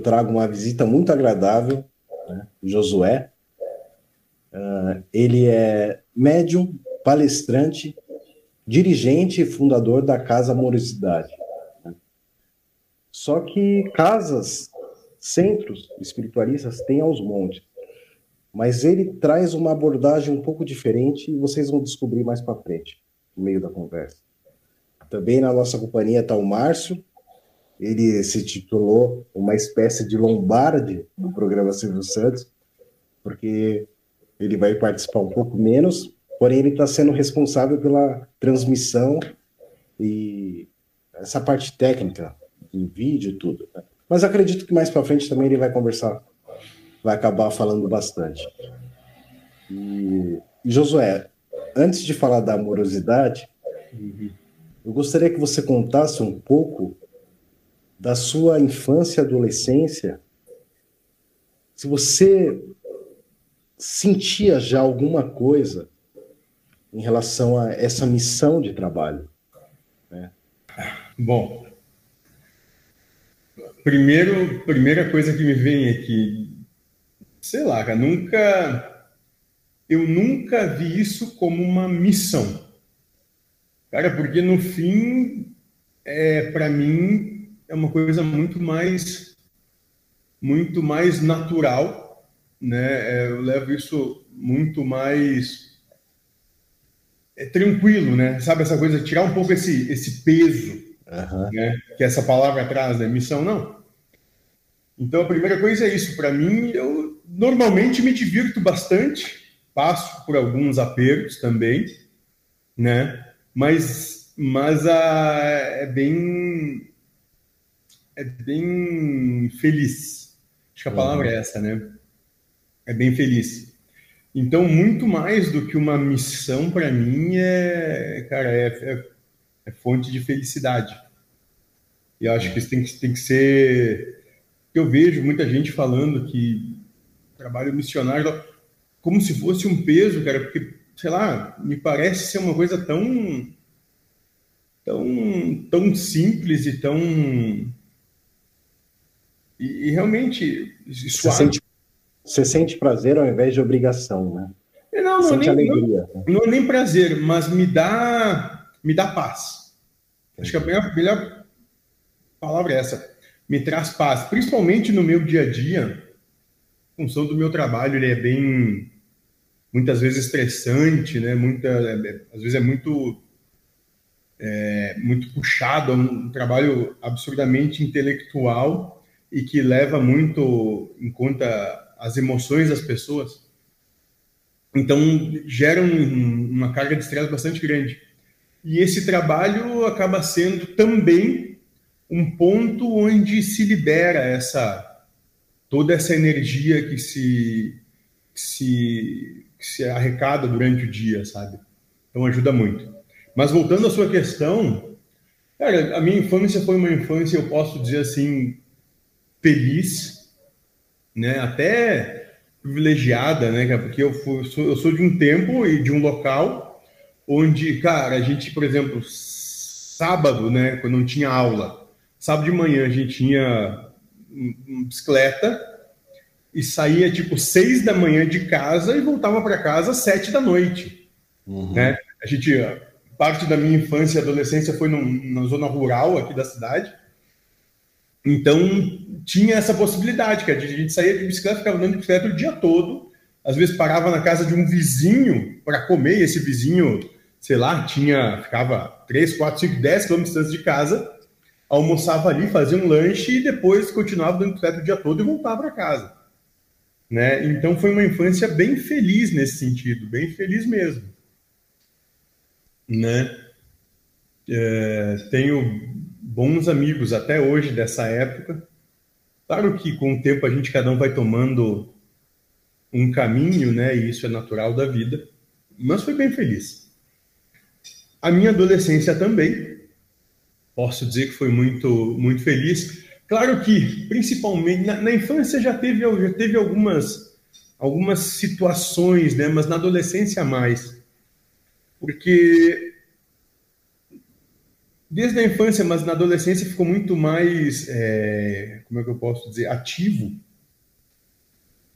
eu trago uma visita muito agradável, né? Josué. Uh, ele é médium, palestrante, dirigente e fundador da Casa Amorosidade. Né? Só que casas, centros espiritualistas têm aos montes. Mas ele traz uma abordagem um pouco diferente e vocês vão descobrir mais para frente, no meio da conversa. Também na nossa companhia está o Márcio, ele se titulou uma espécie de Lombardi do programa Silvio Santos, porque ele vai participar um pouco menos, porém ele está sendo responsável pela transmissão e essa parte técnica em vídeo e tudo. Né? Mas acredito que mais para frente também ele vai conversar, vai acabar falando bastante. E, e Josué, antes de falar da amorosidade, uhum. eu gostaria que você contasse um pouco da sua infância e adolescência, se você sentia já alguma coisa em relação a essa missão de trabalho. Né? Bom, primeiro, primeira coisa que me vem aqui, sei lá, nunca, eu nunca vi isso como uma missão, cara, porque no fim, é, para mim, é uma coisa muito mais muito mais natural, né? É, eu levo isso muito mais é tranquilo, né? Sabe essa coisa, tirar um pouco esse esse peso, uhum. né? Que essa palavra traz, né? Missão não. Então a primeira coisa é isso. Para mim, eu normalmente me divirto bastante, passo por alguns apertos também, né? Mas mas a, é bem é bem feliz. Acho que a palavra uhum. é essa, né? É bem feliz. Então, muito mais do que uma missão para mim é, cara, é, é, é, fonte de felicidade. E acho que isso tem que, tem que ser. Eu vejo muita gente falando que trabalho missionário como se fosse um peso, cara, porque, sei lá, me parece ser uma coisa tão tão, tão simples e tão e, e realmente, isso você sente, você sente prazer ao invés de obrigação, né? É, não, não, nem, alegria, não, não, é nem prazer, mas me dá, me dá paz. Acho que a melhor, melhor palavra é essa. Me traz paz, principalmente no meu dia a dia. A função do meu trabalho ele é bem, muitas vezes estressante, né? Muita, é, é às vezes é muito, é, muito puxado, é um trabalho absurdamente intelectual e que leva muito em conta as emoções das pessoas. Então, gera um, uma carga de estresse bastante grande. E esse trabalho acaba sendo também um ponto onde se libera essa toda essa energia que se, que se, que se arrecada durante o dia, sabe? Então ajuda muito. Mas voltando à sua questão, cara, a minha infância foi uma infância, eu posso dizer assim, feliz, né? Até privilegiada, né? Porque eu, fui, sou, eu sou de um tempo e de um local onde, cara, a gente, por exemplo, sábado, né? Quando não tinha aula, sábado de manhã a gente tinha uma bicicleta e saía tipo seis da manhã de casa e voltava para casa sete da noite, uhum. né? A gente parte da minha infância e adolescência foi num, na zona rural aqui da cidade então, tinha essa possibilidade, que a gente saía de bicicleta, ficava andando de bicicleta o dia todo, às vezes parava na casa de um vizinho para comer, e esse vizinho, sei lá, tinha, ficava 3, 4, 5, 10 quilômetros de casa, almoçava ali, fazia um lanche e depois continuava dando bicicleta o dia todo e voltava para casa. Né? Então foi uma infância bem feliz nesse sentido, bem feliz mesmo. Né? É, tenho bons amigos até hoje dessa época. Claro que com o tempo a gente cada um vai tomando um caminho, né? E isso é natural da vida. Mas foi bem feliz. A minha adolescência também. Posso dizer que foi muito muito feliz. Claro que principalmente na, na infância já teve já teve algumas algumas situações, né? Mas na adolescência mais. Porque desde a infância, mas na adolescência ficou muito mais, é, como é que eu posso dizer, ativo,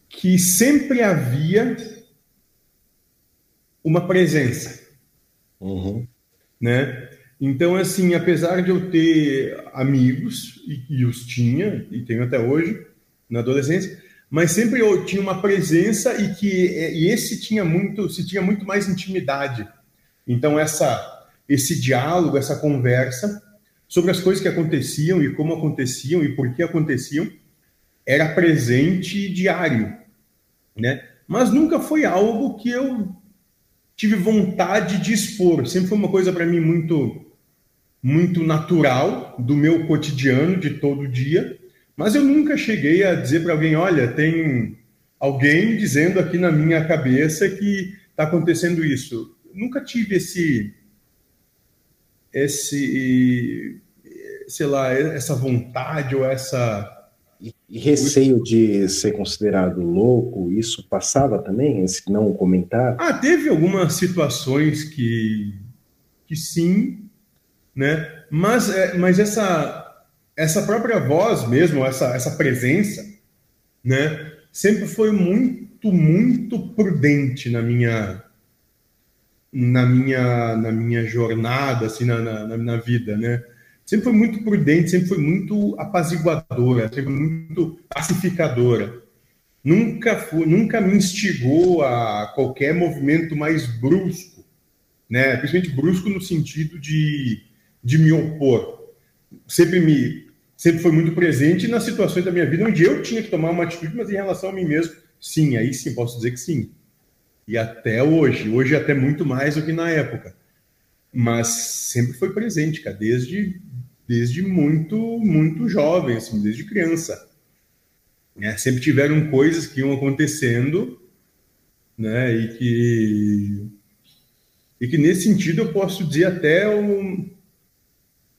que sempre havia uma presença, uhum. né? Então, assim, apesar de eu ter amigos, e, e os tinha, e tenho até hoje, na adolescência, mas sempre eu tinha uma presença e que e esse tinha muito, se tinha muito mais intimidade. Então, essa esse diálogo, essa conversa sobre as coisas que aconteciam e como aconteciam e por que aconteciam, era presente diário, né? Mas nunca foi algo que eu tive vontade de expor. Sempre foi uma coisa para mim muito muito natural do meu cotidiano de todo dia, mas eu nunca cheguei a dizer para alguém, olha, tem alguém dizendo aqui na minha cabeça que está acontecendo isso. Nunca tive esse esse sei lá, essa vontade ou essa e receio de ser considerado louco, isso passava também, esse não comentar? Ah, teve algumas situações que, que sim, né? Mas, é, mas essa, essa própria voz mesmo, essa, essa presença, né? Sempre foi muito, muito prudente na minha na minha na minha jornada assim na, na, na vida, né? sempre foi muito prudente, sempre foi muito apaziguadora, sempre muito pacificadora. Nunca, foi, nunca me instigou a qualquer movimento mais brusco, né? principalmente brusco no sentido de, de me opor. Sempre me sempre foi muito presente nas situações da minha vida onde eu tinha que tomar uma atitude, mas em relação a mim mesmo, sim, aí sim, posso dizer que sim. E até hoje, hoje até muito mais do que na época. Mas sempre foi presente, cara, desde desde muito, muito jovem, assim, desde criança. É, sempre tiveram coisas que iam acontecendo, né, e que, e que nesse sentido eu posso dizer até um,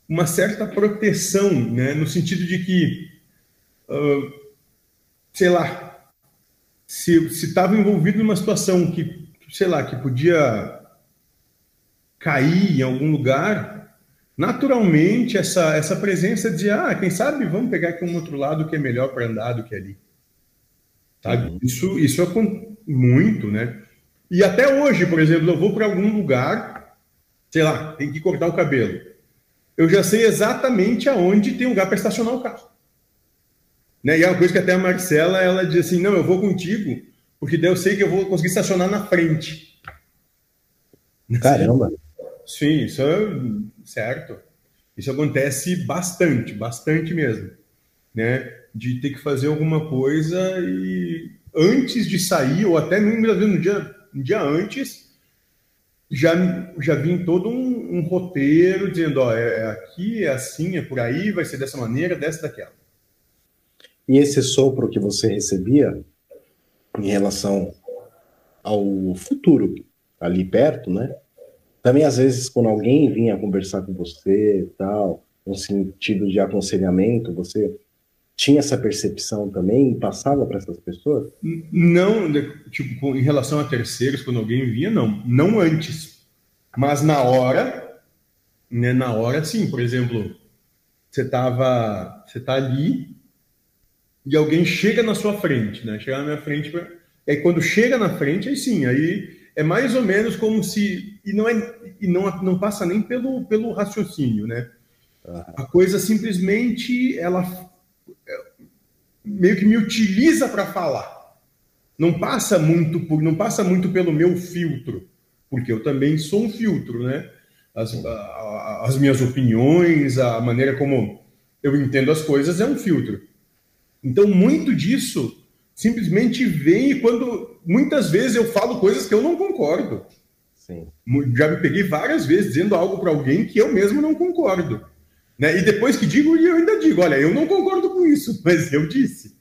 uma certa proteção, né, no sentido de que, uh, sei lá, se estava envolvido numa situação que, sei lá, que podia cair em algum lugar, naturalmente essa, essa presença de, ah, quem sabe vamos pegar aqui um outro lado que é melhor para andar do que ali. Sabe? Uhum. Isso, isso é muito, né? E até hoje, por exemplo, eu vou para algum lugar, sei lá, tem que cortar o cabelo. Eu já sei exatamente aonde tem lugar para estacionar o carro. Né? E é uma coisa que até a Marcela, ela diz assim, não, eu vou contigo, porque daí eu sei que eu vou conseguir estacionar na frente. Caramba! Sim, isso é certo. Isso acontece bastante, bastante mesmo, né? De ter que fazer alguma coisa e antes de sair, ou até muitas vezes no dia, no dia antes, já, já vim todo um, um roteiro dizendo, ó, é, é aqui, é assim, é por aí, vai ser dessa maneira, dessa, daquela. E esse sopro que você recebia em relação ao futuro ali perto, né? Também, às vezes, quando alguém vinha conversar com você tal, no sentido de aconselhamento, você tinha essa percepção também e passava para essas pessoas? Não, tipo, em relação a terceiros, quando alguém vinha, não. Não antes. Mas na hora, né, na hora, sim. Por exemplo, você tava, você tá ali e alguém chega na sua frente, né? Chega na minha frente, pra... aí quando chega na frente, aí sim, aí é mais ou menos como se e não é e não não passa nem pelo pelo raciocínio, né? Uhum. A coisa simplesmente ela é, meio que me utiliza para falar. Não passa muito por não passa muito pelo meu filtro, porque eu também sou um filtro, né? As, a, as minhas opiniões, a maneira como eu entendo as coisas é um filtro. Então, muito disso simplesmente vem e quando muitas vezes eu falo coisas que eu não concordo. Sim. Já me peguei várias vezes dizendo algo para alguém que eu mesmo não concordo. Né? E depois que digo, eu ainda digo: olha, eu não concordo com isso, mas eu disse.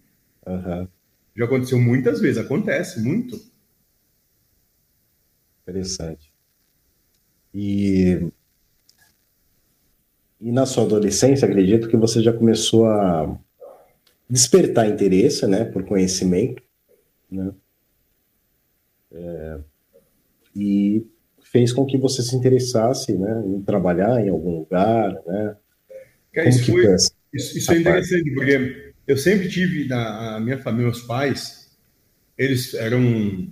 Uhum. Já aconteceu muitas vezes, acontece muito. Interessante. E, e na sua adolescência, acredito que você já começou a despertar interesse, né, por conhecimento, né, é, e fez com que você se interessasse né, em trabalhar em algum lugar, né? Cara, isso, foi, isso, isso é interessante, porque eu sempre tive na minha família, meus pais, eles eram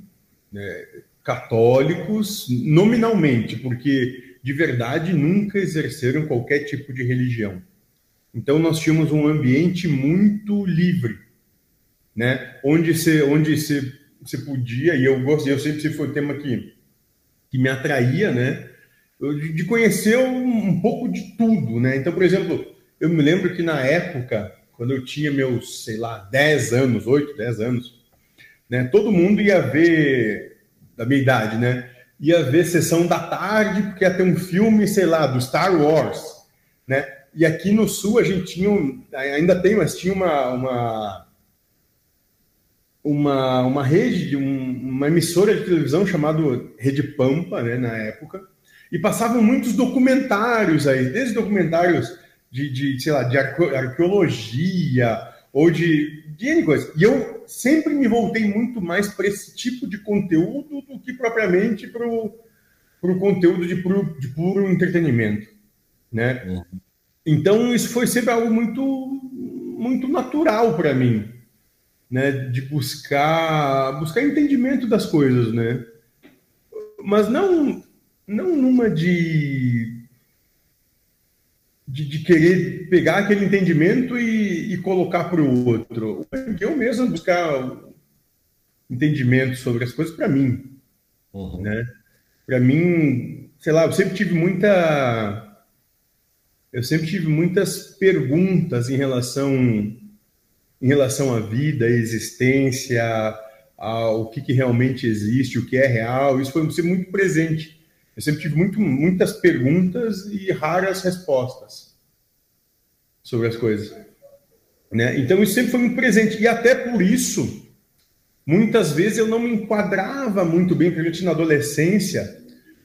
né, católicos nominalmente, porque de verdade nunca exerceram qualquer tipo de religião. Então nós tínhamos um ambiente muito livre, né? Onde se onde se, se podia e eu gostei, eu sempre foi um tema que que me atraía, né? De conhecer um, um pouco de tudo, né? Então, por exemplo, eu me lembro que na época, quando eu tinha meus, sei lá, 10 anos, 8, 10 anos, né? Todo mundo ia ver, da minha idade, né? Ia ver sessão da tarde, porque ia ter um filme, sei lá, do Star Wars, né? E aqui no Sul a gente tinha, um, ainda tem, mas tinha uma, uma, uma, uma rede, um, uma emissora de televisão chamada Rede Pampa, né, na época, e passavam muitos documentários aí, desde documentários de, de sei lá, de arqueologia, ou de, de coisas. E eu sempre me voltei muito mais para esse tipo de conteúdo do que propriamente para o conteúdo de puro, de puro entretenimento, né? Uhum. Então isso foi sempre algo muito muito natural para mim, né? De buscar buscar entendimento das coisas, né? Mas não não numa de de, de, querer pegar aquele entendimento e, e colocar para o outro. Eu mesmo buscar entendimento sobre as coisas para mim. Uhum. Né? Para mim, sei lá, eu sempre tive muita. Eu sempre tive muitas perguntas em relação em relação à vida, à existência, ao que, que realmente existe, o que é real. Isso foi sempre muito presente eu sempre tive muito, muitas perguntas e raras respostas sobre as coisas. Né? Então, isso sempre foi muito presente. E até por isso, muitas vezes eu não me enquadrava muito bem, principalmente na adolescência,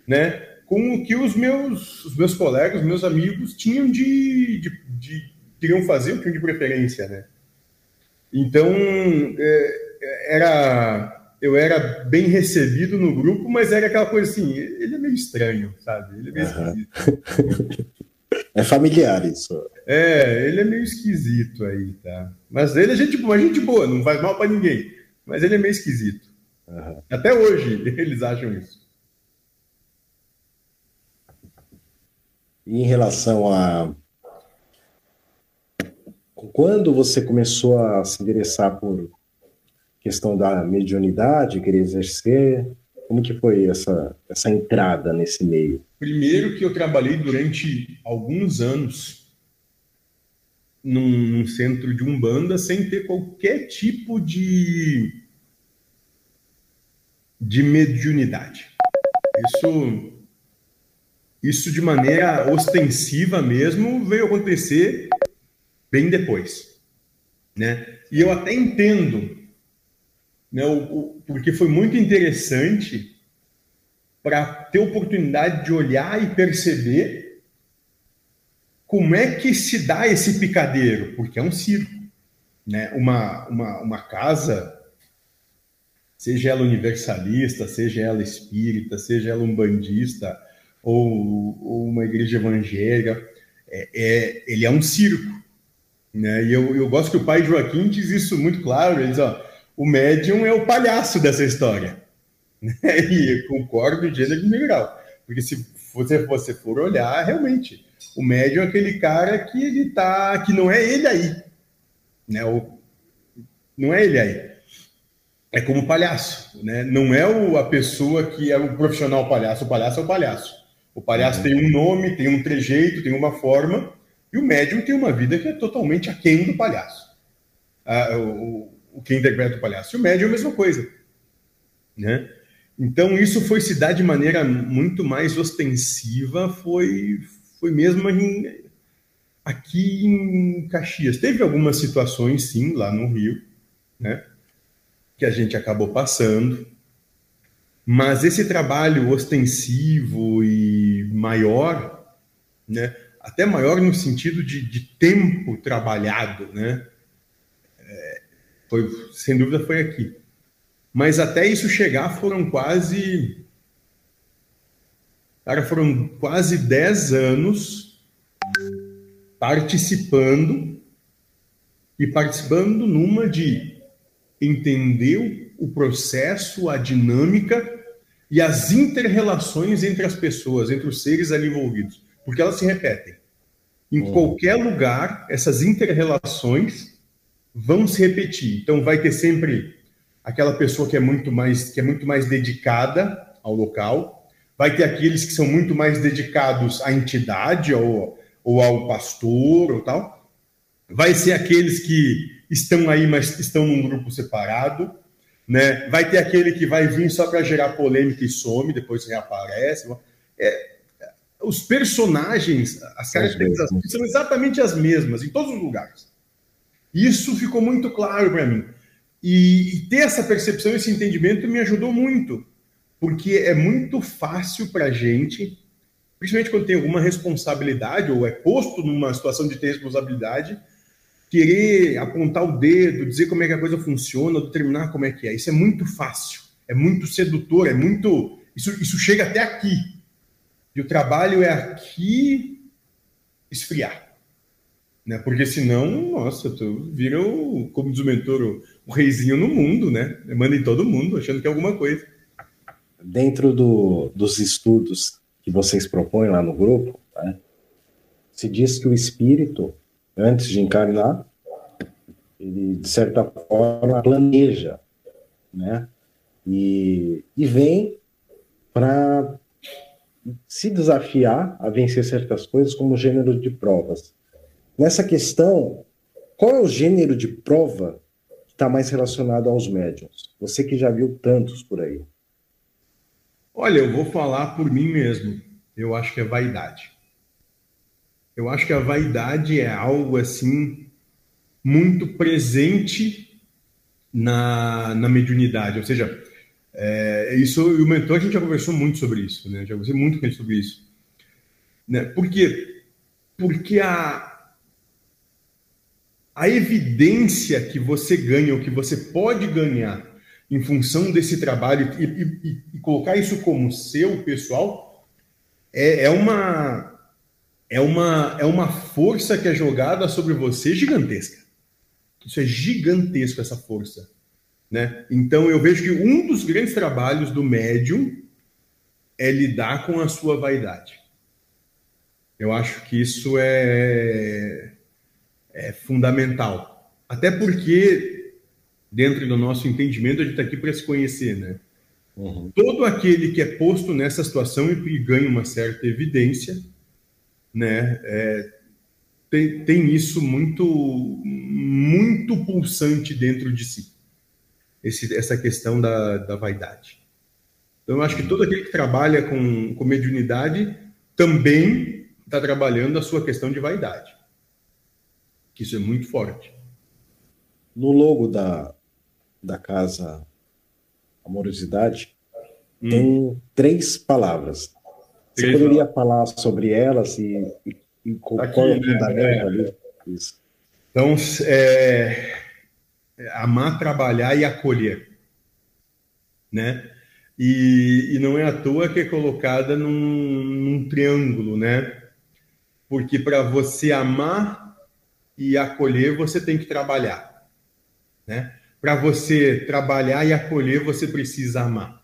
né? Com o que os meus, os meus colegas, meus amigos tinham de, de, de queriam fazer, o que tinham de preferência. Né? Então, é, era eu era bem recebido no grupo, mas era aquela coisa assim, ele é meio estranho, sabe? Ele é meio uhum. esquisito. É familiar isso. É, ele é meio esquisito aí, tá? Mas ele é gente boa, gente boa, não faz mal para ninguém. Mas ele é meio esquisito. Uhum. Até hoje eles acham isso. E em relação a quando você começou a se interessar por questão da mediunidade, querer exercer? Como que foi essa, essa entrada nesse meio? Primeiro que eu trabalhei durante alguns anos num, num centro de umbanda sem ter qualquer tipo de de mediunidade. Isso isso de maneira ostensiva mesmo veio acontecer bem depois, né? E eu até entendo né, o, o, porque foi muito interessante para ter oportunidade de olhar e perceber como é que se dá esse picadeiro, porque é um circo. Né? Uma, uma, uma casa, seja ela universalista, seja ela espírita, seja ela umbandista, ou, ou uma igreja evangélica, é, é, ele é um circo. Né? E eu, eu gosto que o pai Joaquim diz isso muito claro, ele diz, ó, o médium é o palhaço dessa história. E concordo de gênero grau. Porque se você, você for olhar, realmente, o médium é aquele cara que ele tá. que não é ele aí. Né? O, não é ele aí. É como palhaço, né? Não é o, a pessoa que é o profissional palhaço, o palhaço é o palhaço. O palhaço uhum. tem um nome, tem um trejeito, tem uma forma, e o médium tem uma vida que é totalmente aquém do palhaço. Ah, o, o que interpreta o palhaço. E o médio é a mesma coisa. Né? Então, isso foi se dar de maneira muito mais ostensiva, foi, foi mesmo em, aqui em Caxias. Teve algumas situações, sim, lá no Rio, né? que a gente acabou passando, mas esse trabalho ostensivo e maior, né? até maior no sentido de, de tempo trabalhado, né? Foi, sem dúvida foi aqui. Mas até isso chegar foram quase Cara, foram quase 10 anos participando e participando numa de entender o processo, a dinâmica e as interrelações entre as pessoas, entre os seres ali envolvidos, porque elas se repetem. Em hum. qualquer lugar, essas interrelações vão se repetir. Então vai ter sempre aquela pessoa que é muito mais que é muito mais dedicada ao local, vai ter aqueles que são muito mais dedicados à entidade ou, ou ao pastor ou tal. Vai ser aqueles que estão aí, mas estão num grupo separado, né? Vai ter aquele que vai vir só para gerar polêmica e some, depois reaparece. É, os personagens, as caracterizações são exatamente as mesmas em todos os lugares. Isso ficou muito claro para mim. E, e, ter essa percepção, esse entendimento me ajudou muito, porque é muito fácil para a gente, principalmente quando tem alguma responsabilidade ou é posto numa situação de ter responsabilidade, querer apontar o dedo, dizer como é que a coisa funciona, determinar como é que é. Isso é muito fácil, é muito sedutor, é muito. Isso, isso chega até aqui. E o trabalho é aqui esfriar. Né? Porque senão, nossa, tu vira, o, como diz o mentor, o, o reizinho no mundo, né? Manda em todo mundo, achando que é alguma coisa. Dentro do, dos estudos que vocês propõem lá no grupo, né, se diz que o espírito, antes de encarnar, ele, de certa forma, planeja, né? E, e vem para se desafiar a vencer certas coisas como gênero de provas. Nessa questão, qual é o gênero de prova que está mais relacionado aos médiums? Você que já viu tantos por aí. Olha, eu vou falar por mim mesmo. Eu acho que é vaidade. Eu acho que a vaidade é algo assim muito presente na, na mediunidade. Ou seja, é, isso o mentor a gente já conversou muito sobre isso, né? Já conversei muito com ele sobre isso. Né? Por quê? Porque a, a evidência que você ganha, o que você pode ganhar em função desse trabalho e, e, e colocar isso como seu pessoal é, é, uma é uma é uma força que é jogada sobre você gigantesca. Isso é gigantesco essa força, né? Então eu vejo que um dos grandes trabalhos do médium é lidar com a sua vaidade. Eu acho que isso é é fundamental. Até porque, dentro do nosso entendimento, a gente está aqui para se conhecer, né? Uhum. Todo aquele que é posto nessa situação e, e ganha uma certa evidência, né, é, tem, tem isso muito, muito pulsante dentro de si. Esse, essa questão da, da vaidade. Então, eu acho que todo aquele que trabalha com, com mediunidade também está trabalhando a sua questão de vaidade que isso é muito forte. No logo da, da casa Amorosidade, hum. tem três palavras. Você poderia falar sobre elas e, e, qual Aqui, é o né? fundamento é, ali? Isso. Então, é, amar, trabalhar e acolher. Né? E, e, não é à toa que é colocada num, num triângulo, né? Porque para você amar, e acolher, você tem que trabalhar. Né? Para você trabalhar e acolher, você precisa amar.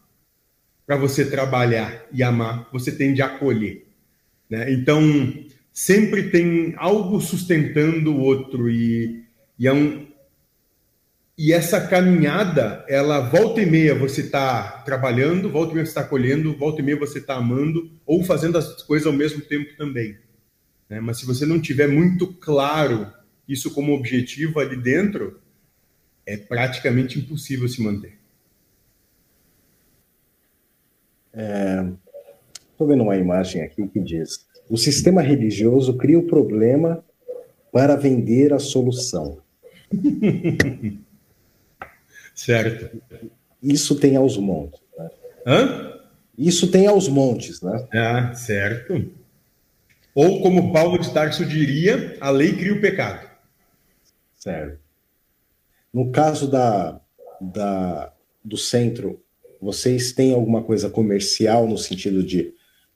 Para você trabalhar e amar, você tem de acolher. Né? Então, sempre tem algo sustentando o outro e, e, é um, e essa caminhada, ela volta e meia você está trabalhando, volta e meia você está acolhendo, volta e meia você está amando ou fazendo as coisas ao mesmo tempo também. Né? Mas se você não tiver muito claro isso como objetivo ali dentro, é praticamente impossível se manter. Estou é, vendo uma imagem aqui que diz: o sistema religioso cria o problema para vender a solução. certo. Isso tem aos montes. Né? Hã? Isso tem aos montes, né? Ah, certo. Ou como Paulo de Tarso diria, a lei cria o pecado. Certo. No caso da, da, do centro, vocês têm alguma coisa comercial no sentido de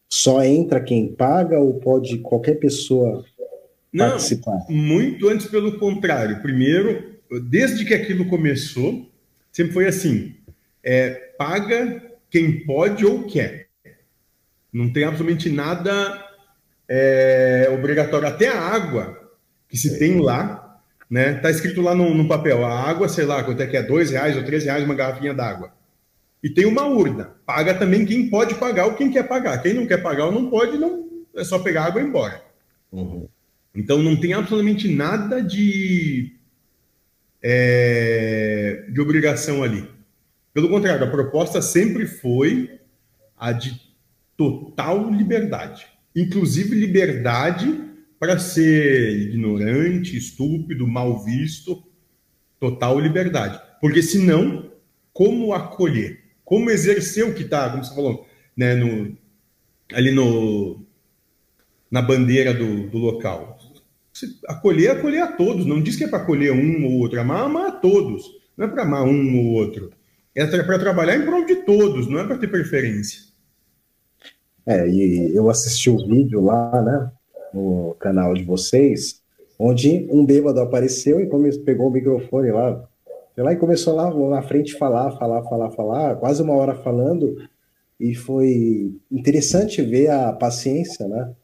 só entra quem paga ou pode qualquer pessoa Não, participar? Muito antes pelo contrário. Primeiro, desde que aquilo começou, sempre foi assim: é, paga quem pode ou quer. Não tem absolutamente nada é, obrigatório. Até a água que se tem lá, né? Tá escrito lá no, no, papel, a água, sei lá, quanto é que é, dois reais ou três reais uma garrafinha d'água. E tem uma urna. Paga também quem pode pagar ou quem quer pagar. Quem não quer pagar ou não pode, não é só pegar água e ir embora. Uhum. Então não tem absolutamente nada de é, de obrigação ali. Pelo contrário, a proposta sempre foi a de total liberdade, inclusive liberdade para ser ignorante, estúpido, mal visto, total liberdade. Porque senão, como acolher? Como exercer o que está, como você falou, né, no, ali no, na bandeira do, do local? acolher, acolher a todos. Não diz que é para acolher um ou outro, amar, amar a todos. Não é para amar um ou outro. É para trabalhar em prol de todos, não é para ter preferência. É, e eu assisti o vídeo lá, né, no canal de vocês, onde um bêbado apareceu e pegou o microfone lá, sei lá, e começou lá na frente falar, falar, falar, falar, quase uma hora falando, e foi interessante ver a paciência, né,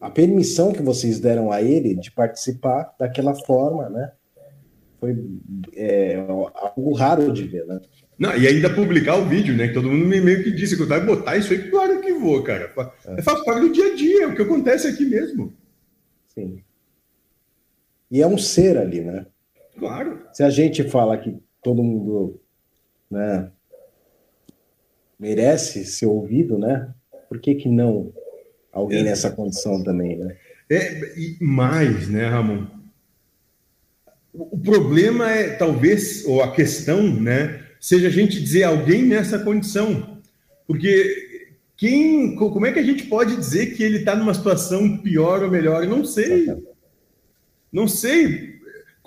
a permissão que vocês deram a ele de participar daquela forma, né? Foi é, algo raro de ver, né? Não, e ainda publicar o vídeo, né? Que todo mundo meio que disse que eu vai botar isso aí, claro que vou, cara. É. Faz parte do dia a dia, é o que acontece aqui mesmo. Sim. E é um ser ali, né? Claro. Se a gente fala que todo mundo, né, merece ser ouvido, né? Por que que não alguém é. nessa condição também, né? É, e mais, né, Ramon? O problema é, talvez, ou a questão, né, seja a gente dizer alguém nessa condição. Porque quem, como é que a gente pode dizer que ele está numa situação pior ou melhor? Eu não sei. Não sei.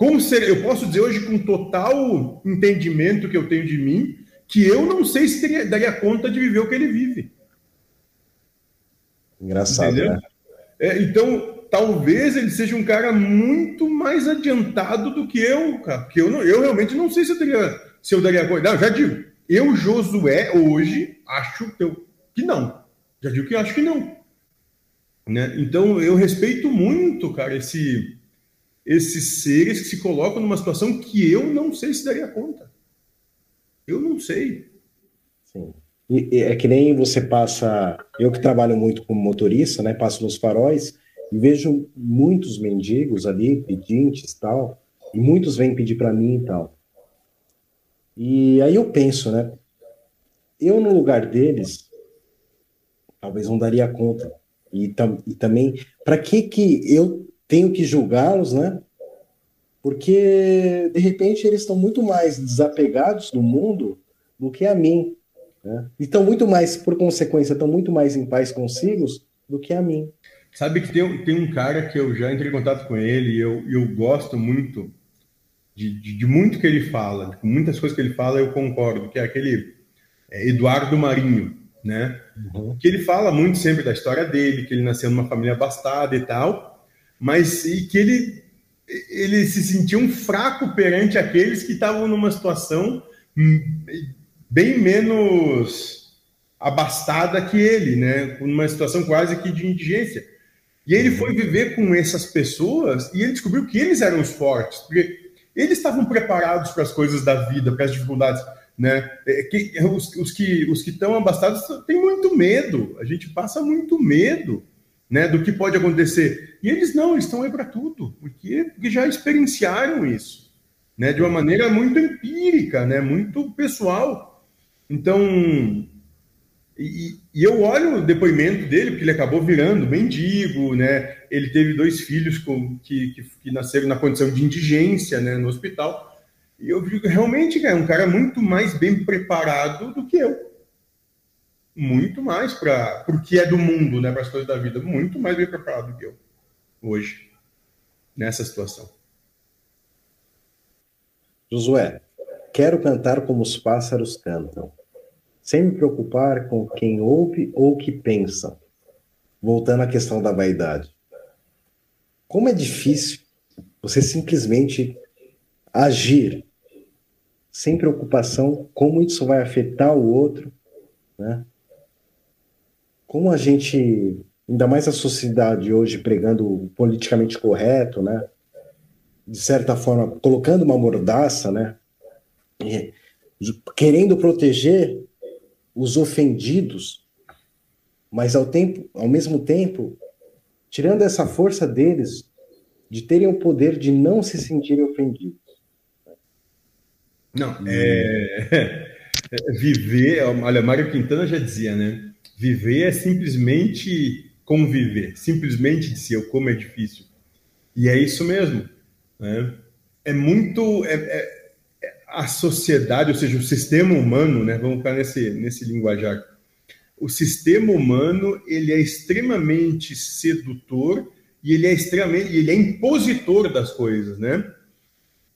Como ser, eu posso dizer hoje com total entendimento que eu tenho de mim, que eu não sei se teria, daria conta de viver o que ele vive. Engraçado, Entendeu? né? É, então, talvez ele seja um cara muito mais adiantado do que eu, cara. Porque eu, não, eu realmente não sei se eu, teria, se eu daria coisa. Não, já digo, eu, Josué, hoje, acho que, eu, que não. Já digo que acho que não. Né? Então, eu respeito muito, cara, esse, esses seres que se colocam numa situação que eu não sei se daria conta. Eu não sei. Sim. E, é que nem você passa. Eu que trabalho muito como motorista, né? Passo nos faróis e vejo muitos mendigos ali, pedintes tal, e muitos vêm pedir para mim e tal. E aí eu penso, né? Eu no lugar deles, talvez não daria conta. E, tam, e também, para que que eu tenho que julgá-los, né? Porque de repente eles estão muito mais desapegados do mundo do que a mim. Né? E estão muito mais, por consequência, estão muito mais em paz consigo do que a mim. Sabe que tem, tem um cara que eu já entrei em contato com ele e eu, eu gosto muito de, de, de, muito que ele fala, com muitas coisas que ele fala eu concordo, que é aquele é, Eduardo Marinho, né? Uhum. Que ele fala muito sempre da história dele, que ele nasceu numa família abastada e tal, mas e que ele ele se sentia um fraco perante aqueles que estavam numa situação hum, bem menos abastada que ele, né? Numa situação quase que de indigência. E ele foi viver com essas pessoas e ele descobriu que eles eram os fortes, porque eles estavam preparados para as coisas da vida, para as dificuldades, né? É, os, os que os que estão abastados têm muito medo. A gente passa muito medo, né? Do que pode acontecer. E eles não, eles estão aí para tudo, porque, porque já experienciaram isso, né? De uma maneira muito empírica, né? Muito pessoal. Então, e, e, eu olho o depoimento dele, porque ele acabou virando mendigo, né? Ele teve dois filhos com, que, que, que, nasceram na condição de indigência, né, no hospital. E eu digo, realmente, é um cara muito mais bem preparado do que eu. Muito mais para o que é do mundo, né, para as coisas da vida. Muito mais bem preparado do que eu, hoje, nessa situação. Josué, quero cantar como os pássaros cantam sem me preocupar com quem ouve ou que pensa. Voltando à questão da vaidade. Como é difícil você simplesmente agir sem preocupação como isso vai afetar o outro, né? Como a gente, ainda mais a sociedade hoje pregando o politicamente correto, né? De certa forma, colocando uma mordaça, né? E, querendo proteger os ofendidos, mas ao tempo, ao mesmo tempo, tirando essa força deles de terem o poder de não se sentirem ofendidos. Não, é, é, viver, olha, Mário Quintana já dizia, né? Viver é simplesmente conviver, simplesmente dizer como é difícil. E é isso mesmo. Né? É muito. É, é, a sociedade, ou seja, o sistema humano, né? Vamos ficar nesse, nesse linguajar. O sistema humano ele é extremamente sedutor e ele é extremamente, ele é impositor das coisas, né?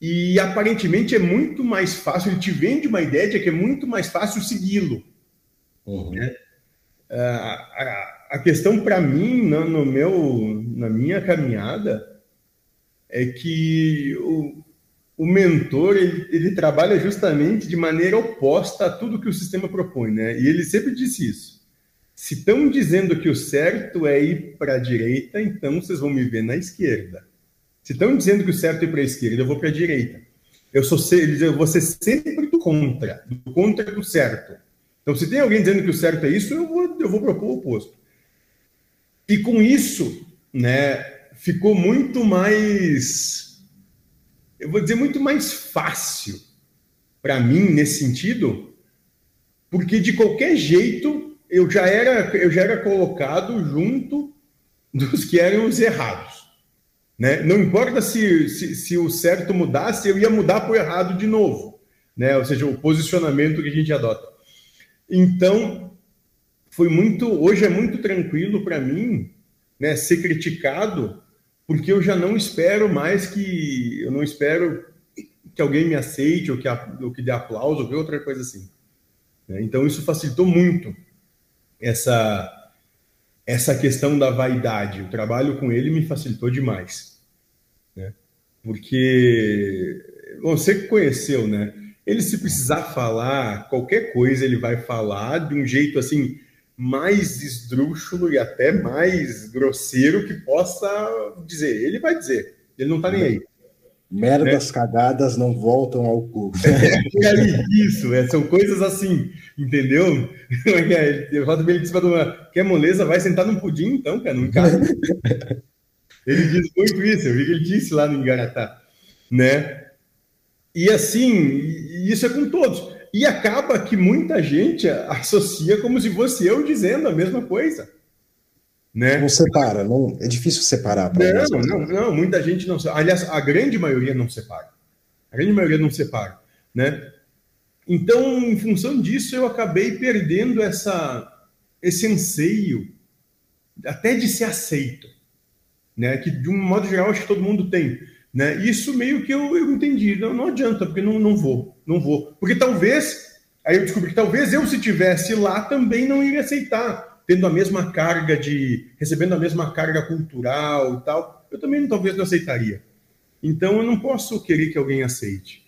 E aparentemente é muito mais fácil, ele te vende uma ideia de que é muito mais fácil segui-lo. Uhum. Né? A, a, questão para mim, no, no, meu, na minha caminhada, é que o, o mentor ele, ele, trabalha justamente de maneira oposta a tudo que o sistema propõe, né? E ele sempre disse isso. Se estão dizendo que o certo é ir para a direita, então vocês vão me ver na esquerda. Se estão dizendo que o certo é ir para a esquerda, eu vou para a direita. Eu sou eu vou ser sempre do contra, do contra do certo. Então, se tem alguém dizendo que o certo é isso, eu vou, eu vou propor o oposto. E com isso, né, ficou muito mais, eu vou dizer, muito mais fácil para mim nesse sentido, porque de qualquer jeito eu já era, eu já era colocado junto dos que eram os errados. Né? Não importa se, se, se o certo mudasse, eu ia mudar para o errado de novo. Né? Ou seja, o posicionamento que a gente adota. Então, foi muito. Hoje é muito tranquilo para mim né, ser criticado, porque eu já não espero mais que. Eu não espero que alguém me aceite, ou que, ou que dê aplauso, ou que outra coisa assim. Né? Então, isso facilitou muito essa essa questão da vaidade. O trabalho com ele me facilitou demais, né? Porque você que conheceu, né? Ele se precisar falar qualquer coisa, ele vai falar de um jeito assim mais esdrúxulo e até mais grosseiro que possa dizer. Ele vai dizer. Ele não tá nem aí. Merdas né? cagadas não voltam ao cu. É, isso, é, são coisas assim, entendeu? Eu rodo bem de cima de uma. Quer moleza? Vai sentar num pudim, então, cara, não casa. ele diz muito isso, eu vi que ele disse lá no Engaratá, né? E assim, isso é com todos. E acaba que muita gente associa como se fosse eu dizendo a mesma coisa. Né? Não separa, não, é difícil separar. Não, não, não, muita gente não Aliás, a grande maioria não separa. A grande maioria não separa. Né? Então, em função disso, eu acabei perdendo essa, esse anseio até de ser aceito. Né? Que, de um modo geral, acho que todo mundo tem. Né? Isso meio que eu, eu entendi. Não, não adianta, porque não, não vou. Não vou. Porque talvez, aí eu descobri que talvez eu, se tivesse lá, também não iria aceitar tendo a mesma carga de. recebendo a mesma carga cultural e tal, eu também talvez não aceitaria. Então eu não posso querer que alguém aceite.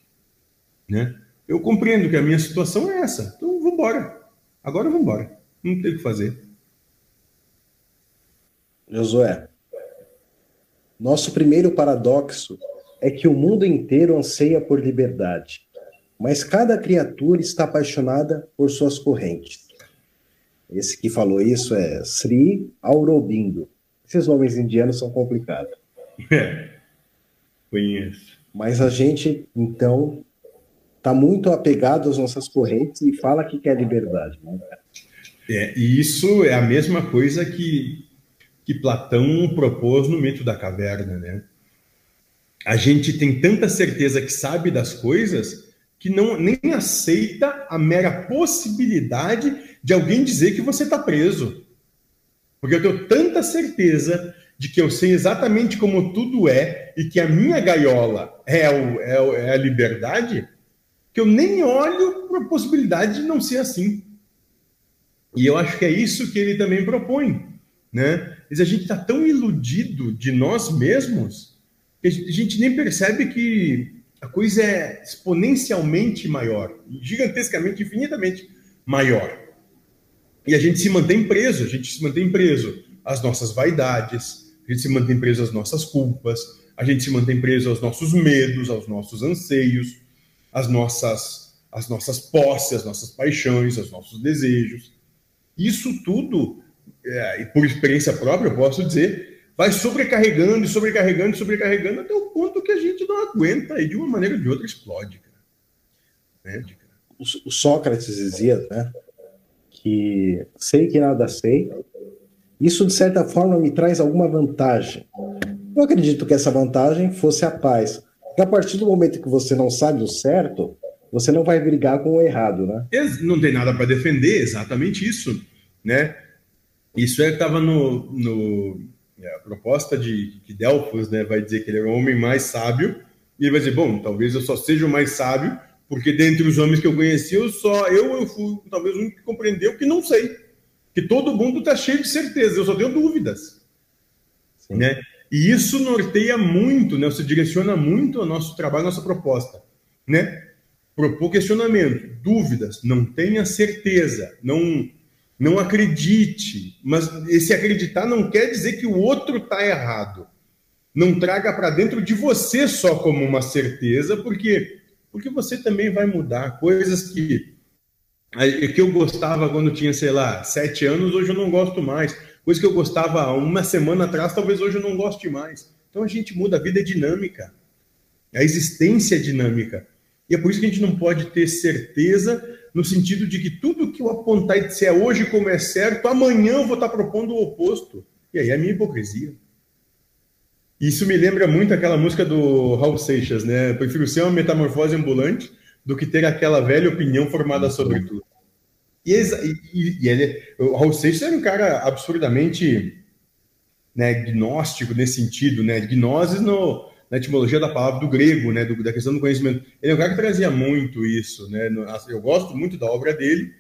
Né? Eu compreendo que a minha situação é essa. Então vamos embora. Agora vamos embora. Não tem o que fazer. Josué, nosso primeiro paradoxo é que o mundo inteiro anseia por liberdade, mas cada criatura está apaixonada por suas correntes. Esse que falou isso é Sri Aurobindo. Esses nomes indianos são complicados. É, conheço. Mas a gente, então, está muito apegado às nossas correntes e fala que quer liberdade. Né? É, e isso é a mesma coisa que, que Platão propôs no mito da caverna, né? A gente tem tanta certeza que sabe das coisas que não nem aceita a mera possibilidade de alguém dizer que você está preso. Porque eu tenho tanta certeza de que eu sei exatamente como tudo é e que a minha gaiola é, o, é, o, é a liberdade, que eu nem olho para a possibilidade de não ser assim. E eu acho que é isso que ele também propõe, né? Mas a gente está tão iludido de nós mesmos que a gente nem percebe que a coisa é exponencialmente maior, gigantescamente, infinitamente maior. E a gente se mantém preso, a gente se mantém preso às nossas vaidades, a gente se mantém preso às nossas culpas, a gente se mantém preso aos nossos medos, aos nossos anseios, às nossas, às nossas posses, às nossas paixões, aos nossos desejos. Isso tudo, é, e por experiência própria, eu posso dizer, vai sobrecarregando e sobrecarregando e sobrecarregando até o ponto que a gente não aguenta e de uma maneira ou de outra explode. Né? O Sócrates dizia, né? que sei que nada sei, isso de certa forma me traz alguma vantagem. Eu acredito que essa vantagem fosse a paz. Porque a partir do momento que você não sabe o certo, você não vai brigar com o errado, né? Não tem nada para defender, exatamente isso, né? Isso é estava no, no é, a proposta de, de Delfos, né? Vai dizer que ele é o homem mais sábio e ele vai dizer, bom, talvez eu só seja o mais sábio porque dentre os homens que eu conheci, eu só eu, eu fui talvez o único que compreendeu que não sei. Que todo mundo está cheio de certeza, eu só tenho dúvidas. Né? E isso norteia muito, né? Você direciona muito o nosso trabalho, a nossa proposta. Né? Propor questionamento, dúvidas, não tenha certeza, não, não acredite. Mas esse acreditar não quer dizer que o outro está errado. Não traga para dentro de você só como uma certeza, porque porque você também vai mudar coisas que que eu gostava quando tinha, sei lá, sete anos, hoje eu não gosto mais. Coisa que eu gostava uma semana atrás, talvez hoje eu não goste mais. Então a gente muda, a vida é dinâmica. A existência é dinâmica. E é por isso que a gente não pode ter certeza no sentido de que tudo que eu apontar e disser hoje como é certo, amanhã eu vou estar propondo o oposto. E aí é a minha hipocrisia. Isso me lembra muito aquela música do Raul Seixas, né? Prefiro ser uma metamorfose ambulante do que ter aquela velha opinião formada sobre tudo. E, e, e ele, o Raul Seixas era um cara absurdamente né, gnóstico nesse sentido, né? Gnoses no, na etimologia da palavra do grego, né? Do, da questão do conhecimento. Ele é um cara que trazia muito isso, né? Eu gosto muito da obra dele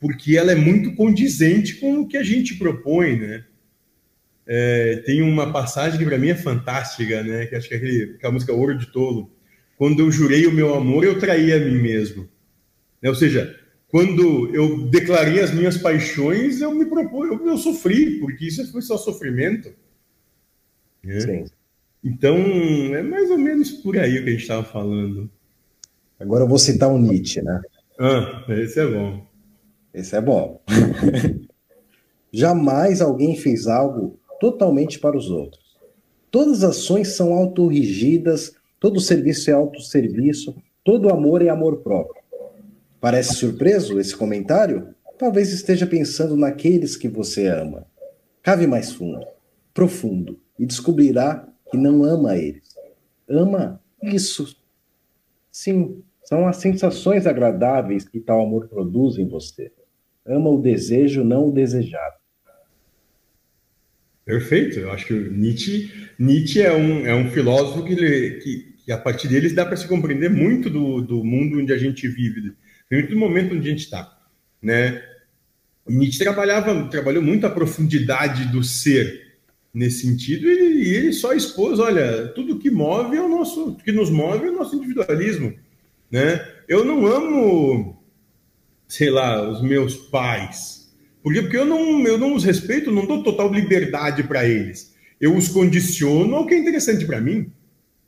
porque ela é muito condizente com o que a gente propõe, né? É, tem uma passagem que para mim é fantástica, né? Que acho que é aquele, aquela música Ouro de Tolo. Quando eu jurei o meu amor, eu traí a mim mesmo. Né? Ou seja, quando eu declarei as minhas paixões, eu me propus, eu, eu sofri, porque isso foi só sofrimento. Né? Sim. Então, é mais ou menos por aí o que a gente estava falando. Agora eu vou citar o Nietzsche, né? Ah, esse é bom. Esse é bom. Jamais alguém fez algo totalmente para os outros. Todas as ações são autorrigidas, todo serviço é autosserviço, todo amor é amor próprio. Parece surpreso esse comentário? Talvez esteja pensando naqueles que você ama. Cave mais fundo, profundo, e descobrirá que não ama eles. Ama isso. Sim, são as sensações agradáveis que tal amor produz em você. Ama o desejo, não o desejado. Perfeito. Eu acho que Nietzsche, Nietzsche é, um, é um filósofo que, ele, que, que a partir dele dá para se compreender muito do, do mundo onde a gente vive, muito do momento onde a gente está. Né? Nietzsche trabalhava, trabalhou muito a profundidade do ser nesse sentido e, ele só expôs, olha, tudo que move é o nosso, que nos move é o nosso individualismo, né? Eu não amo, sei lá, os meus pais, por quê? Porque eu não, eu não os respeito, não dou total liberdade para eles. Eu os condiciono ao que é interessante para mim.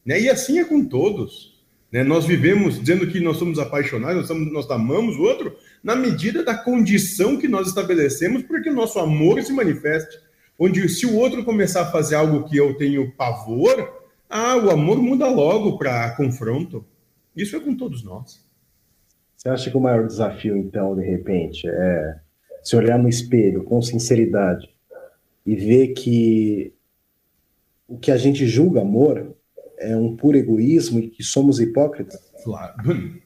Né? E assim é com todos. Né? Nós vivemos dizendo que nós somos apaixonados, nós, somos, nós amamos o outro, na medida da condição que nós estabelecemos para que o nosso amor se manifeste. Onde se o outro começar a fazer algo que eu tenho pavor, ah, o amor muda logo para confronto. Isso é com todos nós. Você acha que o maior desafio, então, de repente, é se olhar no espelho com sinceridade e ver que o que a gente julga amor é um puro egoísmo e que somos hipócritas? Claro.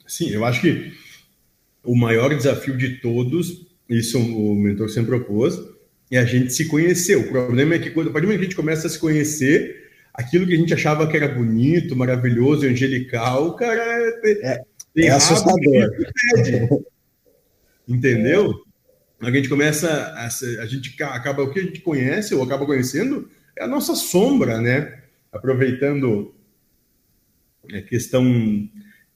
Sim, eu acho que o maior desafio de todos, isso o mentor sempre propôs, é a gente se conhecer. O problema é que quando a partir do momento que a gente começa a se conhecer, aquilo que a gente achava que era bonito, maravilhoso, angelical, cara, é, é, é assustador. Entendeu? a gente começa a, a gente acaba o que a gente conhece ou acaba conhecendo é a nossa sombra, né? Aproveitando a questão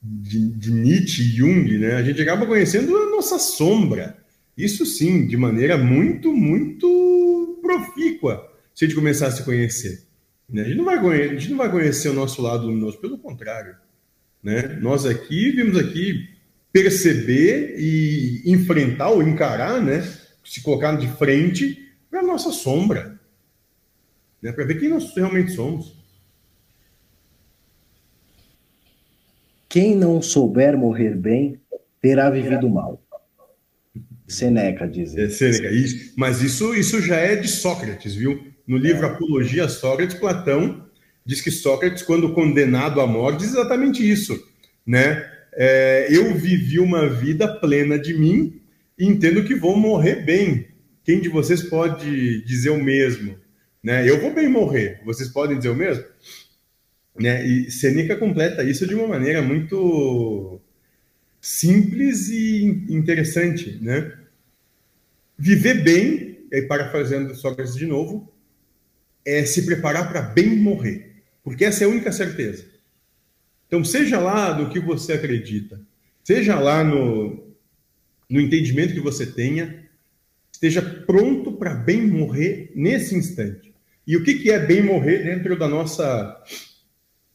de, de Nietzsche e Jung, né? A gente acaba conhecendo a nossa sombra. Isso sim, de maneira muito, muito profícua, se a gente começar a se conhecer. Né? A, gente não vai conhecer, a gente não vai conhecer o nosso lado luminoso, pelo contrário. Né? Nós aqui vimos aqui perceber e enfrentar ou encarar, né? se colocar de frente para a nossa sombra, né? para ver quem nós realmente somos. Quem não souber morrer bem, terá vivido mal. Seneca diz. É, Seneca, isso. Mas isso, isso já é de Sócrates, viu? No livro é. Apologia a Sócrates, Platão diz que Sócrates, quando condenado à morte, diz exatamente isso, né? é, eu vivi uma vida plena de mim e entendo que vou morrer bem. Quem de vocês pode dizer o mesmo? Né? Eu vou bem morrer. Vocês podem dizer o mesmo? Né? E Seneca completa isso de uma maneira muito simples e interessante, né? Viver bem, e parafraseando Sócrates de novo, é se preparar para bem morrer, porque essa é a única certeza. Então, seja lá no que você acredita, seja lá no, no entendimento que você tenha, esteja pronto para bem morrer nesse instante. E o que, que é bem morrer dentro da nossa,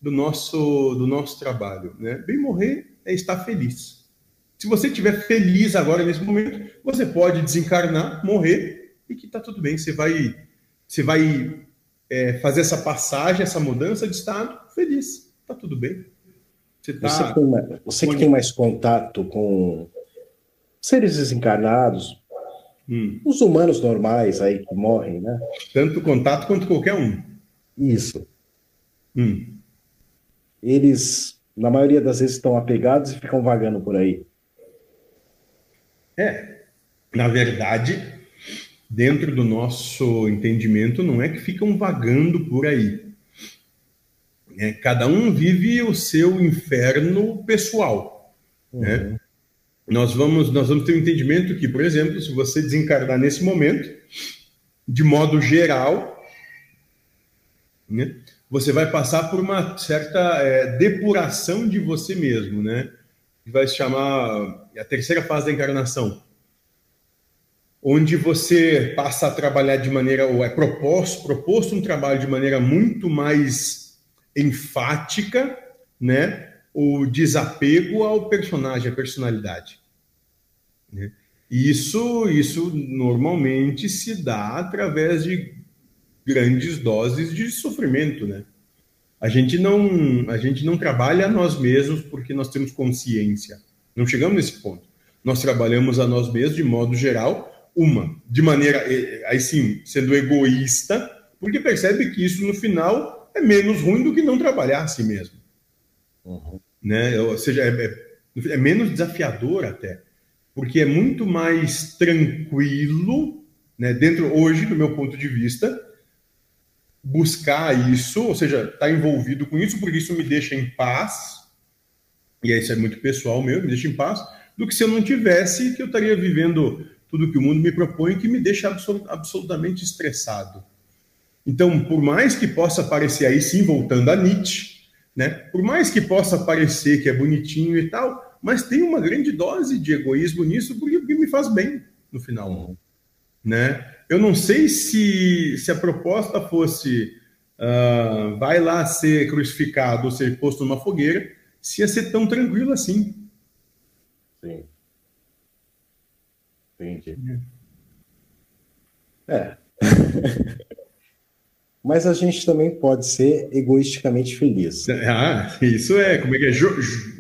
do nosso, do nosso trabalho? Né? Bem morrer é estar feliz. Se você estiver feliz agora nesse momento, você pode desencarnar, morrer e que está tudo bem. Você vai, você vai é, fazer essa passagem, essa mudança de estado feliz. Está tudo bem. Você, tá... você, tem, você que tem mais contato com seres desencarnados, hum. os humanos normais aí que morrem, né? Tanto contato quanto qualquer um. Isso. Hum. Eles, na maioria das vezes, estão apegados e ficam vagando por aí. É, na verdade, dentro do nosso entendimento, não é que ficam vagando por aí. Né? Cada um vive o seu inferno pessoal. Né? Uhum. Né? Nós, vamos, nós vamos ter um entendimento que, por exemplo, se você desencarnar nesse momento, de modo geral, né? Você vai passar por uma certa é, depuração de você mesmo, né? Vai se chamar a terceira fase da encarnação, onde você passa a trabalhar de maneira, ou é proposto, proposto um trabalho de maneira muito mais enfática, né, o desapego ao personagem, à personalidade. Né? Isso, isso normalmente se dá através de grandes doses de sofrimento, né? A gente não, a gente não trabalha a nós mesmos porque nós temos consciência. Não chegamos nesse ponto. Nós trabalhamos a nós mesmos de modo geral, uma, de maneira, aí sim, sendo egoísta, porque percebe que isso no final é menos ruim do que não trabalhar a si mesmo. Uhum. Né? Ou seja, é, é, é, menos desafiador até, porque é muito mais tranquilo, né, dentro hoje, do meu ponto de vista, buscar isso, ou seja, estar tá envolvido com isso, porque isso me deixa em paz, e isso é muito pessoal meu, me deixa em paz, do que se eu não tivesse, que eu estaria vivendo tudo que o mundo me propõe, que me deixa absolutamente estressado. Então, por mais que possa parecer aí sim, voltando a Nietzsche, né? Por mais que possa parecer que é bonitinho e tal, mas tem uma grande dose de egoísmo nisso porque, me faz bem no final, né? Eu não sei se, se a proposta fosse uh, vai lá ser crucificado ou ser posto numa fogueira, se ia ser tão tranquilo assim. Sim. Entendi. É. é. mas a gente também pode ser egoisticamente feliz. Ah, isso é, como é que é? Jo,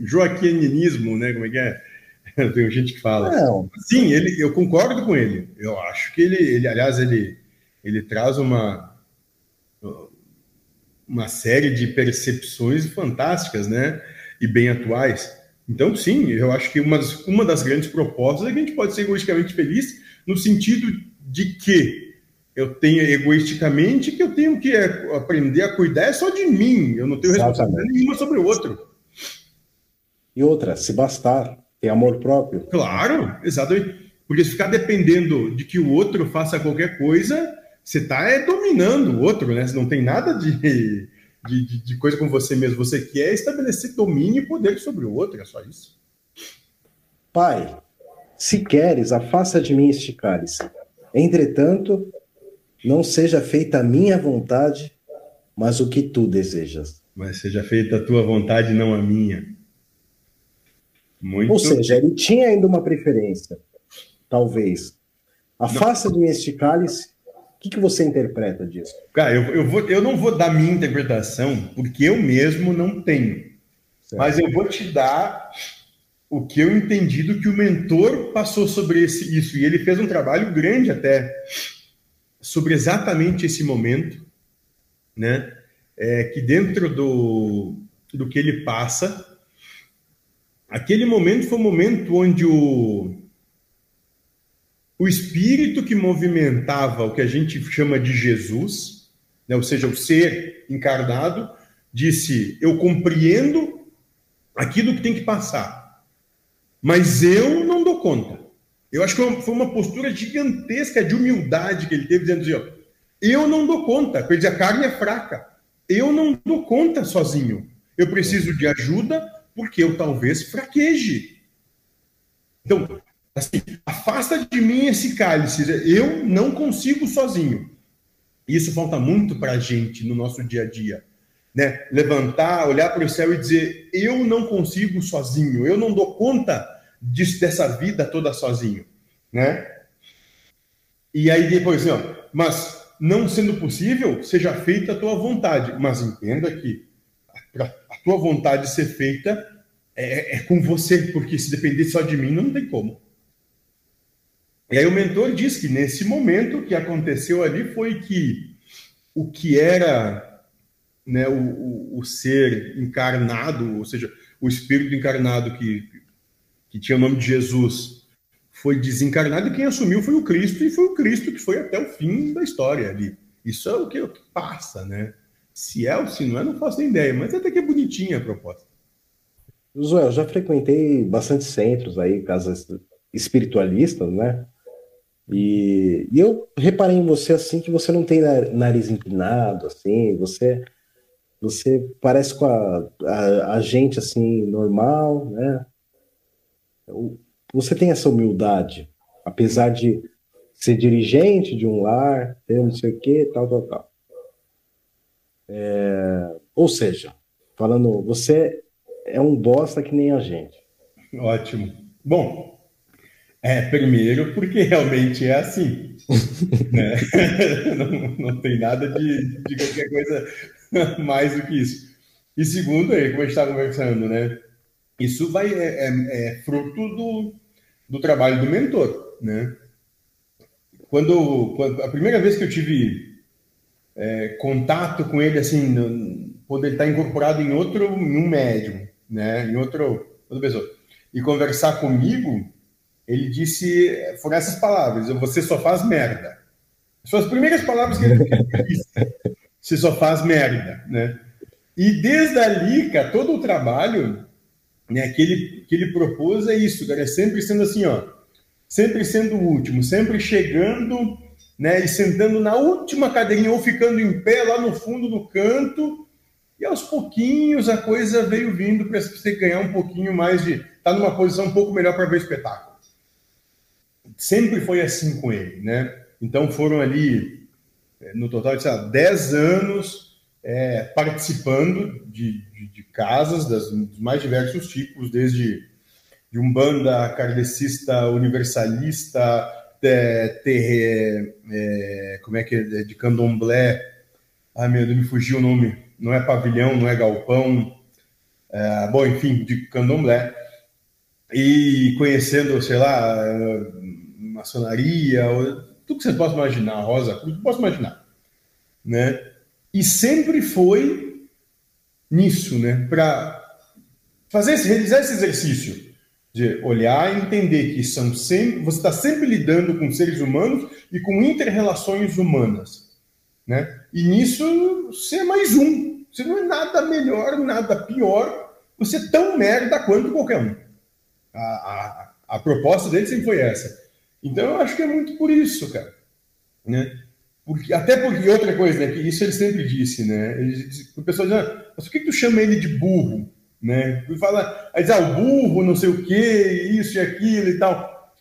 joaquinismo, né? Como é que é? Tem gente que fala. Não. Sim, ele, eu concordo com ele. Eu acho que ele, ele aliás, ele, ele traz uma, uma série de percepções fantásticas, né? E bem atuais. Então, sim, eu acho que uma das, uma das grandes propostas é que a gente pode ser egoisticamente feliz no sentido de que eu tenho egoisticamente que eu tenho que aprender a cuidar é só de mim. Eu não tenho responsabilidade nenhuma sobre o outro. E outra, se bastar, ter amor próprio. Claro, exatamente. Porque se ficar dependendo de que o outro faça qualquer coisa, você está é, dominando o outro, né? Você não tem nada de, de, de, de coisa com você mesmo. Você quer estabelecer domínio e poder sobre o outro, é só isso. Pai, se queres, afasta de mim este cálice. Entretanto, não seja feita a minha vontade, mas o que tu desejas. Mas seja feita a tua vontade, não a minha. Muito... Ou seja, ele tinha ainda uma preferência, talvez. Afasta não. mim este cálice. O que, que você interpreta disso? Cara, eu, eu, vou, eu não vou dar minha interpretação, porque eu mesmo não tenho. Certo. Mas eu vou te dar o que eu entendi do que o mentor passou sobre esse, isso. E ele fez um trabalho grande até sobre exatamente esse momento, né? É, que dentro do, do que ele passa, aquele momento foi o momento onde o, o espírito que movimentava o que a gente chama de Jesus, né? ou seja, o ser encarnado, disse: Eu compreendo aquilo que tem que passar, mas eu não dou conta. Eu acho que foi uma postura gigantesca de humildade que ele teve, dizendo assim: ó, eu não dou conta, porque a carne é fraca. Eu não dou conta sozinho. Eu preciso de ajuda porque eu talvez fraqueje. Então, assim, afasta de mim esse cálice. Eu não consigo sozinho. Isso falta muito para a gente no nosso dia a dia. Né? Levantar, olhar para o céu e dizer: Eu não consigo sozinho, eu não dou conta disso, dessa vida toda sozinho, né? E aí depois, assim, ó, mas não sendo possível, seja feita a tua vontade, mas entenda que a tua vontade ser feita é, é, com você, porque se depender só de mim, não tem como. E aí o mentor diz que nesse momento o que aconteceu ali foi que o que era né, o, o, o ser encarnado, ou seja, o espírito encarnado que que tinha o nome de Jesus, foi desencarnado e quem assumiu foi o Cristo, e foi o Cristo que foi até o fim da história ali. Isso é o que, o que passa, né? Se é ou se não é, não faço nem ideia, mas até que é bonitinha a proposta. Joel, eu já frequentei bastante centros aí, casas espiritualistas, né? E, e, eu reparei em você assim que você não tem nariz empinado, assim, você você parece com a, a, a gente assim normal, né? você tem essa humildade, apesar de ser dirigente de um lar, ter não sei o que, tal, tal, tal. É, ou seja, falando, você é um bosta que nem a gente. Ótimo. Bom, é, primeiro porque realmente é assim. né? não, não tem nada de, de qualquer coisa mais do que isso. E segundo, aí, como a gente está conversando, né? Isso vai é, é, é fruto do, do trabalho do mentor, né? Quando, quando, a primeira vez que eu tive é, contato com ele, assim, no, quando ele está incorporado em outro, em um médium, né, em outro, outra pessoa, e conversar comigo, ele disse, foram essas palavras: você só faz merda. As primeiras palavras que ele disse. Você só faz merda, né? E desde ali, cara, todo o trabalho né, que, ele, que ele propôs é isso, cara, é sempre sendo assim, ó, sempre sendo o último, sempre chegando né, e sentando na última cadeirinha ou ficando em pé lá no fundo do canto, e aos pouquinhos a coisa veio vindo para você ganhar um pouquinho mais de. estar tá numa posição um pouco melhor para ver o espetáculo. Sempre foi assim com ele, né? Então foram ali, no total, lá, 10 anos é, participando de, de, de casas das, dos mais diversos tipos, desde de umbanda, kardecista, universalista, é, é, como é que é, de candomblé, ai meu Deus, me fugiu o nome, não é pavilhão, não é galpão, é, bom, enfim, de candomblé, e conhecendo, sei lá, maçonaria, tudo que você possa imaginar, rosa, que possa imaginar, né? E sempre foi nisso, né? Para fazer realizar esse exercício de olhar e entender que são sempre, você está sempre lidando com seres humanos e com interrelações humanas, né? E nisso é mais um. Você não é nada melhor, nada pior. Você é tão merda quanto qualquer um. A, a, a proposta dele sempre foi essa. Então eu acho que é muito por isso, cara. Né? Porque, até porque, outra coisa, né? Que isso ele sempre disse, né? Ele, o pessoal diz, ah, mas por que tu chama ele de burro? Né? E fala, aí diz, ah, o burro, não sei o quê, isso e aquilo e tal.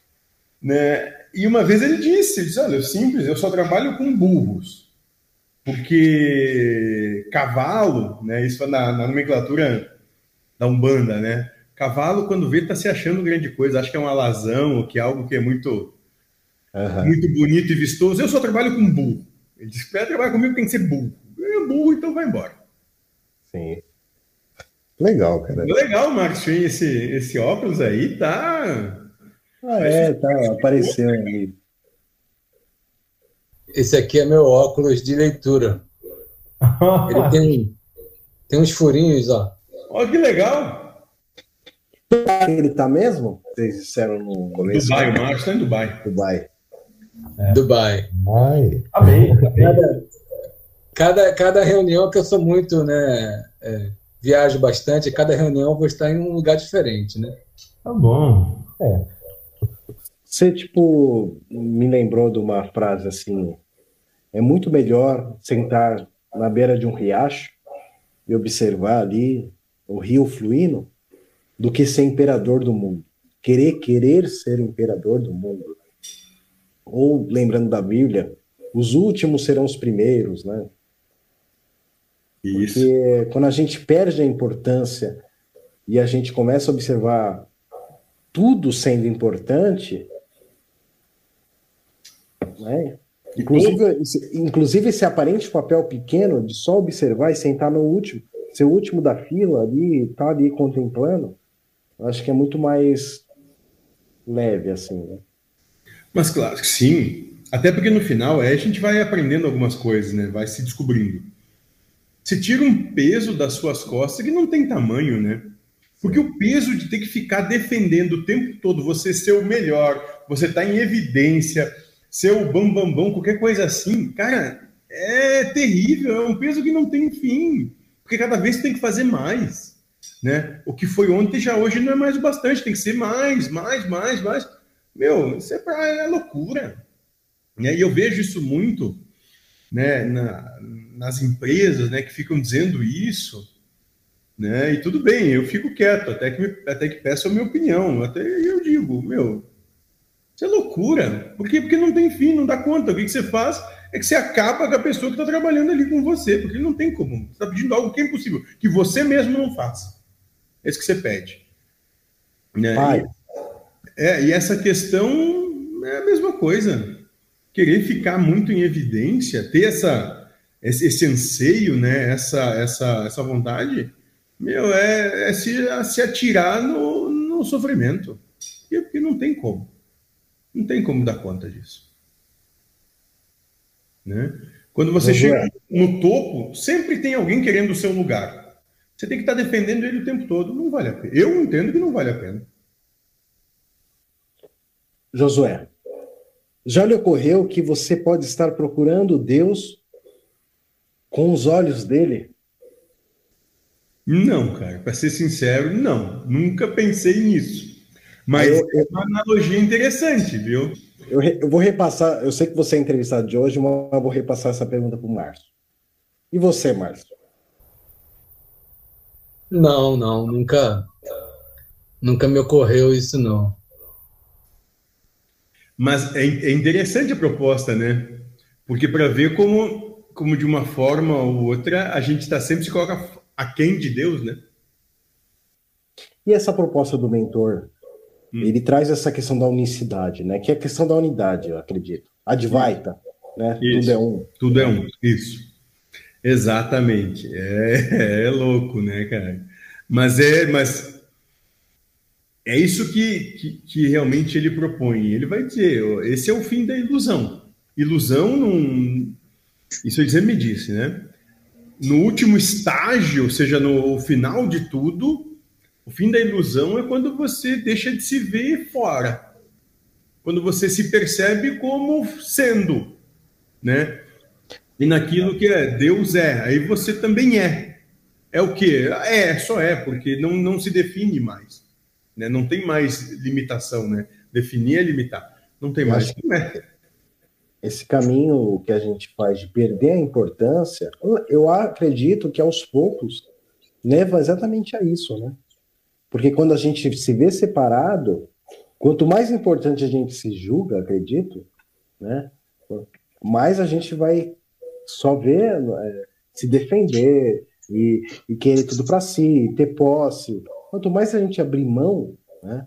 Né? E uma vez ele disse, ele disse, olha, simples, eu só trabalho com burros. Porque cavalo, né? Isso na, na nomenclatura da Umbanda, né? Cavalo, quando vê, tá se achando grande coisa. Acho que é um alazão, ou que é algo que é muito Uhum. Muito bonito e vistoso. Eu só trabalho com burro. Ele disse: para trabalhar comigo tem que ser burro. É burro, então vai embora. Sim. Legal, cara. Legal, Marcos. Esse, esse óculos aí tá. Ah, é, tá aparecendo ali. Esse aqui é meu óculos de leitura. Ele tem, tem uns furinhos, ó. Olha que legal. Ele tá mesmo? Vocês disseram no começo. Dubai, o Marcos tá em Dubai. Dubai. É. Dubai. Dubai. Amém. Cada, cada, cada reunião que eu sou muito, né? É, viajo bastante, cada reunião eu vou estar em um lugar diferente, né? Tá bom. É. Você, tipo, me lembrou de uma frase assim: é muito melhor sentar na beira de um riacho e observar ali o rio fluindo do que ser imperador do mundo. Querer, querer ser imperador do mundo ou lembrando da Bíblia, os últimos serão os primeiros, né? Isso. Porque quando a gente perde a importância e a gente começa a observar tudo sendo importante, né? Inclusive, inclusive esse aparente papel pequeno de só observar e sentar no último, ser o último da fila ali, tá ali contemplando, acho que é muito mais leve assim, né? Mas claro, sim. Até porque no final é, a gente vai aprendendo algumas coisas, né? Vai se descobrindo. Você tira um peso das suas costas que não tem tamanho, né? Porque o peso de ter que ficar defendendo o tempo todo você ser o melhor, você tá em evidência, ser o bam, bam, qualquer coisa assim, cara, é terrível, é um peso que não tem fim. Porque cada vez você tem que fazer mais, né? O que foi ontem já hoje não é mais o bastante, tem que ser mais, mais, mais, mais. Meu, isso é, pra, é loucura. Né? E eu vejo isso muito né, na, nas empresas né, que ficam dizendo isso. Né? E tudo bem, eu fico quieto, até que, até que peço a minha opinião. Até eu digo, meu, isso é loucura. Por quê? Porque não tem fim, não dá conta. O que, que você faz é que você acaba com a pessoa que está trabalhando ali com você, porque não tem como. Você está pedindo algo que é impossível, que você mesmo não faça. É isso que você pede. Né? Pai, é, e essa questão é a mesma coisa. Querer ficar muito em evidência, ter essa, esse, esse anseio, né, essa, essa, essa vontade, meu, é, é se, é se atirar no, no sofrimento. Porque não tem como. Não tem como dar conta disso. Né? Quando você chega no topo, sempre tem alguém querendo o seu lugar. Você tem que estar defendendo ele o tempo todo. Não vale a pena. Eu entendo que não vale a pena. Josué, já lhe ocorreu que você pode estar procurando Deus com os olhos dele? Não, cara, para ser sincero, não. Nunca pensei nisso. Mas eu, eu, é uma analogia interessante, viu? Eu, eu, vou repassar, eu sei que você é entrevistado de hoje, mas eu vou repassar essa pergunta para o Márcio. E você, Márcio? Não, não, nunca, nunca me ocorreu isso, não. Mas é, é interessante a proposta, né? Porque para ver como, como de uma forma ou outra a gente está sempre se coloca aquém de Deus, né? E essa proposta do mentor, hum. ele traz essa questão da unicidade, né? Que é a questão da unidade, eu acredito. Advaita, né? Isso. Tudo é um. Tudo é um, isso. Exatamente. É, é louco, né, cara? Mas é, mas é isso que, que, que, realmente ele propõe. Ele vai dizer: esse é o fim da ilusão. Ilusão, não. Isso ele me disse, né? No último estágio, ou seja, no final de tudo, o fim da ilusão é quando você deixa de se ver fora. Quando você se percebe como sendo, né? E naquilo que é Deus é, aí você também é. É o que? É, só é, porque não, não se define mais. Né? Não tem mais limitação, né? Definir é limitar. Não tem mais. Não é. Esse caminho que a gente faz de perder a importância, eu acredito que aos poucos leva exatamente a isso, né? Porque quando a gente se vê separado, quanto mais importante a gente se julga, acredito, né? Mais a gente vai só ver é, se defender e, e querer tudo para si, ter posse. Quanto mais a gente abrir mão, né?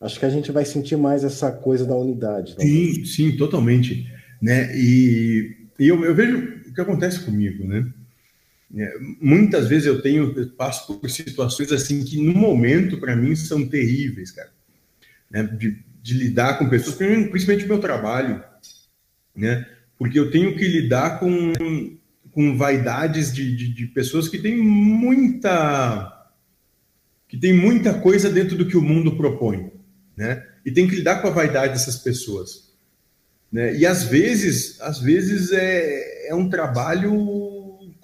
Acho que a gente vai sentir mais essa coisa da unidade. Sim, sim, totalmente. Né? E, e eu, eu, vejo o que acontece comigo, né? É, muitas vezes eu tenho eu passo por situações assim que no momento para mim são terríveis, cara. Né? De, de, lidar com pessoas, principalmente o meu trabalho, né? Porque eu tenho que lidar com, com vaidades de, de, de pessoas que têm muita que tem muita coisa dentro do que o mundo propõe né? E tem que lidar com a vaidade dessas pessoas, né? E às vezes, às vezes é, é um trabalho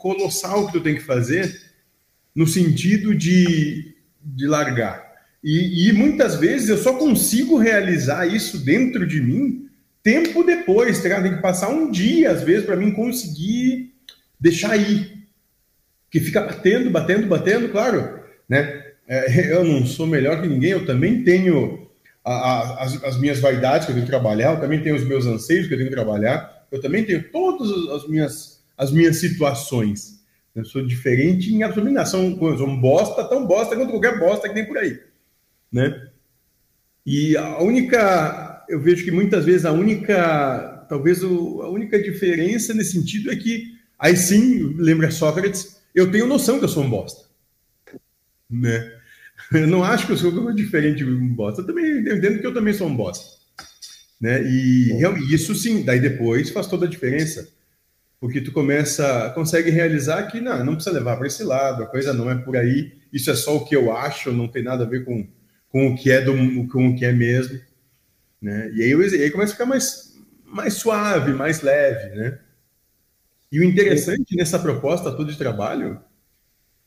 colossal que tu tem que fazer no sentido de, de largar. E, e muitas vezes eu só consigo realizar isso dentro de mim tempo depois, tá? tem que passar um dia às vezes para mim conseguir deixar ir, que fica batendo, batendo, batendo, claro, né? É, eu não sou melhor que ninguém, eu também tenho a, a, as, as, minhas vaidades que eu tenho que trabalhar, eu também tenho os meus anseios que eu tenho que trabalhar, eu também tenho todas as minhas, as minhas situações. Eu sou diferente em absolutamente nada. Sou, um bosta, tão bosta quanto qualquer bosta que tem por aí. Né? E a única, eu vejo que muitas vezes a única, talvez o, a única diferença nesse sentido é que, aí sim, lembra Sócrates, eu tenho noção que eu sou um bosta. Né? Eu não acho que eu sou diferente de um bosta. Eu também eu entendo que eu também sou um bosta. Né? E isso sim, daí depois faz toda a diferença. Porque tu começa, consegue realizar que não, não precisa levar para esse lado, a coisa não é por aí, isso é só o que eu acho, não tem nada a ver com, com o que é do com o que é mesmo, né? E aí, e aí começa a ficar mais mais suave, mais leve, né? E o interessante nessa proposta toda de trabalho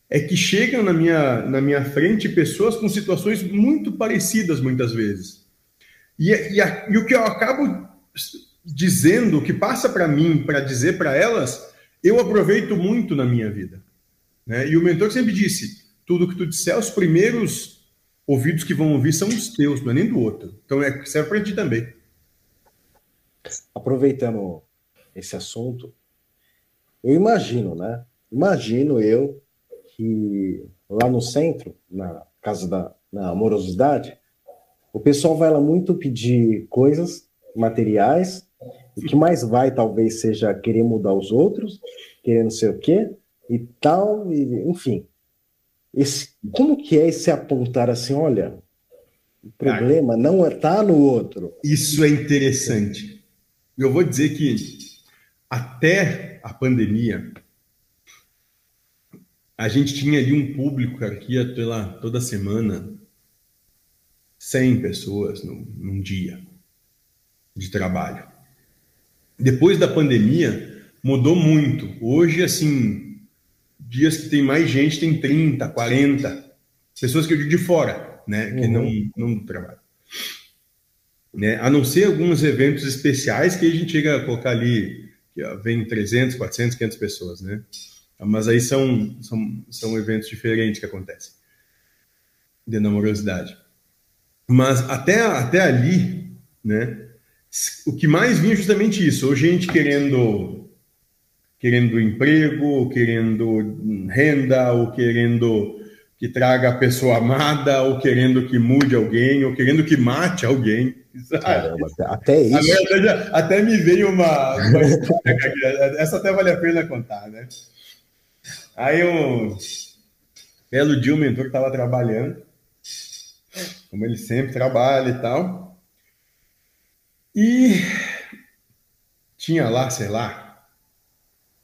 é que chegam na minha, na minha frente pessoas com situações muito parecidas, muitas vezes. E, e, a, e o que eu acabo dizendo, o que passa para mim, para dizer para elas, eu aproveito muito na minha vida. Né? E o mentor sempre disse: tudo que tu disser, os primeiros ouvidos que vão ouvir são os teus, não é nem do outro. Então é, serve para ti também. Aproveitando esse assunto, eu imagino, né? Imagino eu que lá no centro, na casa da na amorosidade, o pessoal vai lá muito pedir coisas materiais, o que mais vai talvez seja querer mudar os outros, querer não sei o quê, e tal, e, enfim. Esse, como que é esse apontar assim, olha, o problema ah, não está no outro. Isso é interessante. Eu vou dizer que até a pandemia, a gente tinha ali um público, cara, que ia lá toda semana 100 pessoas num, num dia de trabalho. Depois da pandemia, mudou muito. Hoje, assim, dias que tem mais gente, tem 30, 40 pessoas que eu digo de fora, né, que uhum. não, não trabalham. Né? A não ser alguns eventos especiais que a gente chega a colocar ali, que vem 300, 400, 500 pessoas, né? Mas aí são, são, são eventos diferentes que acontecem de namorosidade. Mas até, até ali, né, o que mais vinha é justamente isso, ou gente querendo querendo emprego, ou querendo renda, ou querendo que traga a pessoa amada, ou querendo que mude alguém, ou querendo que mate alguém. Caramba, até isso. Até, até me veio uma, uma essa até vale a pena contar, né? Aí um belo dia o mentor estava trabalhando, como ele sempre trabalha e tal. E tinha lá, sei lá,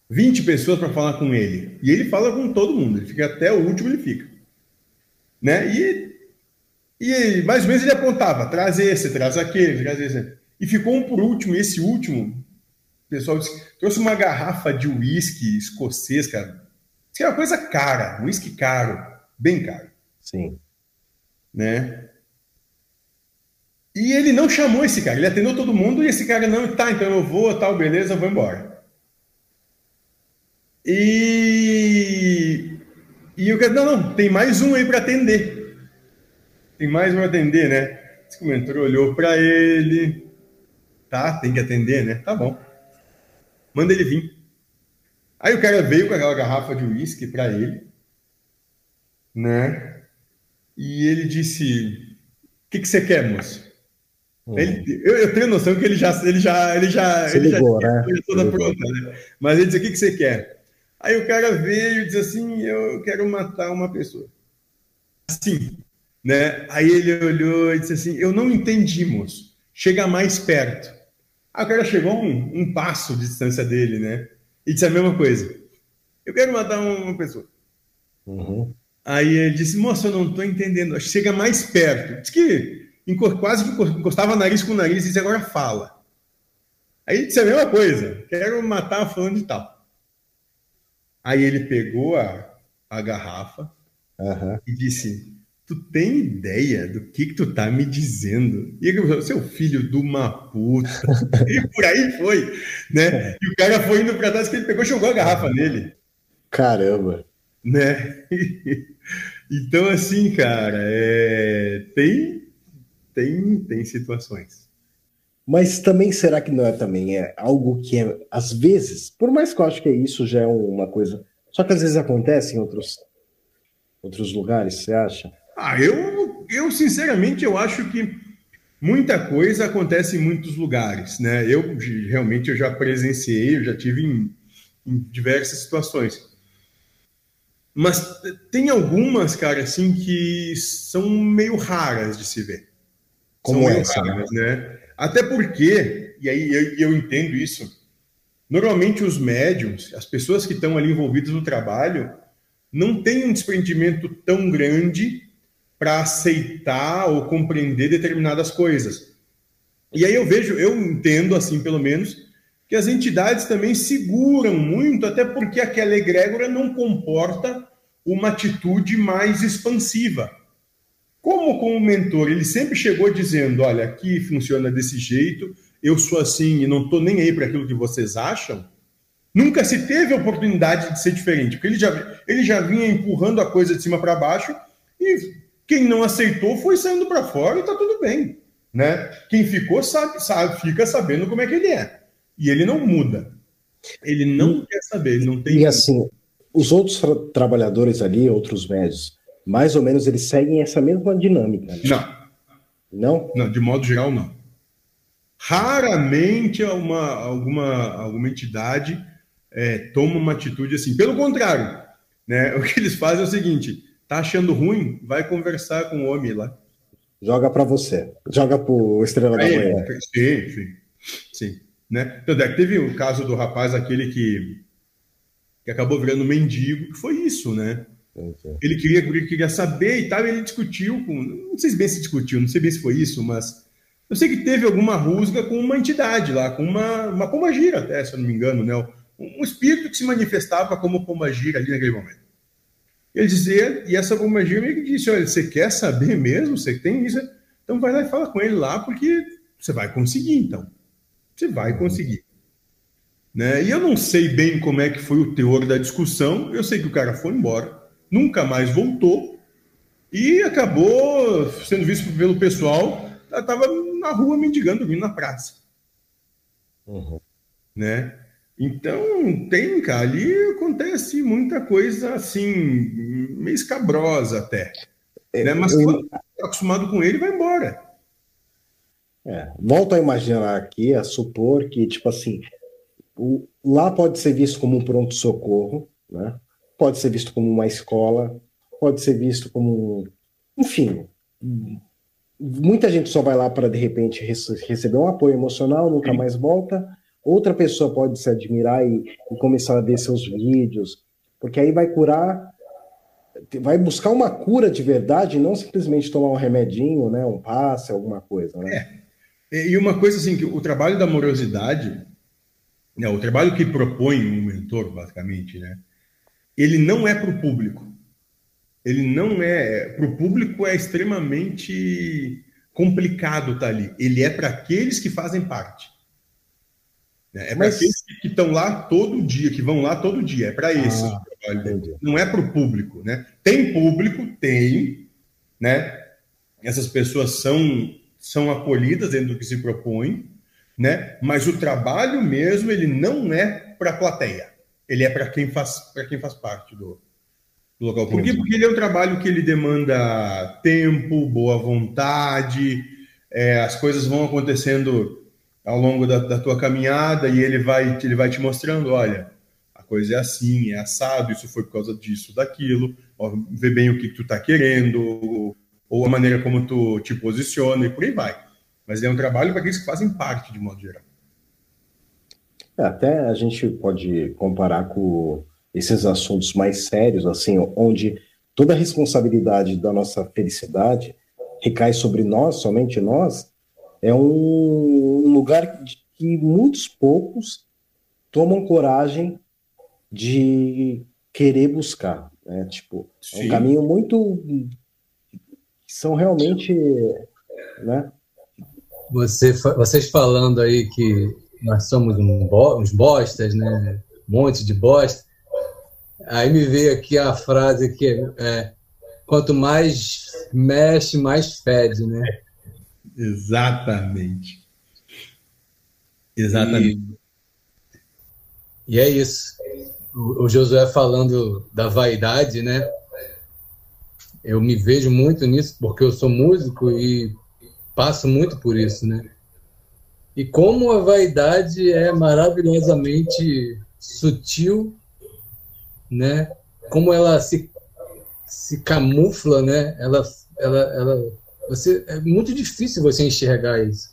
20 pessoas para falar com ele. E ele fala com todo mundo, ele fica até o último, ele fica. Né? E, e mais ou menos ele apontava, traz esse, traz aquele, traz esse. E ficou um por último, e esse último, o pessoal disse, trouxe uma garrafa de uísque escocês, cara, isso é uma coisa cara, um uísque caro, bem caro. Sim. Né? E ele não chamou esse cara, ele atendeu todo mundo e esse cara não, tá, então eu vou, tal, beleza, eu vou embora. E, e eu quero, não, não, tem mais um aí para atender. Tem mais um para atender, né? Esse entrou, olhou para ele, tá, tem que atender, né? Tá bom. Manda ele vir. Aí o cara veio com aquela garrafa de uísque para ele, né? E ele disse: O que, que você quer, moço? Hum. Ele, eu, eu, tenho noção que ele já ele já ele já ele ligou, já né? toda pronta, né? Mas ele disse: O que, que você quer? Aí o cara veio e disse assim: Eu quero matar uma pessoa. Assim, né? Aí ele olhou e disse assim: Eu não entendi, moço. Chega mais perto. Aí o cara chegou um, um passo de distância dele, né? E disse a mesma coisa. Eu quero matar uma pessoa. Uhum. Aí ele disse, moço, eu não estou entendendo. Chega mais perto. Diz que quase que encostava nariz com nariz e disse, agora fala. Aí disse a mesma coisa. Quero matar falando de tal. Aí ele pegou a, a garrafa uhum. e disse, tu tem ideia do que que tu tá me dizendo? E ele falou, seu filho de uma puta. e por aí foi, né? E o cara foi indo para trás que ele pegou e jogou a garrafa nele. Caramba. Né? então, assim, cara, é... tem, tem, tem situações. Mas também será que não é também é algo que é, às vezes, por mais que eu acho que isso já é uma coisa, só que às vezes acontece em outros outros lugares, você acha? Ah, eu, eu sinceramente eu acho que muita coisa acontece em muitos lugares, né? Eu realmente eu já presenciei, eu já tive em, em diversas situações. Mas tem algumas, cara, assim, que são meio raras de se ver. Como são essa, né? raras, né? né? Até porque, e aí eu, eu entendo isso, normalmente os médiums, as pessoas que estão ali envolvidas no trabalho, não têm um desprendimento tão grande para aceitar ou compreender determinadas coisas. E aí eu vejo, eu entendo assim, pelo menos, que as entidades também seguram muito, até porque aquela egrégora não comporta uma atitude mais expansiva. Como com o mentor, ele sempre chegou dizendo: olha, aqui funciona desse jeito, eu sou assim e não estou nem aí para aquilo que vocês acham. Nunca se teve a oportunidade de ser diferente, porque ele já, ele já vinha empurrando a coisa de cima para baixo e quem não aceitou foi saindo para fora e está tudo bem. Né? Quem ficou sabe, sabe, fica sabendo como é que ele é. E ele não muda. Ele não quer saber, ele não tem. E assim, os outros tra trabalhadores ali, outros médios, mais ou menos eles seguem essa mesma dinâmica. Né? Não. Não? Não, de modo geral, não. Raramente uma, alguma, alguma entidade é, toma uma atitude assim. Pelo contrário, né, o que eles fazem é o seguinte: tá achando ruim, vai conversar com o homem lá. Joga para você, joga pro Estrela da Manhã. Sim, sim, sim. Né? Então, teve o caso do rapaz, aquele que, que acabou virando mendigo, que foi isso, né? Ele queria, ele queria saber e tal, e ele discutiu com. Não sei se bem se discutiu, não sei bem se foi isso, mas eu sei que teve alguma rusga com uma entidade lá, com uma, uma pombagira, até, se eu não me engano, né? Um espírito que se manifestava como pombagira ali naquele momento. Ele dizia, e essa pombagira meio que disse: Olha, você quer saber mesmo? Você tem isso? Então vai lá e fala com ele lá, porque você vai conseguir, então. Você vai conseguir. Né? E eu não sei bem como é que foi o teor da discussão, eu sei que o cara foi embora nunca mais voltou e acabou sendo visto pelo pessoal, estava na rua mendigando, vindo na praça. Uhum. Né? Então, tem, cara, ali acontece muita coisa assim, meio escabrosa até. É, né? Mas eu... quando tá acostumado com ele, vai embora. É, volto a imaginar aqui, a supor que, tipo assim, o, lá pode ser visto como um pronto-socorro, né? Pode ser visto como uma escola, pode ser visto como. Enfim, muita gente só vai lá para de repente receber um apoio emocional, nunca mais volta. Outra pessoa pode se admirar e, e, começar a ver seus vídeos, porque aí vai curar, vai buscar uma cura de verdade, não simplesmente tomar um remedinho, né, um passe, alguma coisa. Né? É. E uma coisa assim, que o trabalho da amorosidade, né, o trabalho que propõe um mentor, basicamente, né, ele não é para o público. Ele não é. Para o público é extremamente complicado estar tá ali. Ele é para aqueles que fazem parte. Né? É para Mas... aqueles que estão lá todo dia, que vão lá todo dia. É para esse ah. Não é para o público. Né? Tem público, tem. Né? Essas pessoas são, são acolhidas dentro do que se propõe, né? mas o trabalho mesmo ele não é para a plateia. Ele é para quem faz para quem faz parte do, do local. Por quê? Porque ele é um trabalho que ele demanda tempo, boa vontade, é, as coisas vão acontecendo ao longo da, da, tua caminhada e ele vai, ele vai te mostrando, olha, a coisa é assim, é assado, isso foi por causa disso, daquilo, ó, vê bem o que, que tu tá querendo, ou a maneira como tu te posiciona e por aí vai. Mas é um trabalho para aqueles que fazem parte, de modo geral. É, até a gente pode comparar com esses assuntos mais sérios, assim, onde toda a responsabilidade da nossa felicidade recai sobre nós, somente nós, é um lugar que muitos poucos tomam coragem de querer buscar, né? Tipo, é um caminho muito são realmente, né? Você, vocês falando aí que nós somos um bo, uns bostas, né? Um monte de bosta. Aí me veio aqui a frase que é, quanto mais mexe, mais fede, né? Exatamente. Exatamente. E, e é isso. O, o Josué falando da vaidade, né? Eu me vejo muito nisso porque eu sou músico e passo muito por isso, né? E como a vaidade é maravilhosamente sutil, né? Como ela se, se camufla, né? Ela, ela, ela, você é muito difícil você enxergar isso.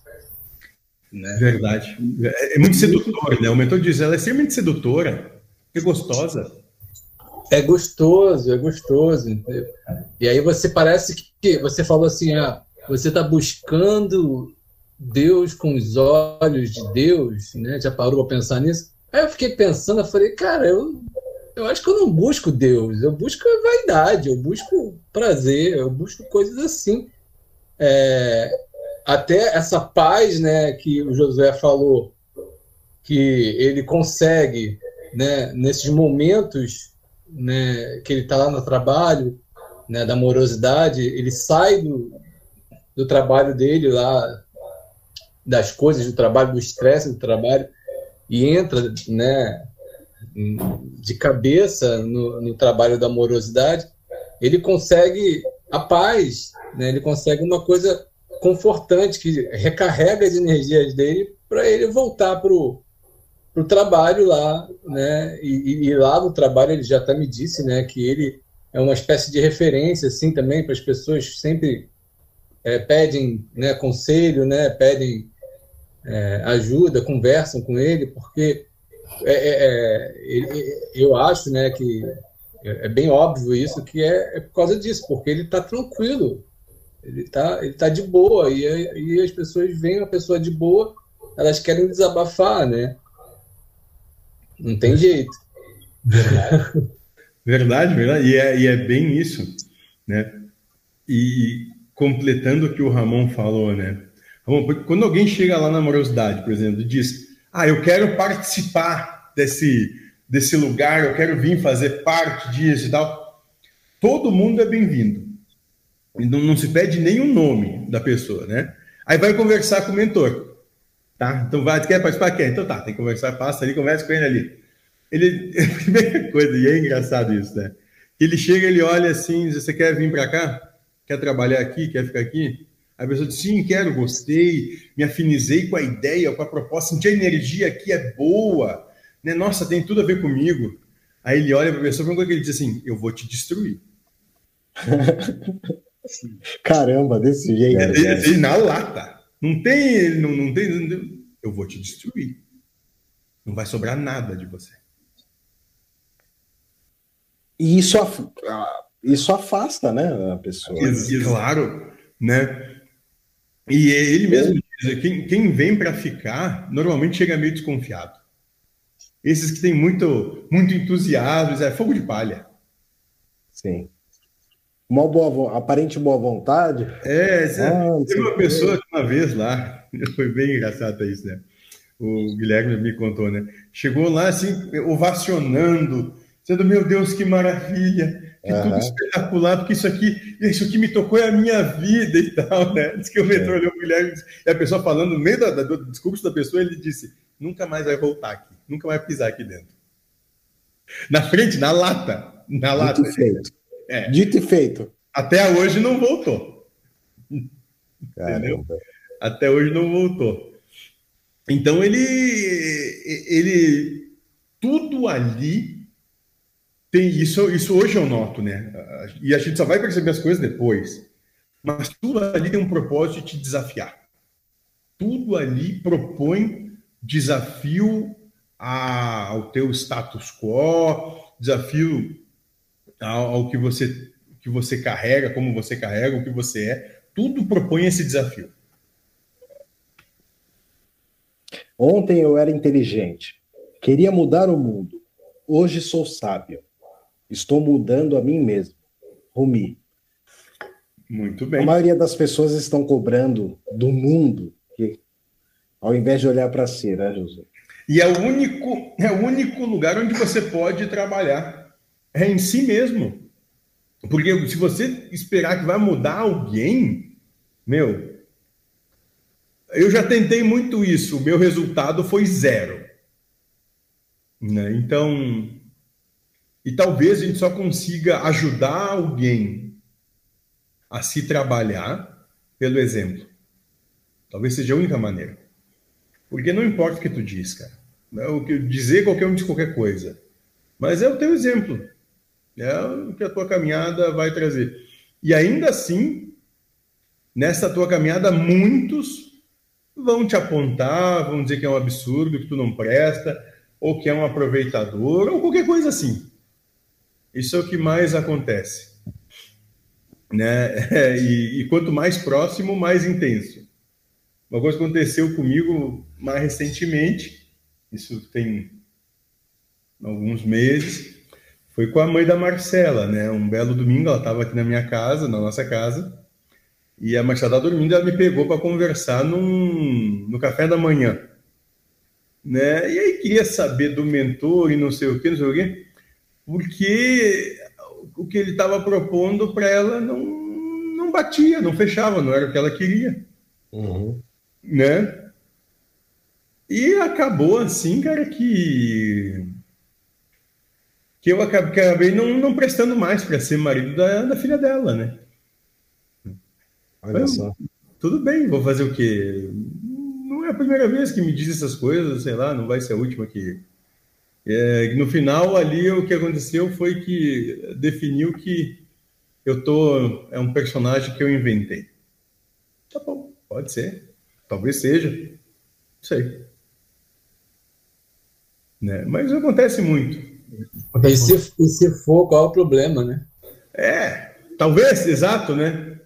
Né? Verdade. É, é muito sedutor, né? O mentor diz, ela é extremamente sedutora, é gostosa. É gostoso, é gostoso. E aí você parece que você falou assim, ah, você está buscando Deus com os olhos de Deus, né? Já parou para pensar nisso? Aí eu fiquei pensando, eu falei, cara, eu, eu acho que eu não busco Deus, eu busco vaidade, eu busco prazer, eu busco coisas assim. É, até essa paz, né, que o Josué falou, que ele consegue, né, nesses momentos, né, que ele está lá no trabalho, né, da morosidade, ele sai do, do trabalho dele lá das coisas do trabalho, do estresse do trabalho, e entra né, de cabeça no, no trabalho da amorosidade, ele consegue a paz, né? ele consegue uma coisa confortante que recarrega as energias dele para ele voltar para o trabalho lá, né? E, e, lá no trabalho ele já até me disse, né, que ele é uma espécie de referência, assim, também para as pessoas sempre é, pedem, né, conselho, né, pedem é, ajuda, conversam com ele, porque é, é, é eu acho né, que é, é bem óbvio isso, que é, por causa disso, porque ele está tranquilo, ele está ele tá de boa, e, e as pessoas veem uma pessoa de boa, elas querem desabafar, né? Não tem jeito. Verdade, verdade. E, é, e é bem isso, né? E completando o que o Ramon falou, né? Quando alguém chega lá na amorosidade, por exemplo, e diz: Ah, eu quero participar desse, desse lugar, eu quero vir fazer parte disso e tal, todo mundo é bem-vindo. Não, não se pede nenhum nome da pessoa, né? Aí vai conversar com o mentor. Tá? Então vai, quer participar? Quer? Então tá, tem que conversar, passa ali, conversa com ele ali. Ele, a primeira coisa, e é engraçado isso, né? Ele chega, ele olha assim, você quer vir para cá? Quer trabalhar aqui? Quer ficar aqui? A pessoa diz, sim, quero, gostei, me afinizei com a ideia, com a proposta, senti a energia aqui, é boa, né? Nossa, tem tudo a ver comigo. Aí ele olha para a pessoa e ele diz assim, eu vou te destruir. Caramba, desse jeito. É, é, na lata. Não tem, não, não tem, não, eu vou te destruir. Não vai sobrar nada de você. E isso, isso afasta, né, a pessoa. Claro, né? E ele mesmo diz, quem, quem vem para ficar, normalmente chega meio desconfiado. Esses que têm muito, muito entusiasmo, é fogo de palha. Sim. uma boa, aparente boa vontade. É, ah, teve uma pessoa que uma vez lá, foi bem engraçado isso, né? O Guilherme me contou, né? Chegou lá assim, ovacionando, dizendo: Meu Deus, que maravilha, que uhum. tudo espetacular, porque isso aqui, isso aqui me tocou é a minha vida e tal, né? Diz que o metrô é. olhou o Guilherme e a pessoa falando, no meio da, da, do discurso da pessoa, ele disse: Nunca mais vai voltar aqui, nunca vai pisar aqui dentro. Na frente, na lata. Na lata. Dito e feito. É. Dito e feito. Até hoje não voltou. Entendeu? Até hoje não voltou. Então ele, ele, tudo ali tem isso. Isso hoje eu noto, né? E a gente só vai perceber as coisas depois. Mas tudo ali tem um propósito de te desafiar. Tudo ali propõe desafio ao teu status quo, desafio ao, ao que você que você carrega, como você carrega, o que você é. Tudo propõe esse desafio. Ontem eu era inteligente, queria mudar o mundo. Hoje sou sábio. Estou mudando a mim mesmo. Rumi. Muito bem. A maioria das pessoas estão cobrando do mundo, que, ao invés de olhar para si, né, José? E é o único, é o único lugar onde você pode trabalhar. É em si mesmo. Porque se você esperar que vai mudar alguém, meu, eu já tentei muito isso, o meu resultado foi zero. Né? Então, e talvez a gente só consiga ajudar alguém a se trabalhar pelo exemplo. Talvez seja a única maneira. Porque não importa o que tu diz, cara. Né? O que dizer qualquer um diz qualquer coisa. Mas é o teu exemplo. É o que a tua caminhada vai trazer. E ainda assim, nessa tua caminhada, muitos vão te apontar, vão dizer que é um absurdo, que tu não presta, ou que é um aproveitador, ou qualquer coisa assim. Isso é o que mais acontece. Né? E, e quanto mais próximo, mais intenso. Uma coisa aconteceu comigo mais recentemente, isso tem alguns meses, foi com a mãe da Marcela, né? Um belo domingo, ela estava aqui na minha casa, na nossa casa, e a Marcela estava dormindo, ela me pegou para conversar num, no café da manhã, né? E aí queria saber do mentor e não sei o que, não sei o que, porque o que ele estava propondo para ela não, não batia, não fechava, não era o que ela queria, uhum. né? E acabou assim, cara, que que eu acabei não, não prestando mais para ser marido da, da filha dela, né? Olha só. Tudo bem, vou fazer o quê? Não é a primeira vez que me diz essas coisas, sei lá, não vai ser a última que. É, no final, ali, o que aconteceu foi que definiu que eu tô. É um personagem que eu inventei. Tá bom, pode ser. Talvez seja. Não sei. Né? Mas acontece muito. E se, e se for, qual é o problema, né? É, talvez, exato, né?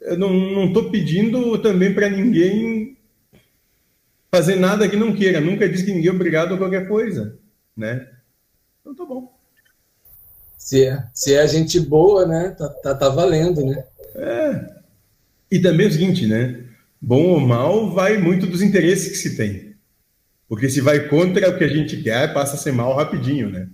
Eu não estou pedindo também para ninguém fazer nada que não queira. Nunca disse que ninguém é obrigado a qualquer coisa, né? Então tá bom. Se é, se é gente boa, né? Tá, tá, tá valendo, né? É. E também é o seguinte, né? Bom ou mal vai muito dos interesses que se tem. Porque se vai contra o que a gente quer, passa a ser mal rapidinho, né?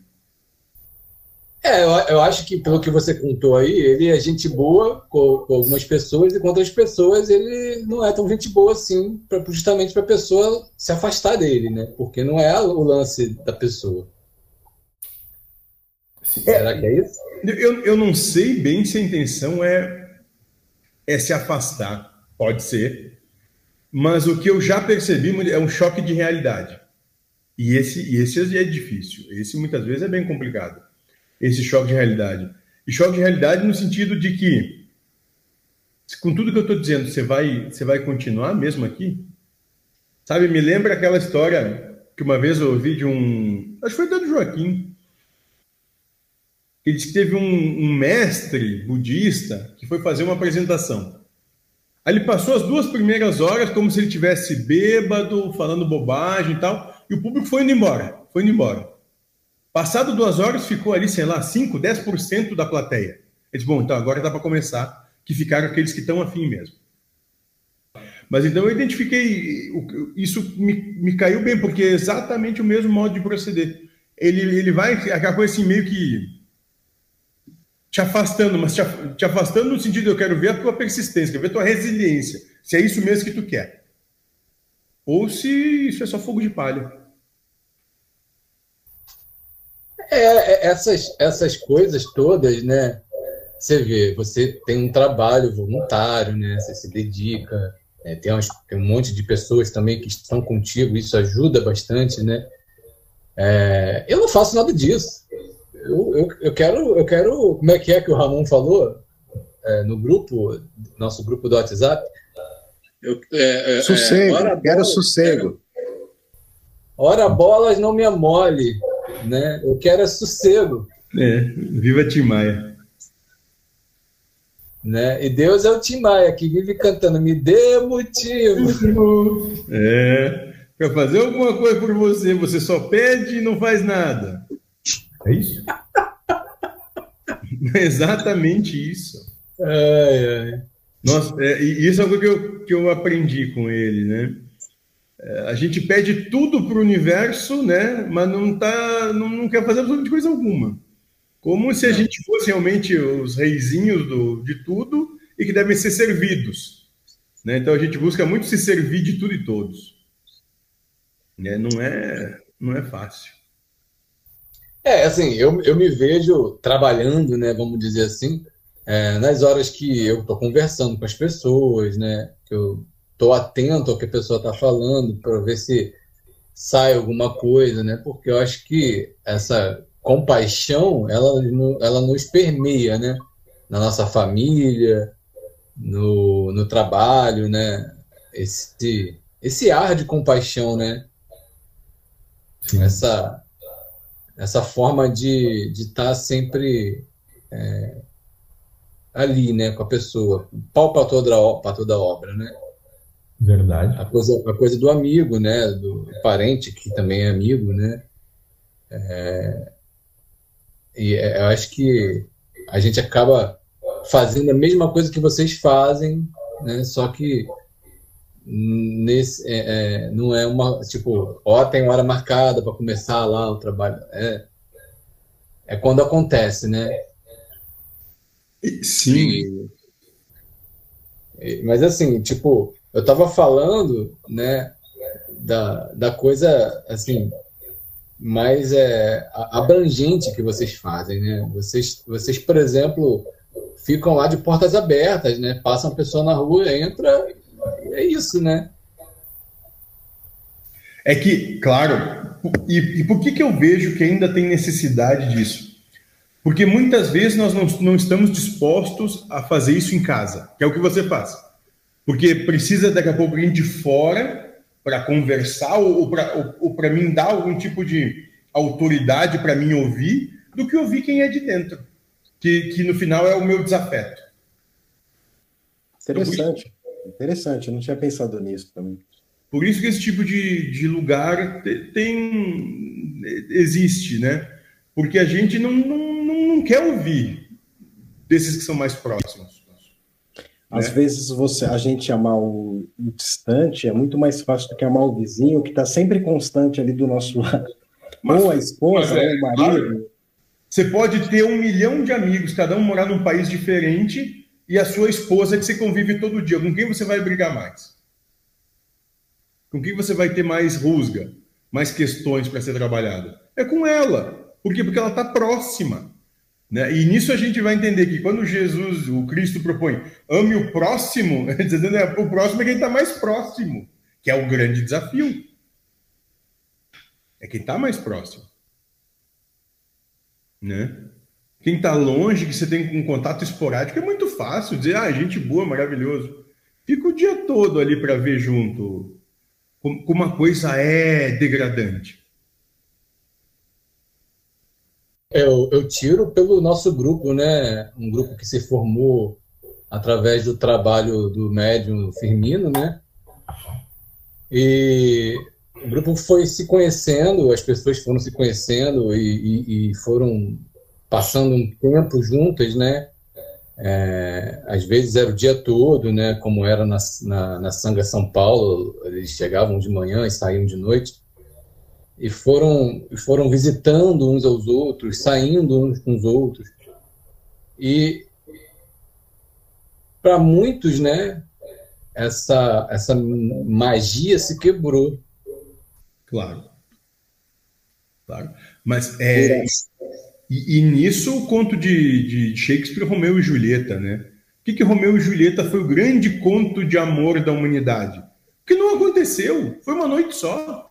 É, eu, eu acho que pelo que você contou aí, ele é gente boa com, com, algumas pessoas e com outras pessoas ele não é tão gente boa assim, pra, justamente para a pessoa se afastar dele, né? Porque não é o lance da pessoa. Será que é isso? Eu, eu não sei bem se a intenção é, é se afastar. Pode ser. Mas o que eu já percebi é um choque de realidade. E esse, e esse é difícil. Esse muitas vezes é bem complicado. Esse choque de realidade. E choque de realidade no sentido de que, com tudo que eu estou dizendo, você vai, você vai continuar mesmo aqui? Sabe, me lembra aquela história que uma vez eu ouvi de um. Acho que foi do Joaquim. Ele disse que teve um, um mestre budista que foi fazer uma apresentação. Aí ele passou as duas primeiras horas como se ele tivesse bêbado, falando bobagem e tal, e o público foi indo embora, foi indo embora. Passado duas horas, ficou ali, sei lá, 5, 10% da plateia. Ele disse, bom, então agora dá para começar, que ficaram aqueles que estão afim mesmo. Mas então eu identifiquei, isso me, me caiu bem, porque é exatamente o mesmo modo de proceder. Ele, ele vai, aquela coisa assim, meio que te afastando, mas te, te afastando no sentido eu quero ver a tua persistência, quero ver a tua resiliência, se é isso mesmo que tu quer. Ou se isso é só fogo de palha. É, é essas, essas coisas todas, né? Você vê, você tem um trabalho voluntário, né? Você se dedica, é, tem, umas, tem, um monte de pessoas também que estão contigo, isso ajuda bastante, né? É, eu não faço nada disso. Eu, eu, eu, quero, eu quero. Como é que é que o Ramon falou é, no grupo, nosso grupo do WhatsApp? Eu, é, é, sossego, quero sossego. Ora bolas não me amole, né? Eu quero é sossego. É, viva Tim Maia. Né? E Deus é o Tim Maia que vive cantando, me dê motivo. É, para fazer alguma coisa por você, você só pede e não faz nada. É isso? é exatamente isso. Ai, ai. Nossa, é, isso é algo que eu, que eu aprendi com ele, né? É, a gente pede tudo para o universo, né? Mas não, tá, não, não quer fazer absolutamente coisa alguma. Como se a gente fosse realmente os reizinhos do, de tudo e que devem ser servidos. Né? Então a gente busca muito se servir de tudo e todos. Né? Não, é, não é fácil. É, assim, eu, eu me vejo trabalhando, né, vamos dizer assim, é, nas horas que eu estou conversando com as pessoas, né, que eu estou atento ao que a pessoa está falando para ver se sai alguma coisa, né, porque eu acho que essa compaixão, ela, ela nos permeia, né, na nossa família, no, no trabalho, né, esse, esse ar de compaixão, né, Sim. essa essa forma de estar tá sempre é, ali, né, com a pessoa, pau para toda, para toda obra, né? Verdade. A coisa, a coisa do amigo, né, do parente que também é amigo, né? É, e é, eu acho que a gente acaba fazendo a mesma coisa que vocês fazem, né? Só que nesse é, é, não é uma tipo ó tem hora marcada para começar lá o trabalho é é quando acontece né sim e, mas assim tipo eu estava falando né da, da coisa assim mais é abrangente que vocês fazem né vocês vocês por exemplo ficam lá de portas abertas né passa uma pessoa na rua entra é isso, né? É que, claro, e, e, por que, que eu vejo que ainda tem necessidade disso? Porque muitas vezes nós não, não estamos dispostos a fazer isso em casa, que é o que você faz. Porque precisa daqui a pouco alguém de fora para conversar ou, ou para mim dar algum tipo de autoridade para mim ouvir, do que ouvir quem é de dentro, que, que no final é o meu desafeto. Interessante. Interessante, eu não tinha pensado nisso também. Por isso que esse tipo de, de lugar tem existe, né? Porque a gente não, não, não quer ouvir desses que são mais próximos. Às né? vezes você, a gente amar o, o, distante é muito mais fácil do que amar o vizinho que está sempre constante ali do nosso lado. Mas, ou a esposa, é, ou o marido. Você pode ter um milhão de amigos, cada um morar num país diferente, e a sua esposa que você convive todo dia. Com quem você vai brigar mais? Com quem você vai ter mais rusga, mais questões para ser trabalhado? É com ela. Por quê? Porque ela está próxima. Né? E nisso a gente vai entender que quando Jesus, o Cristo propõe, ame o próximo, o próximo é quem está mais próximo, que é o grande desafio. É quem está mais próximo. Né? Quem está longe, que você tem um contato esporádico, é muito fácil dizer, ah, gente boa, maravilhoso. Fica o dia todo ali para ver junto como uma coisa é degradante. Eu, eu tiro pelo nosso grupo, né? Um grupo que se formou através do trabalho do médium Firmino, né? E o grupo foi se conhecendo, as pessoas foram se conhecendo e, e, e foram passando um tempo juntas, né? É, às vezes era o dia todo, né? Como era na, na, na Sanga São Paulo, eles chegavam de manhã e saíam de noite e foram foram visitando uns aos outros, saindo uns com os outros. E para muitos, né, essa essa magia se quebrou. Claro. Claro. Mas é, e, e, nisso o conto de, de Shakespeare, Romeu e Julieta, né? O que, que Romeu e Julieta foi o grande conto de amor da humanidade? Que não aconteceu, foi uma noite só.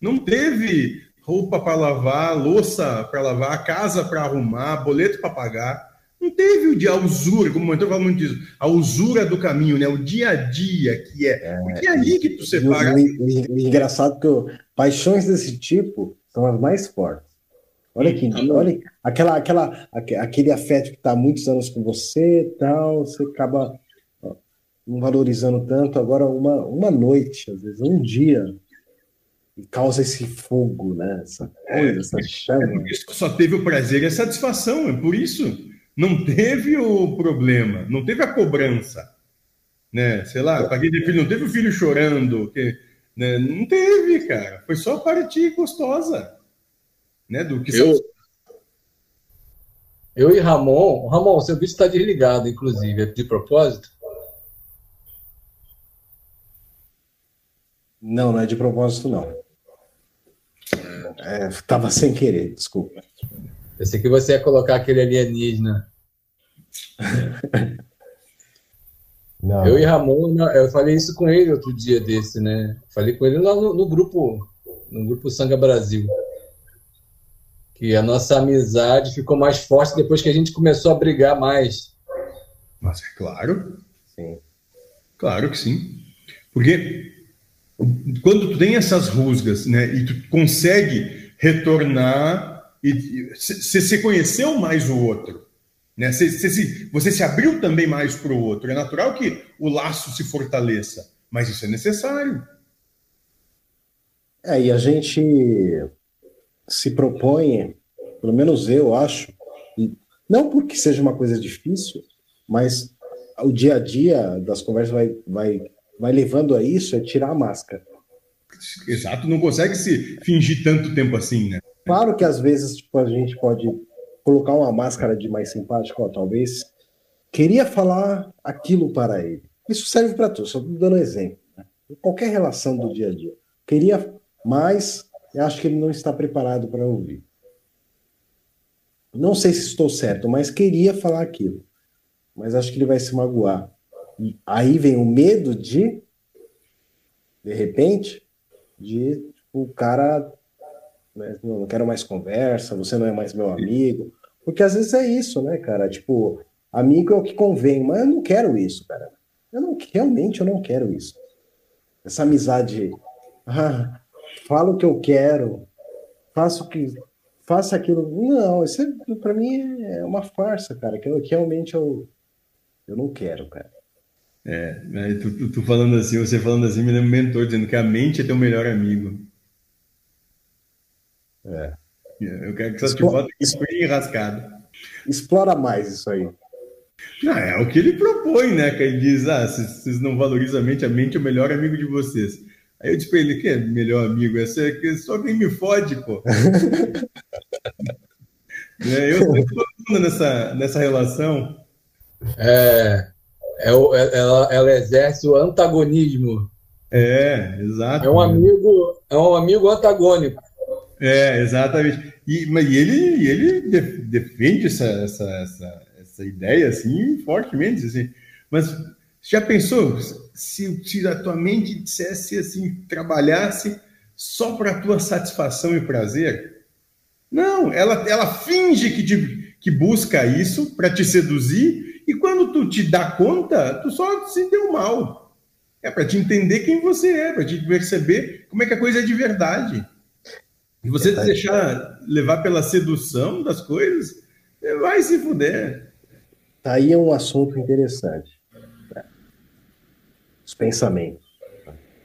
Não teve roupa para lavar, louça para lavar, casa para arrumar, boleto para pagar. Não teve o dia, a usura, como o mentor fala muito disso, a usura do caminho, né? O dia a dia que é. é Porque é ali que tu separa. engraçado que paixões desse tipo são as mais fortes. Olha aqui, tá olha aquela, aquela, aquele afeto que está há muitos anos com você, tal, você acaba não valorizando tanto. Agora, uma, uma noite, às vezes, um dia, e causa esse fogo, né? Essa coisa, essa chama. É por isso que só teve o prazer e a satisfação, é por isso. Não teve o problema, não teve a cobrança. Né? Sei lá, paguei de filho, não teve o filho chorando, que, né? não teve, cara. Foi só para ti gostosa né? Do que eu, eu e Ramon, Ramon, seu vídeo está desligado, inclusive, é de propósito? Não, não é de propósito, não. É, tava sem querer, desculpa. Pensei que você ia colocar aquele alienígena. Não. Eu e Ramon, eu falei isso com ele outro dia desse, né? Falei com ele lá no, no grupo, no grupo Sanga Brasil que a nossa amizade ficou mais forte depois que a gente começou a brigar mais. Mas é claro. Sim. Claro que sim. Porque quando tu tem essas rusgas, né, e tu consegue retornar e você se conheceu mais o outro, né? Se, você se abriu também mais para o outro. É natural que o laço se fortaleça, mas isso é necessário. É, e a gente se propõe, pelo menos eu acho, não porque seja uma coisa difícil, mas o dia a dia das conversas vai, vai, vai levando a isso, é tirar a máscara. Exato, não consegue se fingir tanto tempo assim, né? Claro que às vezes tipo, a gente pode colocar uma máscara de mais simpático, ó, talvez queria falar aquilo para ele. Isso serve para tudo, só estou dando exemplo. Né? Qualquer relação do dia a dia. Queria mais acho que ele não está preparado para ouvir. Não sei se estou certo, mas queria falar aquilo. Mas acho que ele vai se magoar. Aí vem o medo de, de repente, de tipo, o cara. Né, não, quero mais conversa, você não é mais meu amigo. Porque às vezes é isso, né, cara? Tipo, amigo é o que convém, mas eu não quero isso, cara. Eu não, realmente eu não quero isso. Essa amizade. Ah, falo o que eu quero, faço o que faça aquilo. Não, isso é, para mim é uma farsa, cara, que, eu, que realmente eu, eu não quero, cara. É, tu, tu, tu, falando assim, você falando assim, me lembra um mentor dizendo que a mente é teu melhor amigo. É. Eu quero que você te bota aqui enrascado. Explora mais isso aí. Não, é o que ele propõe, né? Que ele diz: ah, vocês não valorizam a mente, a mente é o melhor amigo de vocês. Aí eu disse pra ele, que é melhor amigo? Essa é só quem me fode, pô. é, eu estou nessa, nessa relação. É, é, é, ela, ela exerce o antagonismo. É, exato. É um amigo, é um amigo antagônico. É, exatamente. E, mas ele, ele defende essa, essa, essa, essa ideia assim fortemente. Assim. Mas já pensou se, se a tua mente dissesse assim, trabalhasse só para tua satisfação e prazer? Não, ela, ela finge que, te, que busca isso para te seduzir e quando tu te dá conta, tu só se deu mal. É para te entender quem você é, para te perceber como é que a coisa é de verdade. E você se deixar levar pela sedução das coisas, vai se fuder. Tá aí um assunto interessante os pensamentos.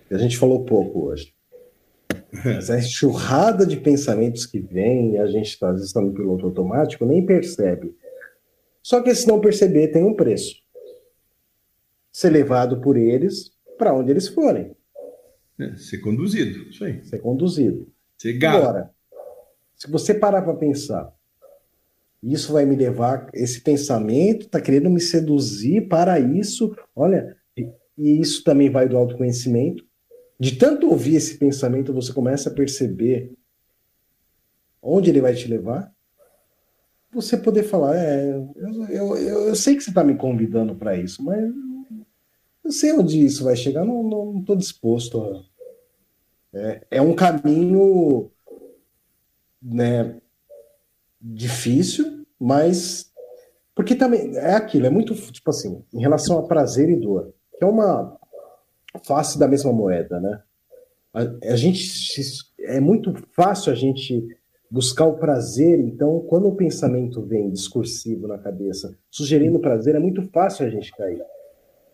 A gente falou pouco hoje. Mas a enxurrada de pensamentos que vem, a gente tá, às vezes está no piloto automático, nem percebe. Só que se não perceber, tem um preço. Ser levado por eles para onde eles forem. É, ser conduzido, isso aí. Ser conduzido. Ser gato. Agora, se você parar para pensar, isso vai me levar, esse pensamento está querendo me seduzir para isso, olha, e, e isso também vai do autoconhecimento. De tanto ouvir esse pensamento, você começa a perceber onde ele vai te levar. Você poder falar, é, eu, eu, eu, sei que você está me convidando para isso, mas eu sei onde isso vai chegar, não estou disposto a. É, é um caminho né, difícil, mas porque também é aquilo, é muito tipo assim, em relação a prazer e dor, que é uma face da mesma moeda, né? A, a gente é muito fácil a gente buscar o prazer, então quando o pensamento vem discursivo na cabeça, sugerindo prazer, é muito fácil a gente cair.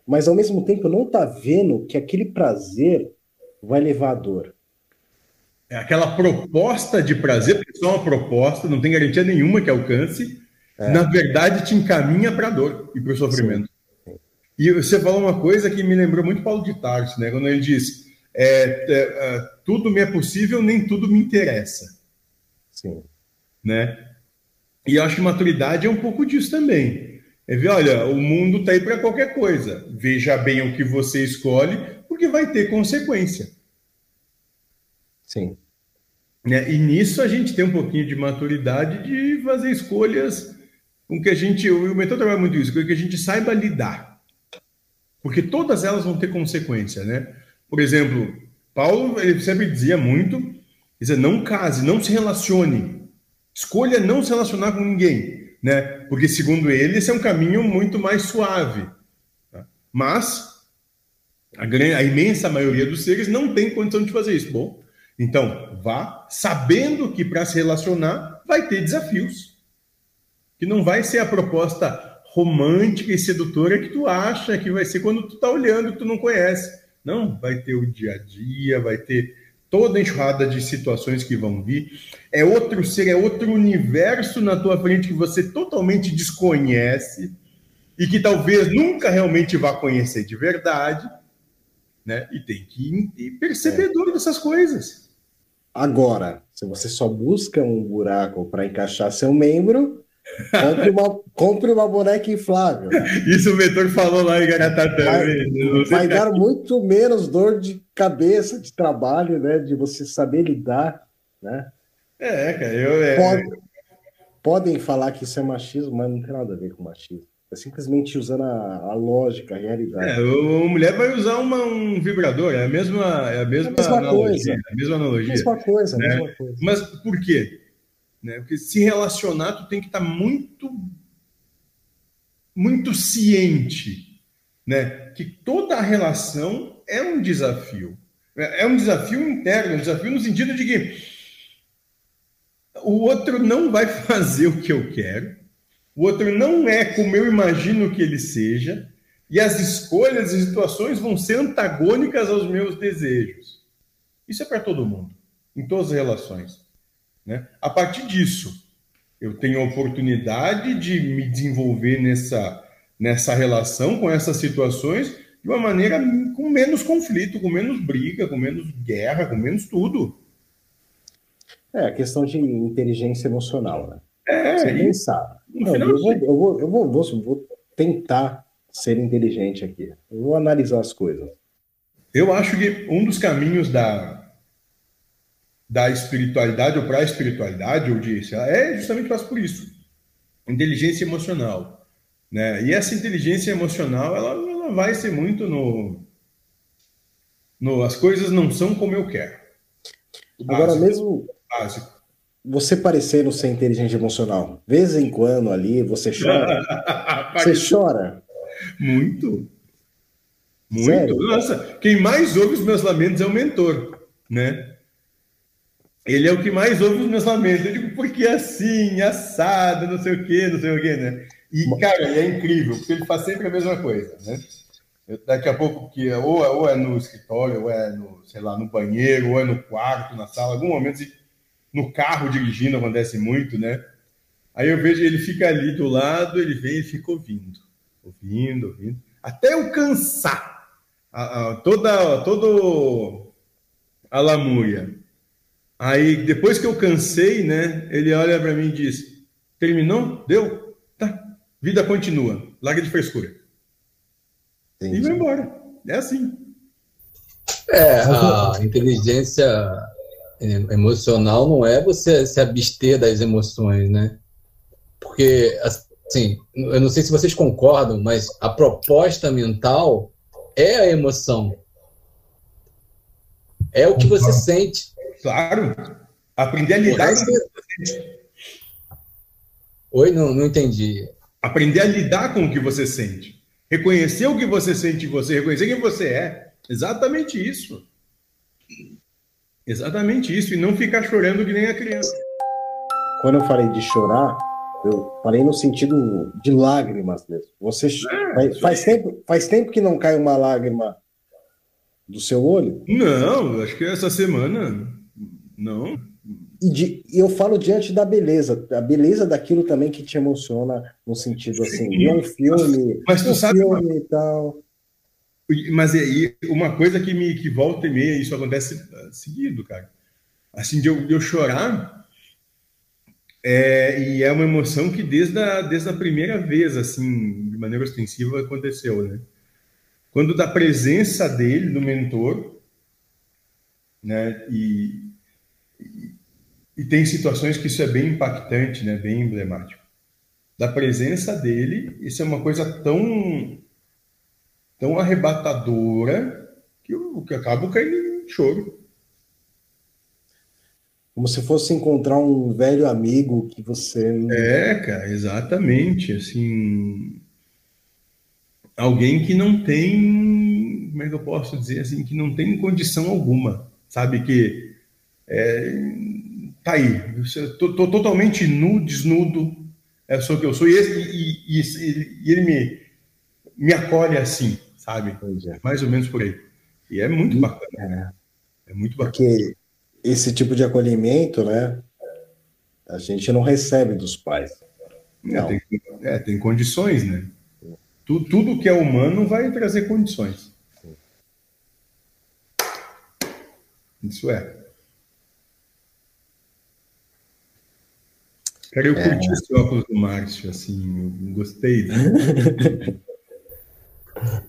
Mas ao mesmo tempo não tá vendo que aquele prazer vai levar à dor. É aquela proposta de prazer, porque só uma proposta, não tem garantia nenhuma que alcance, é. na verdade te encaminha para a dor e para o sofrimento. Sim. E você falou uma coisa que me lembrou muito Paulo de Tarso, né? quando ele diz: é, é, é, tudo me é possível, nem tudo me interessa. Sim. Né? E eu acho que maturidade é um pouco disso também. É ver, olha, o mundo está aí para qualquer coisa. Veja bem o que você escolhe, porque vai ter consequência. Sim. Né? E nisso a gente tem um pouquinho de maturidade de fazer escolhas com que a gente. O mentor trabalha muito isso, com que a gente saiba lidar. Porque todas elas vão ter consequência, né? Por exemplo, Paulo ele sempre dizia muito: dizia, não case, não se relacione. Escolha não se relacionar com ninguém, né? Porque, segundo ele, esse é um caminho muito mais suave. Tá? Mas a, grande, a imensa maioria dos seres não tem condição de fazer isso. Bom, então, vá sabendo que para se relacionar vai ter desafios. Que não vai ser a proposta romântica e sedutora que tu acha que vai ser quando tu está olhando que tu não conhece. Não, vai ter o dia a dia, vai ter toda enxurrada de situações que vão vir. É outro ser, é outro universo na tua frente que você totalmente desconhece e que talvez nunca realmente vá conhecer de verdade, né? E tem que ir percebedor é. dessas coisas. Agora, se você só busca um buraco para encaixar seu membro, compre uma, compre uma boneca inflável. Isso o mentor falou lá em Garatá Vai, vai dar muito menos dor de cabeça, de trabalho, né? De você saber lidar, né? É, cara, eu... É... Pode, podem falar que isso é machismo, mas não tem nada a ver com machismo. É simplesmente usando a, a lógica, a realidade. É, a mulher vai usar uma, um vibrador, é a mesma, é a mesma, é a mesma analogia. Coisa. A mesma analogia. Mesma coisa, né? mesma coisa. Mas por quê? Né? Porque se relacionar, tu tem que estar muito, muito ciente, né? Que toda relação é um desafio. É um desafio interno, um desafio no sentido de que o outro não vai fazer o que eu quero, o outro não é como eu imagino que ele seja, e as escolhas e situações vão ser antagônicas aos meus desejos. Isso é para todo mundo, em todas as relações. Né? A partir disso, eu tenho a oportunidade de me desenvolver nessa, nessa relação, com essas situações, de uma maneira com menos conflito, com menos briga, com menos guerra, com menos tudo. É, a questão de inteligência emocional, né? É, Você pensar, não, eu, vou, eu, vou, eu vou, vou, vou tentar ser inteligente aqui. Eu vou analisar as coisas. Eu acho que um dos caminhos da, da espiritualidade ou para a espiritualidade, ou de, é justamente passa por isso. Inteligência emocional. Né? E essa inteligência emocional, ela, ela vai ser muito no, no. As coisas não são como eu quero. Agora, mesmo. Básico você parecendo ser inteligente emocional, vez em quando ali, você chora. você chora. Muito. Muito. Sério? Nossa, quem mais ouve os meus lamentos é o mentor, né? Ele é o que mais ouve os meus lamentos. Eu digo, porque assim, assado, não sei o quê, não sei o quê, né? E, cara, é incrível, porque ele faz sempre a mesma coisa, né? Eu, daqui a pouco, que ou, é, ou é no escritório, ou é no, sei lá, no banheiro, ou é no quarto, na sala, algum momento no carro dirigindo acontece muito, né? Aí eu vejo ele fica ali do lado, ele vem e fica ouvindo, ouvindo, ouvindo, até eu cansar a, a, toda, todo a lamúria. Aí depois que eu cansei, né, ele olha para mim e diz: terminou? Deu? Tá. Vida continua. Larga de frescura. Entendi. E vai embora. É assim. É, a inteligência emocional não é você se abster das emoções, né? Porque, assim, eu não sei se vocês concordam, mas a proposta mental é a emoção. É o que você sente. Claro. Aprender a lidar com você. Oi, não, não entendi. Aprender a lidar com o que você sente. Reconhecer o que você sente em você, reconhecer quem você é. Exatamente isso. Exatamente isso. E não ficar chorando que nem a criança. Quando eu falei de chorar, eu falei no sentido de lágrimas mesmo. Você é, faz, faz tempo, faz tempo que não cai uma lágrima do seu olho? Não, acho que essa semana não. E, de, e, eu falo diante da beleza, a beleza daquilo também que te emociona no sentido assim, Sim, um filme, mas, mas tu um sabe filme uma... e tal. Mas aí, uma coisa que me que volta e meia, isso acontece ah, seguido, cara. Assim, de eu, de eu chorar, é, e é uma emoção que desde a, desde a primeira vez, assim, de maneira ostensiva, aconteceu, né? Quando da presença dele, do mentor, né? E, e, tem situações que isso é bem impactante, né? Bem emblemático. Da presença dele, isso é uma coisa tão tão arrebatadora que eu, que eu acabo caindo em choro. Como se fosse encontrar um velho amigo que você. É, cara, exatamente. Assim. Alguém que não tem. Como é que eu posso dizer assim? Que não tem condição alguma. Sabe? Que. É, tá aí. Estou totalmente nu, desnudo. É só o que eu sou. E, e, e, e ele me, me acolhe assim sabe? É. Mais ou menos por aí. E é muito bacana. É, é muito bacana. Porque esse tipo de acolhimento, né? A gente não recebe dos pais. É, tem, é, tem condições, né? Tudo, tudo que é humano vai trazer condições. Isso é. Cara, eu é. curti esse óculos do Márcio, assim, eu gostei.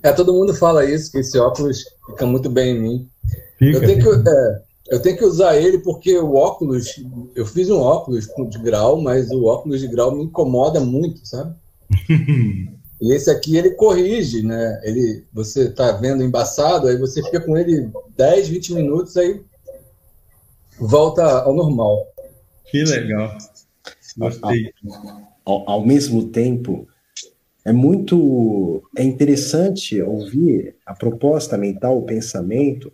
É, todo mundo fala isso, que esse óculos fica muito bem em mim. Fica, eu, tenho que, é, eu tenho que usar ele porque o óculos, eu fiz um óculos de grau, mas o óculos de grau me incomoda muito, sabe? e esse aqui ele corrige, né? Ele, você tá vendo embaçado, aí você fica com ele 10, 20 minutos, aí volta ao normal. Que legal. Gostei. Ao, ao mesmo tempo, é muito é interessante ouvir a proposta mental, o pensamento,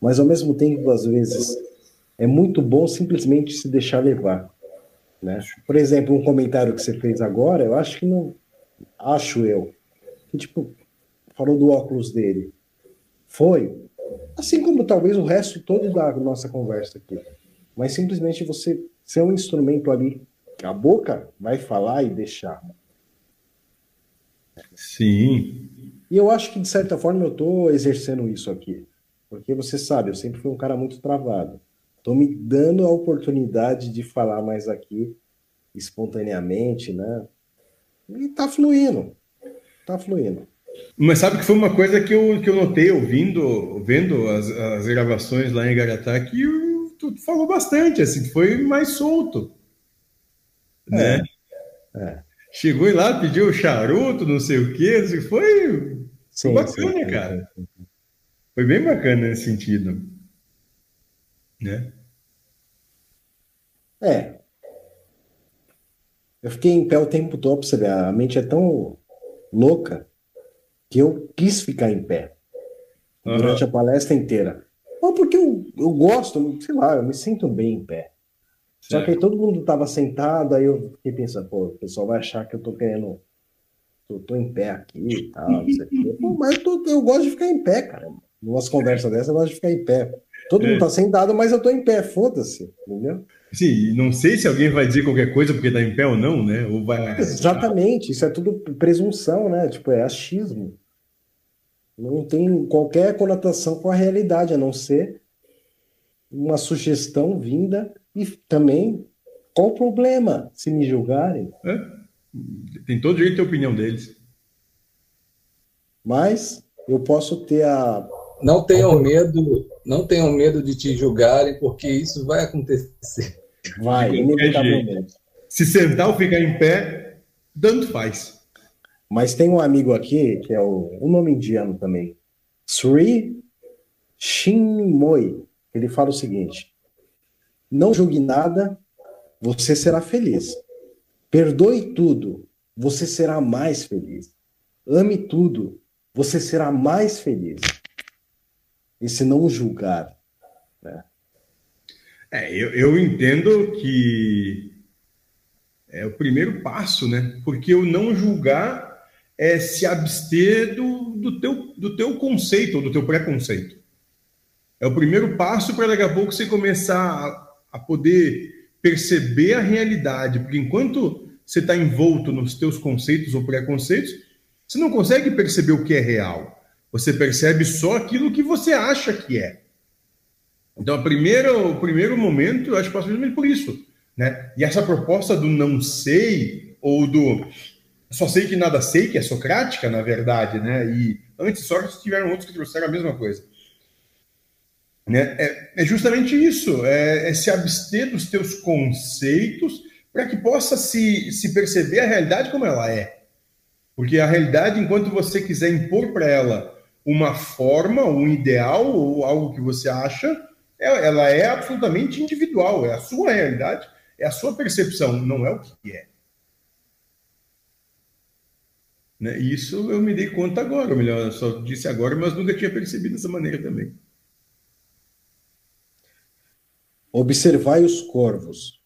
mas ao mesmo tempo, às vezes, é muito bom simplesmente se deixar levar. Né? Por exemplo, um comentário que você fez agora, eu acho que não. Acho eu. Que, tipo, falou do óculos dele. Foi. Assim como talvez o resto todo da nossa conversa aqui. Mas simplesmente você ser um instrumento ali. A boca vai falar e deixar. Sim. E eu acho que, de certa forma, eu estou exercendo isso aqui. Porque você sabe, eu sempre fui um cara muito travado. Estou me dando a oportunidade de falar mais aqui espontaneamente, né? E tá fluindo. Tá fluindo. Mas sabe que foi uma coisa que eu, que eu notei ouvindo, vendo as, as gravações lá em Garatá, que tu falou bastante, assim, foi mais solto. Né? É. é. Chegou lá, pediu o charuto, não sei o quê, assim, foi, sim, foi bacana, sim, cara. Foi bem bacana nesse sentido. Né? É. Eu fiquei em pé o tempo todo pra você ver. A mente é tão louca que eu quis ficar em pé durante uhum. a palestra inteira. Não, porque eu, eu gosto, sei lá, eu me sinto bem em pé. Só que aí todo mundo tava sentado, aí eu fiquei pensando, pô, o pessoal vai achar que eu tô querendo. Eu tô em pé aqui e tal, não sei o quê. Pô, mas eu, tô, eu gosto de ficar em pé, cara. Numas conversas dessas, eu gosto de ficar em pé. Todo é. mundo tá sentado, mas eu tô em pé, foda-se, entendeu? Sim, não sei se alguém vai dizer qualquer coisa porque está em pé ou não, né? Ou vai... Exatamente, isso é tudo presunção, né? Tipo, é achismo. Não tem qualquer conotação com a realidade, a não ser uma sugestão vinda e também qual o problema se me julgarem? É. Tem todo jeito de ter a opinião deles. Mas eu posso ter a. Não tenham medo, não tenham medo de te julgarem, porque isso vai acontecer. Vai, inevitavelmente. Se sentar ou ficar em pé, tanto faz. Mas tem um amigo aqui, que é o, um nome indiano também, Sri Chinmoy. Ele fala o seguinte: Não julgue nada, você será feliz. Perdoe tudo, você será mais feliz. Ame tudo, você será mais feliz. E se não julgar, né? É, eu, eu entendo que é o primeiro passo, né? Porque o não julgar é se abster do, do, teu, do teu conceito do teu preconceito. É o primeiro passo para daqui a pouco você começar a, poder perceber a realidade, porque enquanto você está envolto nos teus conceitos ou preconceitos, você não consegue perceber o que é real. Você percebe só aquilo que você acha que é. Então, a primeira, o primeiro momento, eu acho que passa justamente por isso. Né? E essa proposta do não sei, ou do só sei que nada sei, que é socrática, na verdade, né? E antes só tiveram outros que trouxeram a mesma coisa. Né? É, é justamente isso, é, é, se abster dos teus conceitos para que possa se, se perceber a realidade como ela é. Porque a realidade, enquanto você quiser impor para ela uma forma, um ideal ou algo que você acha, é, ela é absolutamente individual, é a sua realidade, é a sua percepção, não é o que é. Né? Isso eu me dei conta agora, ou melhor, só disse agora, mas nunca tinha percebido dessa maneira também. Observai os corvos,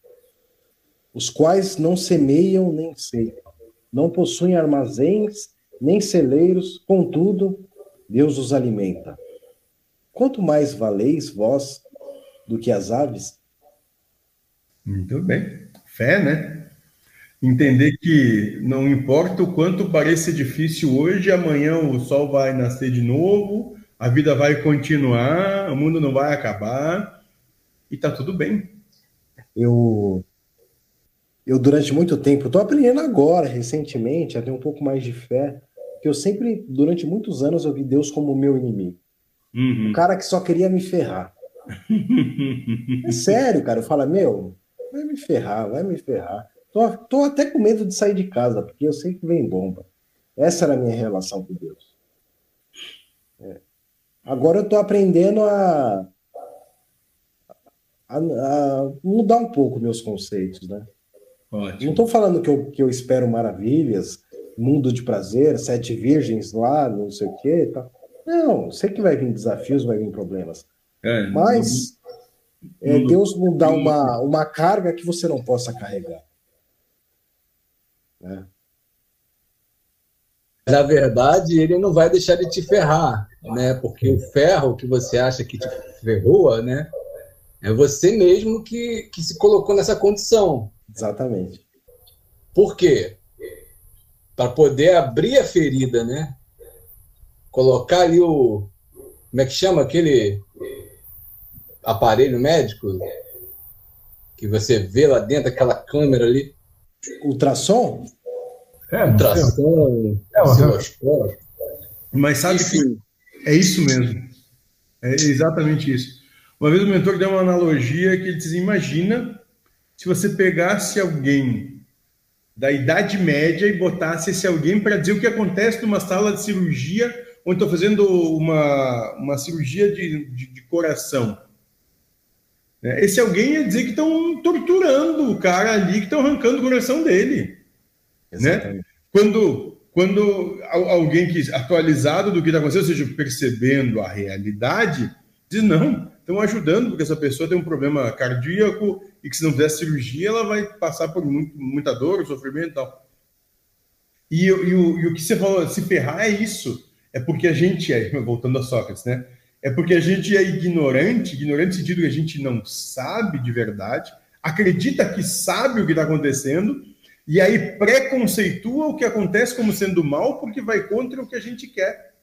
os quais não semeiam nem secam, não possuem armazéns nem celeiros, contudo, Deus os alimenta. Quanto mais valeis vós do que as aves? Muito bem. Fé, né? Entender que não importa o quanto pareça difícil hoje, amanhã o sol vai nascer de novo, a vida vai continuar, o mundo não vai acabar e tá tudo bem. Eu eu durante muito tempo, estou aprendendo agora, recentemente, a ter um pouco mais de fé, que eu sempre, durante muitos anos, eu vi Deus como meu inimigo. Uhum. O cara que só queria me ferrar. Sério, cara, eu falo, meu, vai me ferrar, vai me ferrar. Tô, tô até com medo de sair de casa, porque eu sei que vem bomba. Essa era a minha relação com Deus. É. Agora eu tô aprendendo a, a, a, mudar um pouco meus conceitos, né? Ótimo. Não estou falando que eu, que eu espero maravilhas, mundo de prazer, sete virgens lá, não sei o quê. Tá. Não, sei que vai vir desafios, vai vir problemas. É, Mas é, Deus não dá uma, uma carga que você não possa carregar. Né? Na verdade, ele não vai deixar de te ferrar, né? Porque o ferro que você acha que te ferrou, né? É você mesmo que, que se colocou nessa condição. Exatamente. Por quê? Para poder abrir a ferida, né? Colocar ali o. Como é que chama aquele aparelho médico? Que você vê lá dentro, aquela câmera ali. Ultrassom? É, ultrassom, é, Mas sabe que é isso mesmo. É exatamente isso. Uma vez o mentor deu uma analogia que ele diz: imagina se você pegasse alguém da Idade Média e botasse esse alguém para dizer o que acontece numa sala de cirurgia, onde estou fazendo uma, uma cirurgia de, de, de coração. Né? Esse alguém ia dizer que estão torturando o cara ali, que estão arrancando o coração dele. Né? Quando, quando alguém que atualizado do que está acontecendo, ou seja, percebendo a realidade, diz não, estão ajudando, porque essa pessoa tem um problema cardíaco e que se não fizer cirurgia, ela vai passar por muito, muita dor, sofrimento e tal. E, o, e o que você falou, se ferrar é isso. É porque a gente é, voltando a Sócrates, né? É porque a gente é ignorante, ignorante no sentido que a gente não sabe de verdade, acredita que sabe o que está acontecendo e aí preconceitua o que acontece como sendo mal porque vai contra o que a gente quer.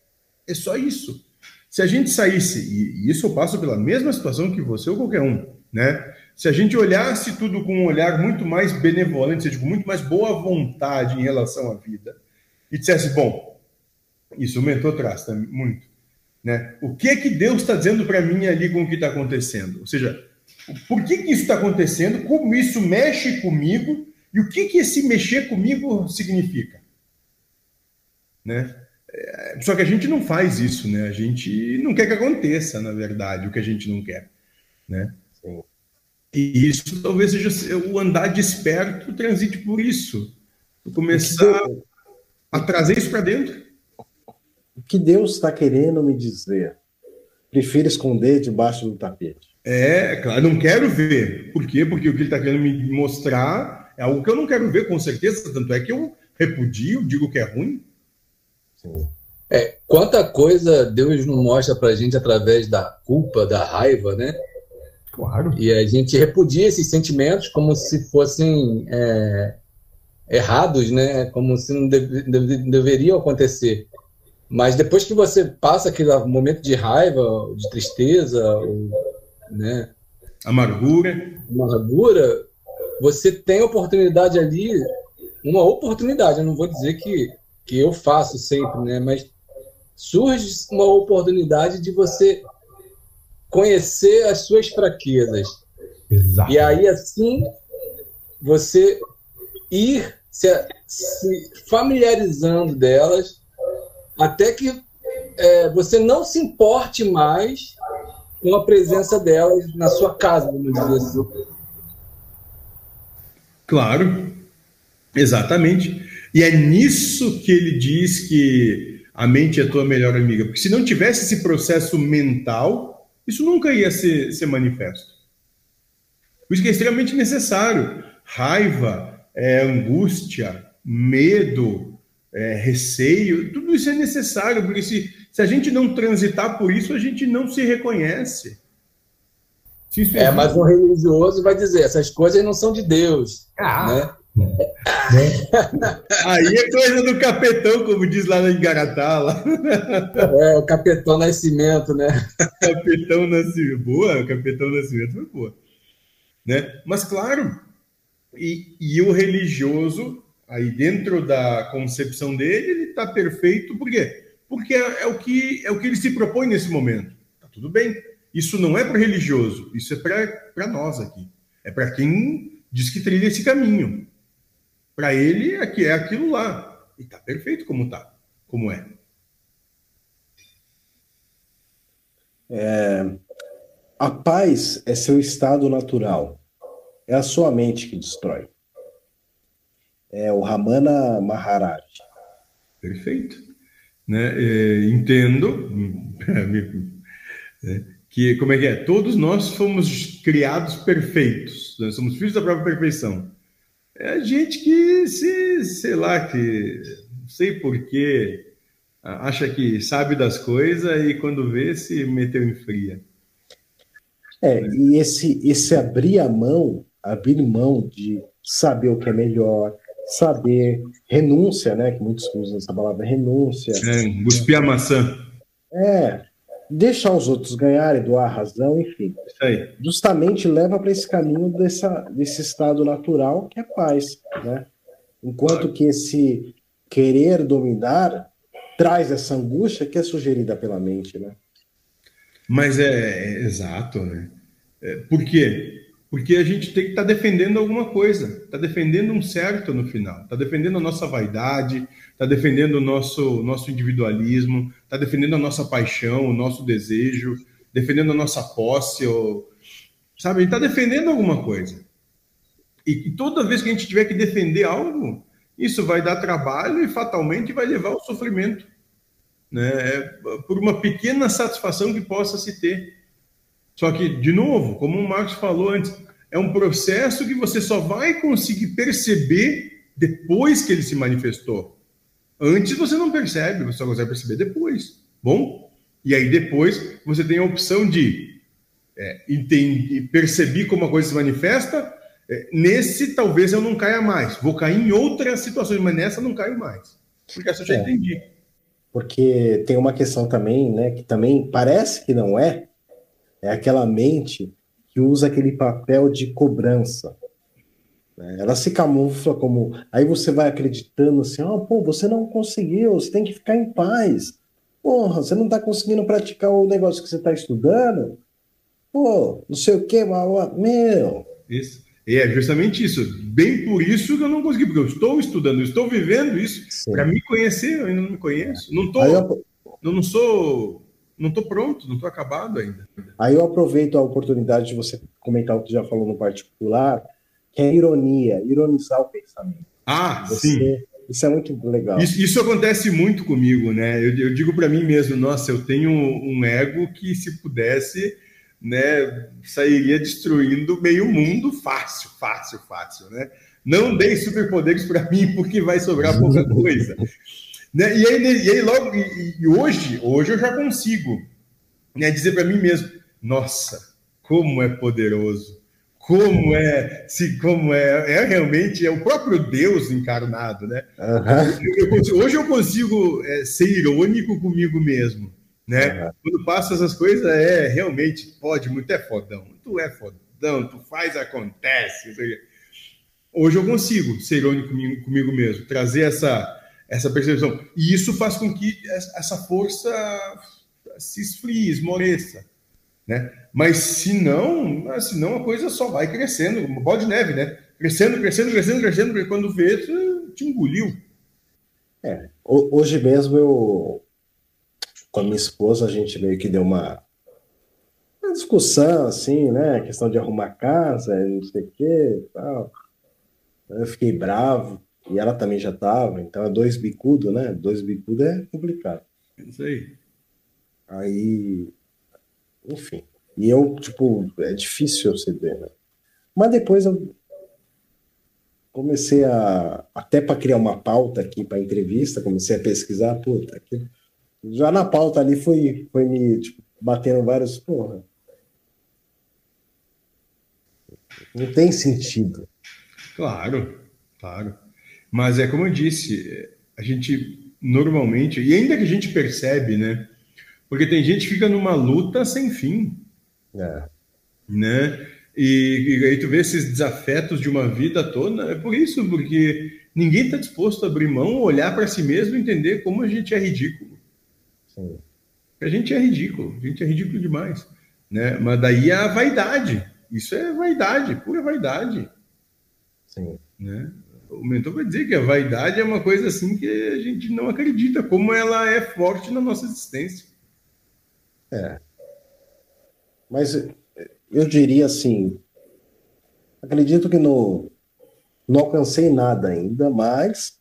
É só isso. Se a gente saísse, e isso eu passo pela mesma situação que você ou qualquer um, né? Se a gente olhasse tudo com um olhar muito mais benevolente, seja, com muito mais boa vontade em relação à vida, e dissesse, bom, isso o mentor traz tá, muito, né? O que é que Deus está dizendo para mim ali com o que está acontecendo? Ou seja, por que, que isso está acontecendo? Como isso mexe comigo? E o que, que esse mexer comigo significa? Né? É, só que a gente não faz isso, né? A gente não quer que aconteça, na verdade, o que a gente não quer, né? Sim. E isso talvez seja o andar desperto transite por isso. Começar a trazer isso para dentro. O que Deus está querendo me dizer? Prefiro esconder debaixo do tapete. É, claro, não quero ver. Por quê? Porque o que ele está querendo me mostrar é algo que eu não quero ver, com certeza. Tanto é que eu repudio, digo que é ruim. É, quanta coisa Deus não mostra para a gente através da culpa, da raiva, né? Claro. E a gente repudia esses sentimentos como se fossem é, errados, né? Como se não deve, deve, deveriam acontecer. Mas depois que você passa aquele momento de raiva, de tristeza, ou, né? Amargura. Amargura, você tem oportunidade ali, uma oportunidade. Eu não vou dizer que, que eu faço sempre, né? Mas surge uma oportunidade de você conhecer as suas fraquezas. Exato. E aí, assim, você ir se, se familiarizando delas até que é, você não se importe mais com a presença delas na sua casa, vamos dizer assim. Claro, exatamente. E é nisso que ele diz que a mente é a tua melhor amiga. Porque se não tivesse esse processo mental, isso nunca ia ser, ser manifesto. Por isso que é extremamente necessário. Raiva, é, angústia, medo, é, receio, tudo isso é necessário, porque se, se a gente não transitar por isso, a gente não se reconhece. é, mas o religioso vai dizer, essas coisas não são de Deus. Ah. Né? Aí é coisa do capetão, como diz lá em Garatá. Lá. É, o capetão Nascimento, né? Capitão Nascimento. Boa, o capitão Nascimento foi boa. Né? Mas, claro, e, e o religioso, aí dentro da concepção dele, ele está perfeito, por quê? Porque é, é, o que, é o que ele se propõe nesse momento. Tá tudo bem. Isso não é para religioso, isso é para nós aqui. É para quem diz que trilha esse caminho. Para ele, aqui é aquilo lá. E está perfeito como está, como é. é. A paz é seu estado natural. É a sua mente que destrói. É o Ramana Maharaj. Perfeito. Né? É, entendo é, que, como é que é? Todos nós fomos criados perfeitos. Nós somos filhos da própria perfeição. É gente que se, sei lá, que não sei porquê, acha que sabe das coisas e quando vê se meteu em fria. É, e esse, esse abrir a mão, abrir mão de saber o que é melhor, saber renúncia, né? Que muitos usam essa palavra renúncia. É, cuspir a maçã. É, deixar os outros ganharem, doar a razão, enfim. Justamente leva para esse caminho dessa, desse estado natural que é paz, né? Enquanto que esse querer dominar traz essa angústia que é sugerida pela mente, né? Mas é, é exato, né? É, por quê? Porque a gente tem que estar tá defendendo alguma coisa, está defendendo um certo no final, está defendendo a nossa vaidade, está defendendo o nosso, nosso individualismo, está defendendo a nossa paixão, o nosso desejo, defendendo a nossa posse, ou, sabe? Está defendendo alguma coisa. E, e, toda vez que a gente tiver que defender algo, isso vai dar trabalho e fatalmente vai levar ao sofrimento, né? É, por uma pequena satisfação que possa se ter. Só que, de novo, como o Marcos falou antes, é um processo que você só vai conseguir perceber depois que ele se manifestou. Antes você não percebe, você só consegue perceber depois. Bom? E aí depois você tem a opção de é, entender, perceber como a coisa se manifesta É, nesse, talvez eu não caia mais. Vou cair em outras situações, mas nessa não caio mais. Porque essa eu já é, entendi. Porque tem uma questão também, né, que também parece que não é, é aquela mente que usa aquele papel de cobrança. Né? Ela se camufla como. Aí você vai acreditando assim: oh, pô, você não conseguiu, você tem que ficar em paz. Porra, você não está conseguindo praticar o negócio que você está estudando? Pô, não sei o que, meu. Isso. E é justamente isso. Bem por isso que eu não consegui, porque eu estou estudando, eu estou vivendo isso para me conhecer, eu ainda não me conheço. Não tô, eu... não sou, não estou pronto, não estou acabado ainda. Aí eu aproveito a oportunidade de você comentar o que já falou no particular, que é ironia, ironizar o pensamento. Ah, você, sim. Isso é muito legal. Isso, isso acontece muito comigo, né? Eu, eu digo para mim mesmo, nossa, eu tenho um ego que se pudesse né, sairia destruindo meio mundo fácil, fácil, fácil, né? Não dei superpoderes para mim porque vai sobrar pouca coisa. né? e, aí, e aí logo e, e, hoje, hoje eu já consigo, né, dizer para mim mesmo, nossa, como é poderoso, como é, se como é, é realmente é o próprio Deus encarnado, né? Uhum. Eu, eu, hoje eu consigo é, ser irônico comigo mesmo né? Uhum. Quando passa essas coisas, é realmente pode muito, é fodão. Tu é fodão, tu faz, acontece. Hoje eu consigo ser irônico comigo, comigo mesmo, trazer essa, essa percepção. E isso faz com que essa força se esfrie, esmoreça. Né? Mas se não, se não a coisa só vai crescendo, como pó de neve, né? Crescendo, crescendo, crescendo, crescendo, porque quando vê, te engoliu. É, hoje mesmo eu com a minha esposa, a gente meio que deu uma, uma discussão, assim, né? Questão de arrumar casa, não sei o quê tal. Eu fiquei bravo, e ela também já estava, então é dois bicudos, né? Dois bicudos é complicado. Isso aí. Aí, enfim. E eu, tipo, é difícil eu ceder, né? Mas depois eu comecei a, até para criar uma pauta aqui para entrevista, comecei a pesquisar, puta, aqui já na pauta ali foi, foi me tipo, batendo vários. Porra. Não tem sentido. Claro, claro. Mas é como eu disse, a gente normalmente, e ainda que a gente percebe, né? Porque tem gente que fica numa luta sem fim. É. Né? E, e aí tu vê esses desafetos de uma vida toda, é por isso, porque ninguém está disposto a abrir mão, olhar para si mesmo e entender como a gente é ridículo. Sim. A gente é ridículo, a gente é ridículo demais. Né? Mas daí a vaidade. Isso é vaidade, pura vaidade. Sim. Né? O mentor vai dizer que a vaidade é uma coisa assim que a gente não acredita, como ela é forte na nossa existência. É. Mas eu diria assim, acredito que no, não alcancei nada ainda, mas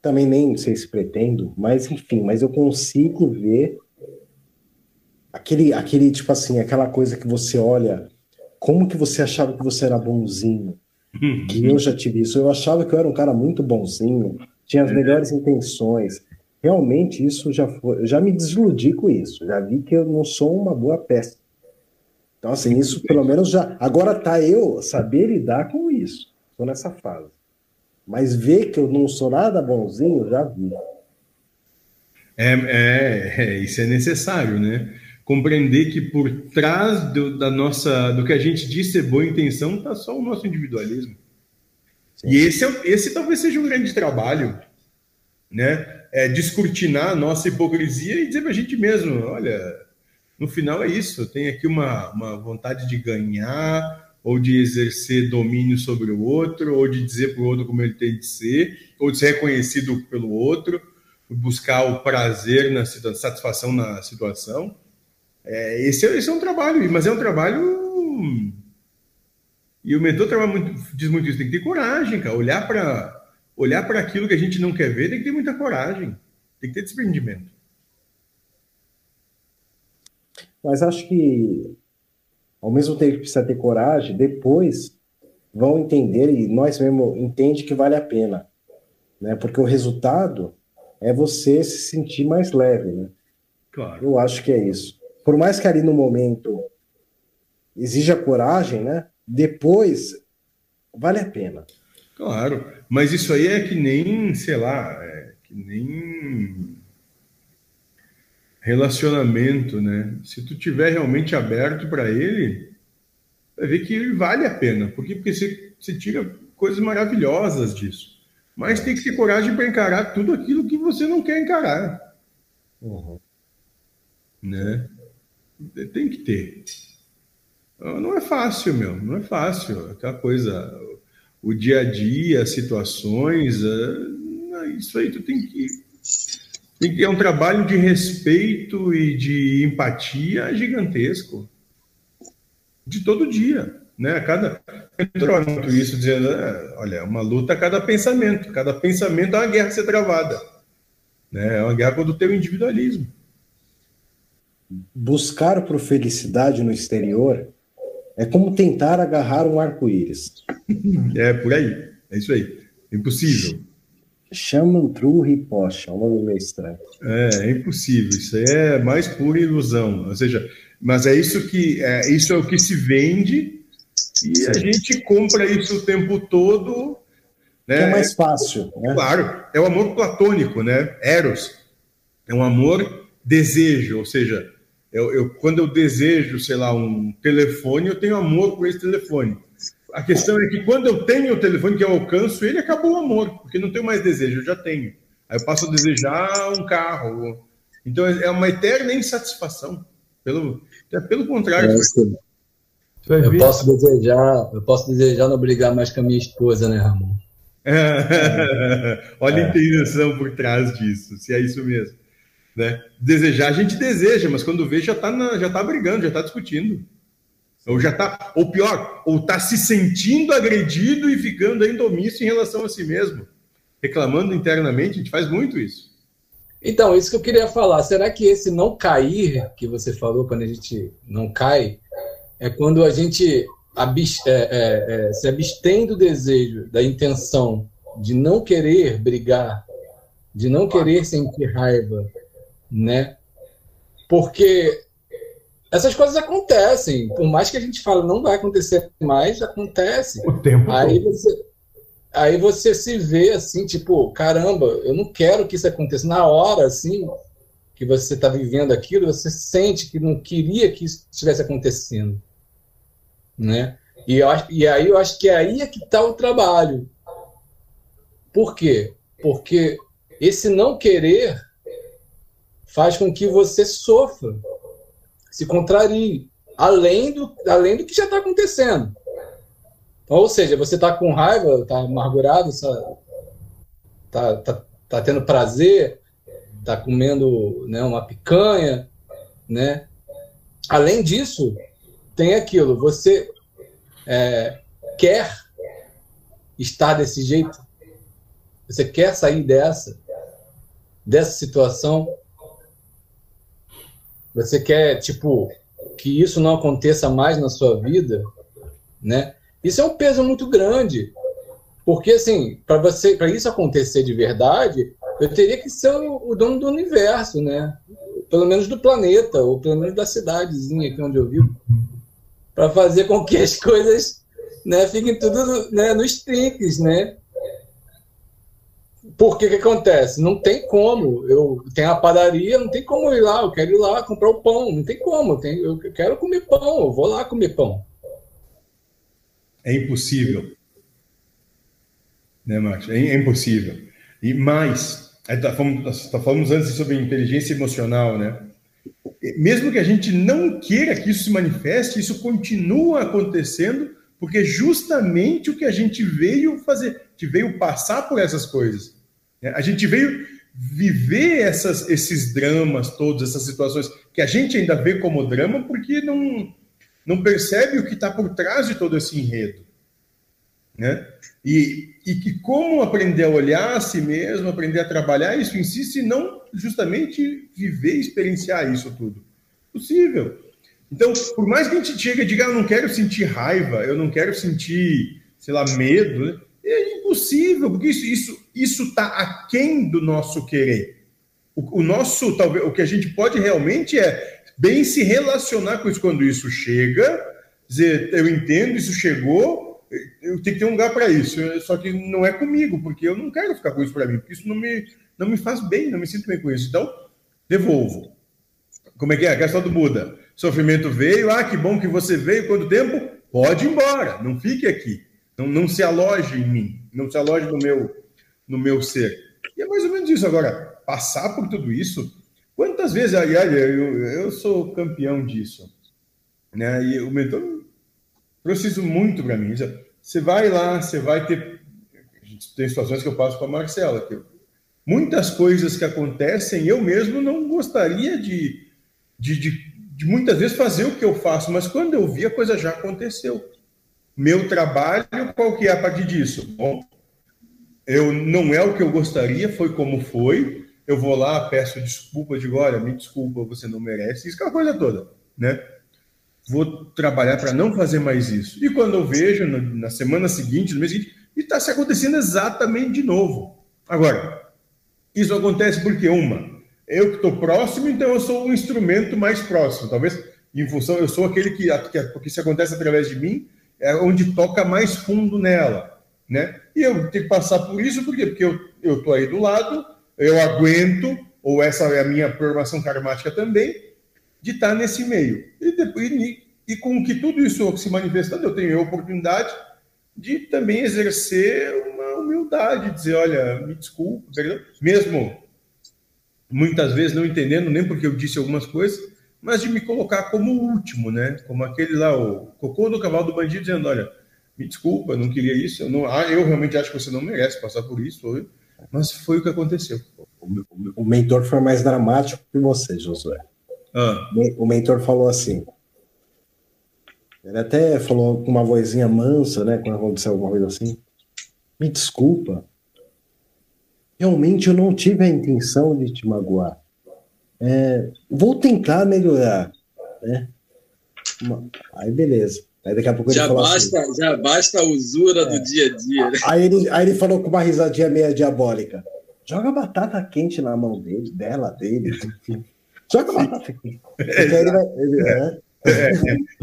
também nem sei se pretendo, mas enfim, mas eu consigo ver aquele, aquele tipo assim, aquela coisa que você olha, como que você achava que você era bonzinho? Que eu já tive isso, eu achava que eu era um cara muito bonzinho, tinha as melhores intenções. Realmente isso já foi, já me desiludi com isso, já vi que eu não sou uma boa peça. Então assim, isso pelo menos já, agora tá eu saber lidar com isso. Estou nessa fase. Mas ver que eu não sou nada bonzinho, já vi. É, é, é, isso é necessário, né? Compreender que por trás do, da nossa, do que a gente diz ser boa intenção, está só o nosso individualismo. Sim. E esse, é, esse talvez seja um grande trabalho, né? É descortinar a nossa hipocrisia e dizer para a gente mesmo: olha, no final é isso, tenho aqui uma, uma vontade de ganhar, ou de exercer domínio sobre o outro, ou de dizer para o outro como ele tem de ser, ou de ser reconhecido pelo outro, buscar o prazer na satisfação na situação. É, esse, é, esse é um trabalho, mas é um trabalho. E o mentor trabalha muito, diz muito isso: tem que ter coragem, cara. Olhar para olhar para aquilo que a gente não quer ver, tem que ter muita coragem, tem que ter desprendimento. Mas acho que ao mesmo tempo que precisa ter coragem, depois vão entender e nós mesmo entende que vale a pena, né? Porque o resultado é você se sentir mais leve, né? Claro. Eu acho que é isso. Por mais que ali no momento exija coragem, né? Depois vale a pena. Claro, mas isso aí é que nem, sei lá, é que nem relacionamento, né? Se tu tiver realmente aberto para ele, vai ver que ele vale a pena. Por quê? Porque você, você tira coisas maravilhosas disso. Mas tem que ter coragem para encarar tudo aquilo que você não quer encarar. Uhum. Né? Tem que ter. Não é fácil, meu. Não é fácil. Aquela coisa, o dia a dia, as situações, é, isso aí tu tem que é um trabalho de respeito e de empatia gigantesco. De todo dia. Né? Cada muito isso dizendo, é, olha, uma luta a cada pensamento. Cada pensamento é uma guerra a ser travada. Né? É uma guerra contra o teu individualismo. Buscar por felicidade no exterior é como tentar agarrar um arco-íris. É por aí. É isso aí. Impossível. Shaman True Ripocha, é um nome meio estranho. É, é impossível. Isso aí é mais pura ilusão. Ou seja, mas é isso que é, isso é o que se vende e Sim. a gente compra isso o tempo todo. Né? Que é mais fácil. Né? Claro, é o amor platônico, né? Eros. É um amor desejo, ou seja, eu, eu, quando eu desejo, sei lá, um telefone, eu tenho amor por esse telefone. A questão é que quando eu tenho o telefone que eu alcanço, ele acabou o amor, porque não tenho mais desejo, eu já tenho. Aí eu passo a desejar um carro. Então é uma eterna insatisfação. Pelo, é pelo contrário. É, eu posso desejar, eu posso desejar não brigar mais com a minha esposa, né, Ramon? Olha é. a intenção por trás disso, se é isso mesmo. Né? Desejar a gente deseja, mas quando vê já está já tá brigando, já está discutindo. Ou já tá, ou pior, ou está se sentindo agredido e ficando ainda em relação a si mesmo, reclamando internamente, a gente faz muito isso. Então, isso que eu queria falar. Será que esse não cair que você falou quando a gente não cai é quando a gente é, é, é, se abstém do desejo, da intenção de não querer brigar, de não querer sentir raiva, né? Porque essas coisas acontecem. Por mais que a gente fale não vai acontecer mais, acontece. O tempo aí você, aí você se vê assim, tipo, caramba, eu não quero que isso aconteça. Na hora, assim, que você está vivendo aquilo, você sente que não queria que isso estivesse acontecendo. Né? E, eu, e aí eu acho que é aí é que está o trabalho. Por quê? Porque esse não querer faz com que você sofra se contrarie, além do, além do que já está acontecendo. Ou seja, você está com raiva, está amargurado, está tá, tá tendo prazer, está comendo né, uma picanha, né? Além disso, tem aquilo, você é, quer estar desse jeito? Você quer sair dessa, dessa situação? Você quer, tipo, que isso não aconteça mais na sua vida, né? Isso é um peso muito grande. Porque, assim, para você, para isso acontecer de verdade, eu teria que ser o, o, dono do universo, né? Pelo menos do planeta, ou pelo menos da cidadezinha aqui onde eu vivo, para fazer com que as coisas né, fiquem tudo né, nos trinques, né? Porque que acontece? Não tem como. Eu tenho a padaria, não tem como ir lá. Eu quero ir lá comprar o pão. Não tem como. Eu, tenho, eu quero comer pão. Eu vou lá comer pão. É impossível. Né, Marcos? É, é impossível. E mais, tá falamos, tá falamos antes sobre inteligência emocional, né? Mesmo que a gente não queira que isso se manifeste, isso continua acontecendo, porque justamente o que a gente veio fazer, gente veio passar por essas coisas. Né? A gente veio viver essas, esses dramas todos, essas situações que a gente ainda vê como drama porque não, não percebe o que está por trás de todo esse enredo. Né? E, e que como aprender a olhar a si mesmo, aprender a trabalhar isso em si, se não justamente viver e experienciar isso tudo. Possível. Então, por mais que a gente chegue e diga, ah, eu não quero sentir raiva, eu não quero sentir, sei lá, medo, né? É impossível, porque isso isso isso está aquém do nosso querer. O, o, nosso, talvez, o que a gente pode realmente é bem se relacionar com isso quando isso chega, dizer, eu entendo, isso chegou, eu tenho que ter um lugar para isso. Só que não é comigo, porque eu não quero ficar com isso para mim, porque isso não me, não me faz bem, não me sinto bem com isso. Então, devolvo. Como é que é? A questão do Buda. Sofrimento veio, ah, que bom que você veio, quanto tempo? Pode ir embora, não fique aqui. Não, não se aloje em mim, não se aloje no meu, no meu ser. E é mais ou menos isso. Agora, passar por tudo isso, quantas vezes, aliás, eu, eu sou campeão disso. Né? E o mentor preciso muito para mim. Você vai lá, você vai ter. Tem situações que eu passo com a Marcela, que muitas coisas que acontecem, eu mesmo não gostaria de, de, de, de muitas vezes fazer o que eu faço, mas quando eu vi, a coisa já aconteceu. Meu trabalho, qual que é a partir disso? Bom, eu não é o que eu gostaria, foi como foi. Eu vou lá, peço desculpa, digo, olha, me desculpa, você não merece, isso é a coisa toda, né? Vou trabalhar para não fazer mais isso. E quando eu vejo, na semana seguinte, no mês seguinte, está se acontecendo exatamente de novo. Agora, isso acontece porque, uma, eu que estou próximo, então eu sou o instrumento mais próximo. Talvez, em função, eu sou aquele que, que porque se acontece através de mim, é onde toca mais fundo nela, né? E eu tenho que passar por isso, por quê? Porque eu, eu aí do lado, eu aguento, ou essa é a minha formação karmática também, de estar nesse meio. E, depois, e, e com que tudo isso se manifestando, eu tenho a oportunidade de também exercer uma humildade, dizer, olha, me desculpa, mesmo muitas vezes não entendendo nem porque eu disse algumas coisas, mas de me colocar como o último, né? Como aquele lá, o cocô do cavalo do bandido, dizendo, olha, me desculpa, não queria isso, eu, não, ah, eu realmente acho que você não merece passar por isso, mas foi o que aconteceu. O, mentor foi mais dramático que você, Josué. Ah. O mentor falou assim, ele até falou com uma vozinha mansa, né, quando aconteceu alguma coisa assim, me desculpa, realmente eu não tive a intenção de te magoar. É, vou tentar melhorar, né? Aí beleza. Aí daqui a pouco já ele falou basta, assim, Já basta a usura é. do dia a dia. Né? Aí ele, aí ele falou com uma risadinha meio diabólica. Joga batata quente na mão dele, dela, dele. Joga batata quente. É, ele é, é,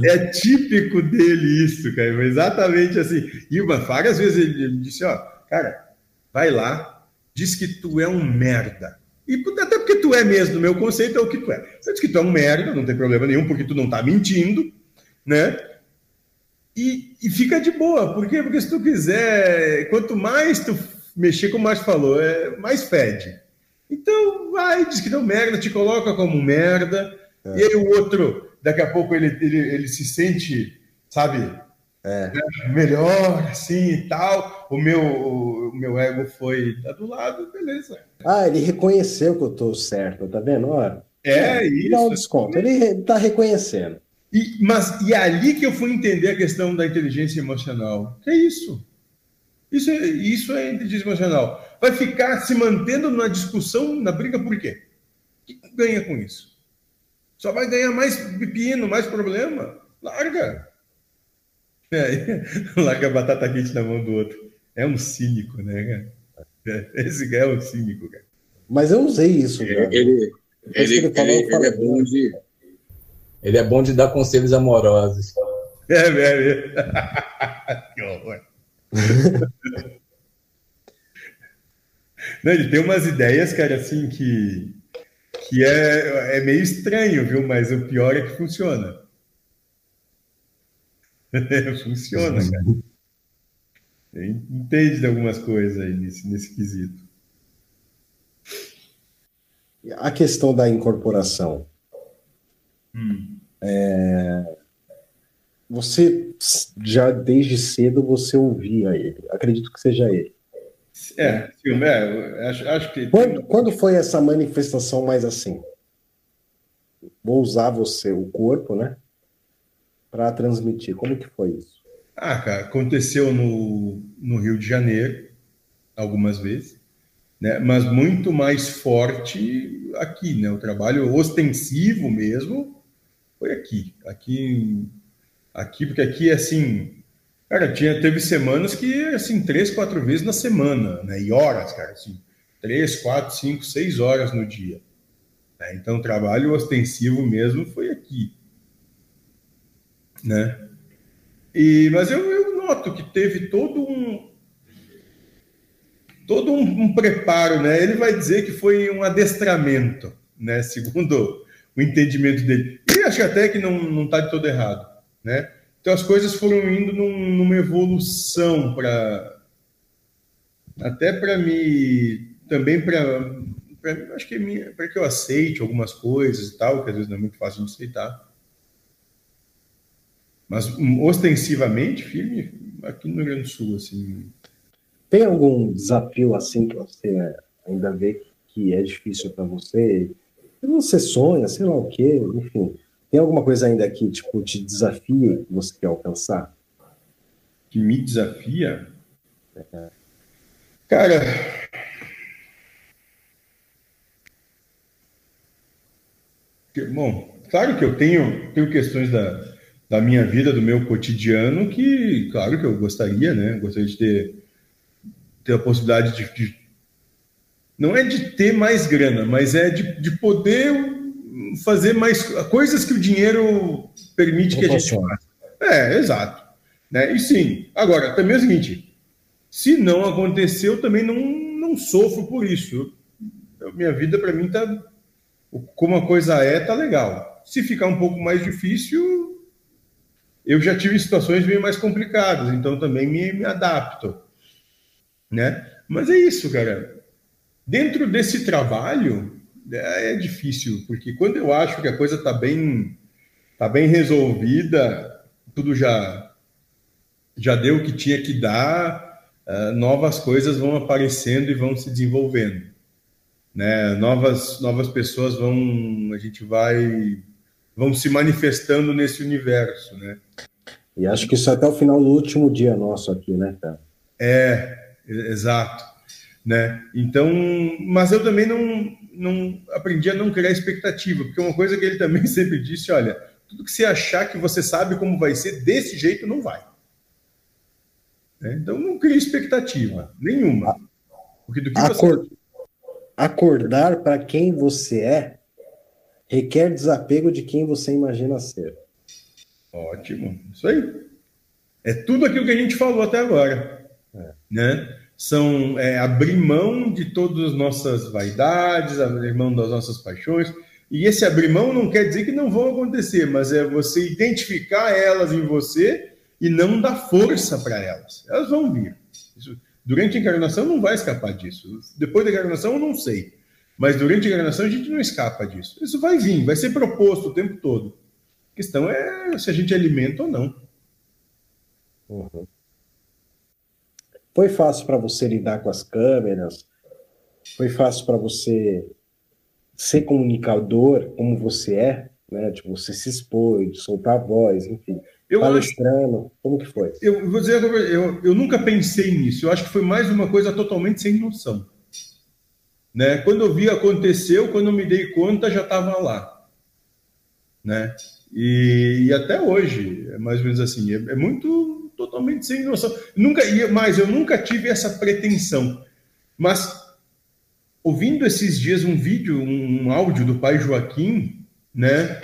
é, típico dele isso, cara. Exatamente assim. E várias vezes ele disse, ó, cara, vai lá, diz que tu é um merda. E até porque tu é mesmo, no meu conceito, é o que tu é. Você diz que tu é um merda, não tem problema nenhum, porque tu não tá mentindo, né? E, e fica de boa, por quê? Porque se tu quiser, quanto mais tu mexer, como o Márcio falou, é, mais fede. Então, vai, diz que deu merda, te coloca como merda, é. e aí o outro, daqui a pouco ele, ele, ele se sente, sabe, é. melhor, assim e tal. O meu, o meu ego foi tá do lado, beleza. Ah, ele reconheceu que eu tô certo, tá vendo? Olha, é, é isso. Dá um desconto, ele tá reconhecendo. E, mas, e é ali que eu fui entender a questão da inteligência emocional. Que é isso? Isso é, isso é inteligência emocional. Vai ficar se mantendo na discussão, na briga, por quê? O que ganha com isso? Só vai ganhar mais pepino, mais problema. Larga. É, larga a batata quente na mão do outro. É um cínico, né, cara? Esse cara é um cínico, cara. Mas eu usei isso, já. Ele, ele, ele, falou, ele, ele é bom de ele é bom de dar conselhos amorosos. É, é, é. que horror. Não, ele tem umas ideias, cara, assim, que, que é, é meio estranho, viu? Mas o pior é que funciona. funciona, cara. Entende de algumas coisas aí nesse, nesse quesito. A questão da incorporação. Hum. É... Você já desde cedo você ouvia ele. Acredito que seja ele. É, sim, é acho, acho que. Quando, quando foi essa manifestação mais assim? Vou usar você, o corpo, né? Para transmitir. Como que foi isso? Ah, cara, aconteceu no, no Rio de Janeiro, algumas vezes, né? mas muito mais forte aqui, né? O trabalho ostensivo mesmo, foi aqui. Aqui, aqui porque aqui, assim, cara, tinha, teve semanas que, assim, três, quatro vezes na semana, né? E horas, cara, assim, três, quatro, cinco, seis horas no dia. Né? Então, trabalho ostensivo mesmo foi aqui, né? E, mas eu, eu noto que teve todo um todo um, um, preparo, né? Ele vai dizer que foi um adestramento, né? Segundo o entendimento dele. E acho até que não está de todo errado, né? Então as coisas foram indo num, numa evolução para até para me também para acho que para que eu aceite algumas coisas e tal, que às vezes não é muito fácil de aceitar. Mas hum, ostensivamente firme aqui no Rio Grande do Sul, assim. Tem algum desafio assim que você ainda vê que é difícil para você? Você sonha, sei lá o quê, enfim. Tem alguma coisa ainda que tipo te desafia que você quer alcançar? Que me desafia? É. Cara, bom, claro que eu tenho, tenho questões da, da minha vida, do meu cotidiano, que, claro que eu gostaria, né? Gostaria de ter, ter a possibilidade de, de Não é de ter mais grana, mas é de, de poder fazer mais coisas que o dinheiro permite que a gente faça. É, exato. Né? E sim, agora, também é o seguinte: se não aconteceu, eu também não, não sofro por isso. Eu, minha vida, para mim, está como a coisa é, tá legal. Se ficar um pouco mais difícil, eu já tive situações bem mais complicadas, então também me, me adapto, né? Mas é isso, cara. Dentro desse trabalho é, é difícil, porque quando eu acho que a coisa tá bem, tá bem resolvida, tudo já já deu o que tinha que dar, uh, novas coisas vão aparecendo e vão se desenvolvendo né? Novas novas pessoas vão a gente vai vão se manifestando nesse universo, né? E acho que isso é até o final do último dia nosso aqui, né, cara? É, exato, né? Então, mas eu também não não aprendi a não criar expectativa, porque uma coisa que ele também sempre disse, olha, tudo que você achar que você sabe como vai ser desse jeito não vai. Né? Então não cria expectativa nenhuma. Porque do que Acord... você acordar para quem você é requer desapego de quem você imagina ser. Ótimo, isso aí. É tudo aquilo que a gente falou até agora, é. né? São é, abrir mão de todas as nossas vaidades, abrir mão das nossas paixões. E esse abrir mão não quer dizer que não vão acontecer, mas é você identificar elas em você e não dar força para elas. Elas vão vir. Isso, Durante a encarnação não vai escapar disso. Depois da encarnação eu não sei. Mas durante a encarnação a gente não escapa disso. Isso vai vir, vai ser proposto o tempo todo. A questão é se a gente alimenta ou não. Uhum. Foi fácil para você lidar com as câmeras? Foi fácil para você ser comunicador como você é? Né? Tipo, você se expor, soltar a voz, enfim. Eu palestrando? Acho, como que foi? Eu vou dizer, eu, eu nunca pensei nisso. Eu acho que foi mais uma coisa totalmente sem noção. Né? Quando eu vi aconteceu, quando eu me dei conta, já estava lá. Né? E, e, até hoje, é mais ou menos assim, é, é muito totalmente sem noção. Nunca, mas eu nunca tive essa pretensão. Mas ouvindo esses dias um vídeo, um, um áudio do pai Joaquim, né?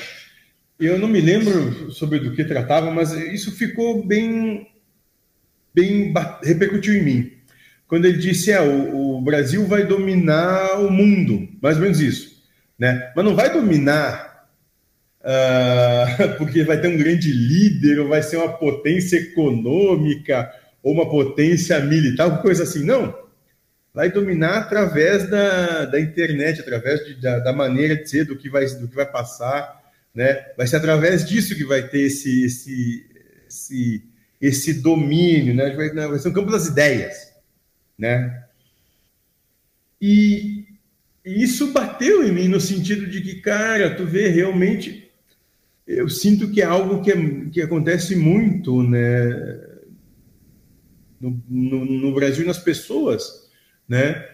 Eu não me lembro sobre do que tratava, mas isso ficou bem, bem repercutiu em mim. Quando ele disse, é, o, o Brasil vai dominar o mundo, mais ou menos isso, né? Mas não vai dominar uh, porque vai ter um grande líder, ou vai ser uma potência econômica, ou uma potência militar, coisa assim. Não. Vai dominar através da, da internet, através de, da, da maneira de ser, do que vai, do que vai passar né? Vai ser através disso que vai ter esse, esse, esse, esse domínio, né? Vai, vai ser um campo das ideias, né? E isso bateu em mim no sentido de que, cara, tu vê realmente, eu sinto que é algo que, é, que acontece muito, né? No, no, no Brasil, nas pessoas, né?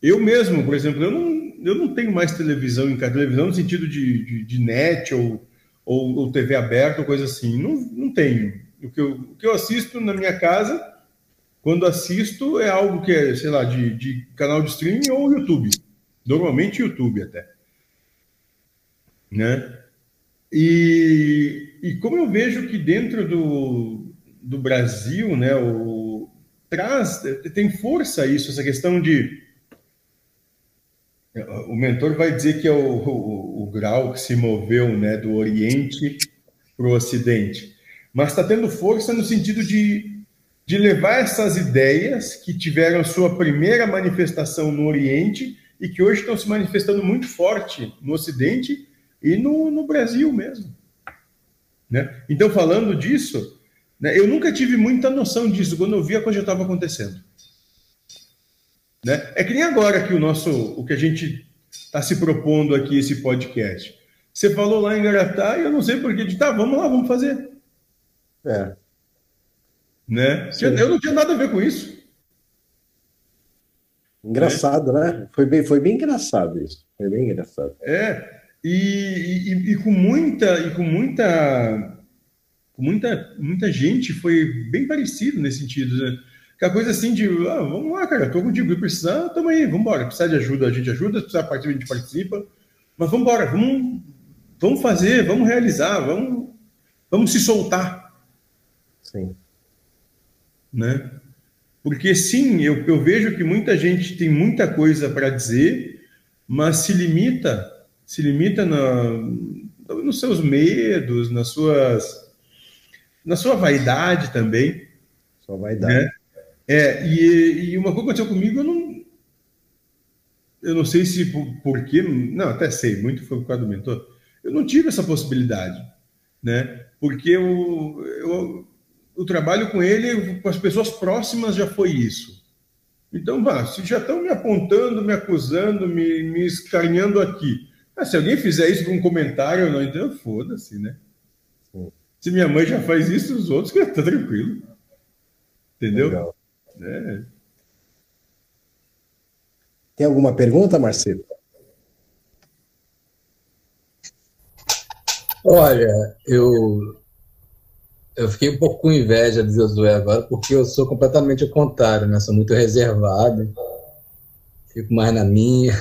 Eu mesmo, por exemplo, eu não eu não tenho mais televisão em casa, televisão no sentido de, de, de net ou, ou, ou, TV aberta ou coisa assim. Não, não tenho. O que, eu, o que eu assisto na minha casa, quando assisto, é algo que é, sei lá, de, de canal de streaming ou YouTube. Normalmente YouTube até. Né? E, e como eu vejo que dentro do, do Brasil, né, o, traz, tem força isso, essa questão de. O mentor vai dizer que é o, o, o grau que se moveu né, do Oriente para o Ocidente, mas está tendo força no sentido de, de levar essas ideias que tiveram sua primeira manifestação no Oriente e que hoje estão se manifestando muito forte no Ocidente e no, no Brasil mesmo. Né? Então, falando disso, né, eu nunca tive muita noção disso quando eu vi a coisa estava acontecendo. Né? É que nem agora que o nosso, o que a gente está se propondo aqui, esse podcast. Você falou lá em Garatá e eu não sei porquê, de tá, vamos lá, vamos fazer. É. Né? Eu não tinha nada a ver com isso. Engraçado, é. né? Foi bem, foi bem engraçado isso. Foi bem engraçado. É, e, e, e, com muita e com muita com muita muita gente foi bem parecido nesse sentido, né? Aquela coisa assim de, ah, vamos lá, cara, tô contigo, precisar, tamo aí, vamos embora. Precisar de ajuda, a gente ajuda, precisar participar, a gente participa. Mas vamos embora, vamos, vamos fazer, vamos realizar, vamos, vamos se soltar. Sim. Né? Porque sim, eu, eu vejo que muita gente tem muita coisa para dizer, mas se limita, se limita na, nos seus medos, nas suas, na sua vaidade também. Sua vaidade. Né? É, e, e uma coisa que aconteceu comigo, eu não, eu não sei se por, por quê, não, até sei, muito foi por causa do mentor. Eu não tive essa possibilidade, né? Porque eu, eu o trabalho com ele, com as pessoas próximas, já foi isso. Então, vá, se já estão me apontando, me acusando, me, me escaneando aqui. Ah, se alguém fizer isso com um comentário, não, então foda-se, né? Se minha mãe já faz isso, os outros, tá tranquilo. Entendeu? Legal. É. Tem alguma pergunta, Marcelo? Olha, eu eu fiquei um pouco com inveja de Josué agora, porque eu sou completamente o contrário, né? Sou muito reservado, fico mais na minha.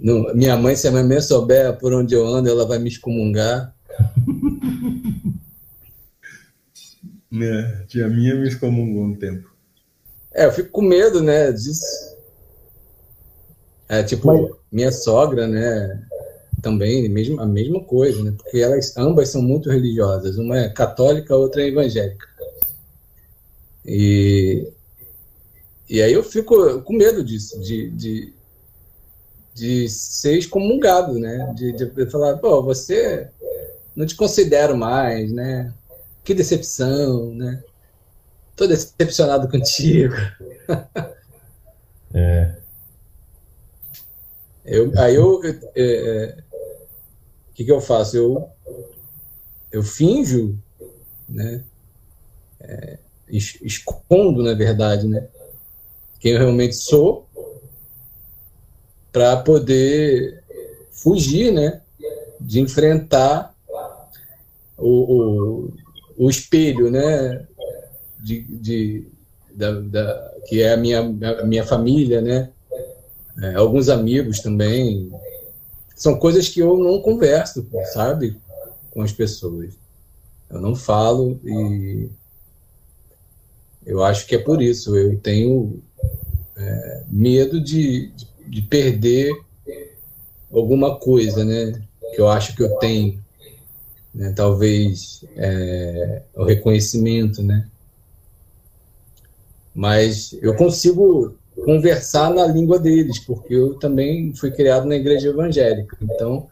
Não, minha mãe, se a minha mãe souber por onde eu ando, ela vai me excomungar. É, tia minha me excomungou um tempo. É, eu fico com medo, né, disso. É, tipo, Mas... minha sogra, né, também mesmo, a mesma coisa, né? porque elas ambas são muito religiosas, uma é católica, a outra é evangélica. E, e aí eu fico com medo disso, de, de, de ser excomungado, né? De, de falar, pô, você não te considero mais, né? Que decepção, né? Tô decepcionado contigo. É. Eu, aí eu, é, é o que, que eu faço? Eu, eu finjo, né? É, escondo, na verdade, né? Quem eu realmente sou, para poder fugir, né? De enfrentar o, o, o espelho, né? De, de da, da, que é a minha, a minha família, né? É, alguns amigos também, são coisas que eu não converso, sabe, com as pessoas. Eu não falo e eu acho que é por isso. Eu tenho é, medo de, de, de, perder alguma coisa, né? Que eu acho que eu tenho. Né? Talvez é, o reconhecimento, né? Mas eu consigo conversar na língua deles, porque eu também fui criado na igreja evangélica. Então,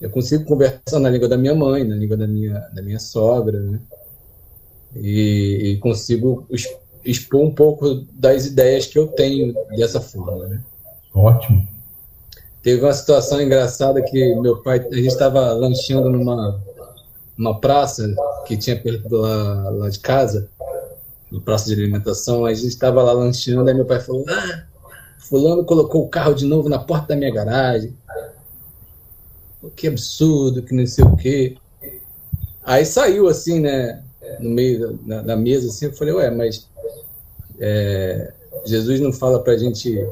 eu consigo conversar na língua da minha mãe, na língua da minha, da minha sogra, né? E, e consigo expor um pouco das ideias que eu tenho dessa forma, né? Ótimo. Teve uma situação engraçada que meu pai, a gente estava lanchando numa uma praça que tinha perto lá, lá de casa, no praça de alimentação, a gente estava lá lanchando, aí meu pai falou, ah, fulano colocou o carro de novo na porta da minha garagem. Que absurdo, que não sei o quê. Aí saiu assim, né, no meio da, mesa, assim, eu falei, ué, mas é, Jesus não fala para a gente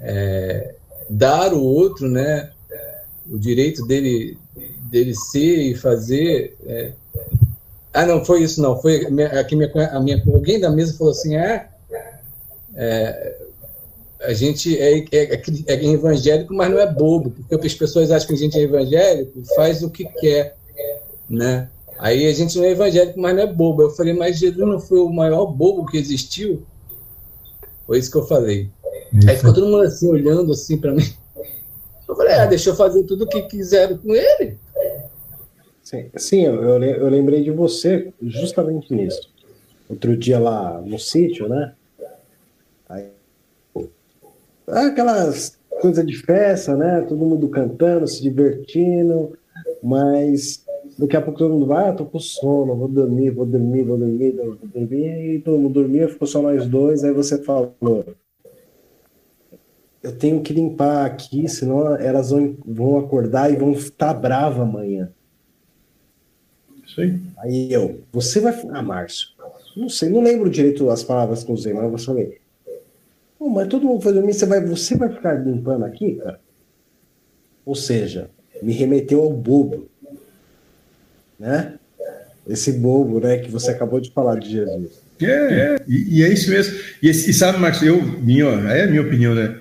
é, dar o outro, né, o direito dele, dele ser e fazer, é, Ah, não, foi isso, não. Foi aqui minha, a minha, alguém da mesa falou assim: é, é a gente é, é, é, é, evangélico, mas não é bobo, porque as pessoas acham que a gente é evangélico, faz o que quer, né? Aí a gente não é evangélico, mas não é bobo. Eu falei, mas Jesus não foi o maior bobo que existiu? Foi isso que eu falei. Isso. Aí ficou todo mundo assim, olhando assim para mim. Eu falei, ah, deixa eu fazer tudo o que quiseram com ele. Sim, sim eu, eu lembrei de você justamente nisso. Outro dia lá no sítio, né? Aí, aquelas coisas de festa, né? Todo mundo cantando, se divertindo, mas daqui a pouco todo mundo vai, ah, tô com sono, vou dormir, vou dormir, vou dormir, vou dormir, e todo mundo dormia, ficou só nós dois, aí você falou, eu tenho que limpar aqui, senão elas vão, vão acordar e vão estar bravas amanhã. Isso aí. Aí eu, você vai. Ah, Márcio, não sei, não lembro direito as palavras que eu usei, mas eu falei. Oh, mas todo mundo foi dormir, você vai, você vai ficar limpando aqui, cara? Ou seja, me remeteu ao bobo. Né? Esse bobo, né, que você acabou de falar de Jesus. É, é. E, e, é isso mesmo. E, e sabe, Marcos, eu, minha, é a minha opinião, né?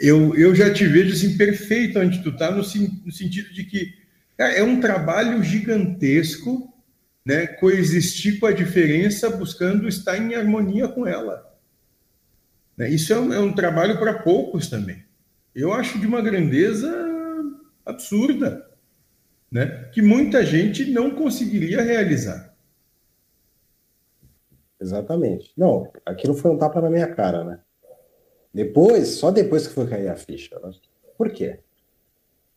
Eu, eu já te vejo assim perfeito onde tu tá, no, no sentido de que é um trabalho gigantesco, né? Coexistir com a diferença, buscando estar em harmonia com ela. Né? Isso é um, é um trabalho para poucos também. Eu acho de uma grandeza absurda, né? Que muita gente não conseguiria realizar. Exatamente. Não, aquilo foi um tapa na minha cara, né? Depois, só depois que foi cair a ficha. Né? Por quê?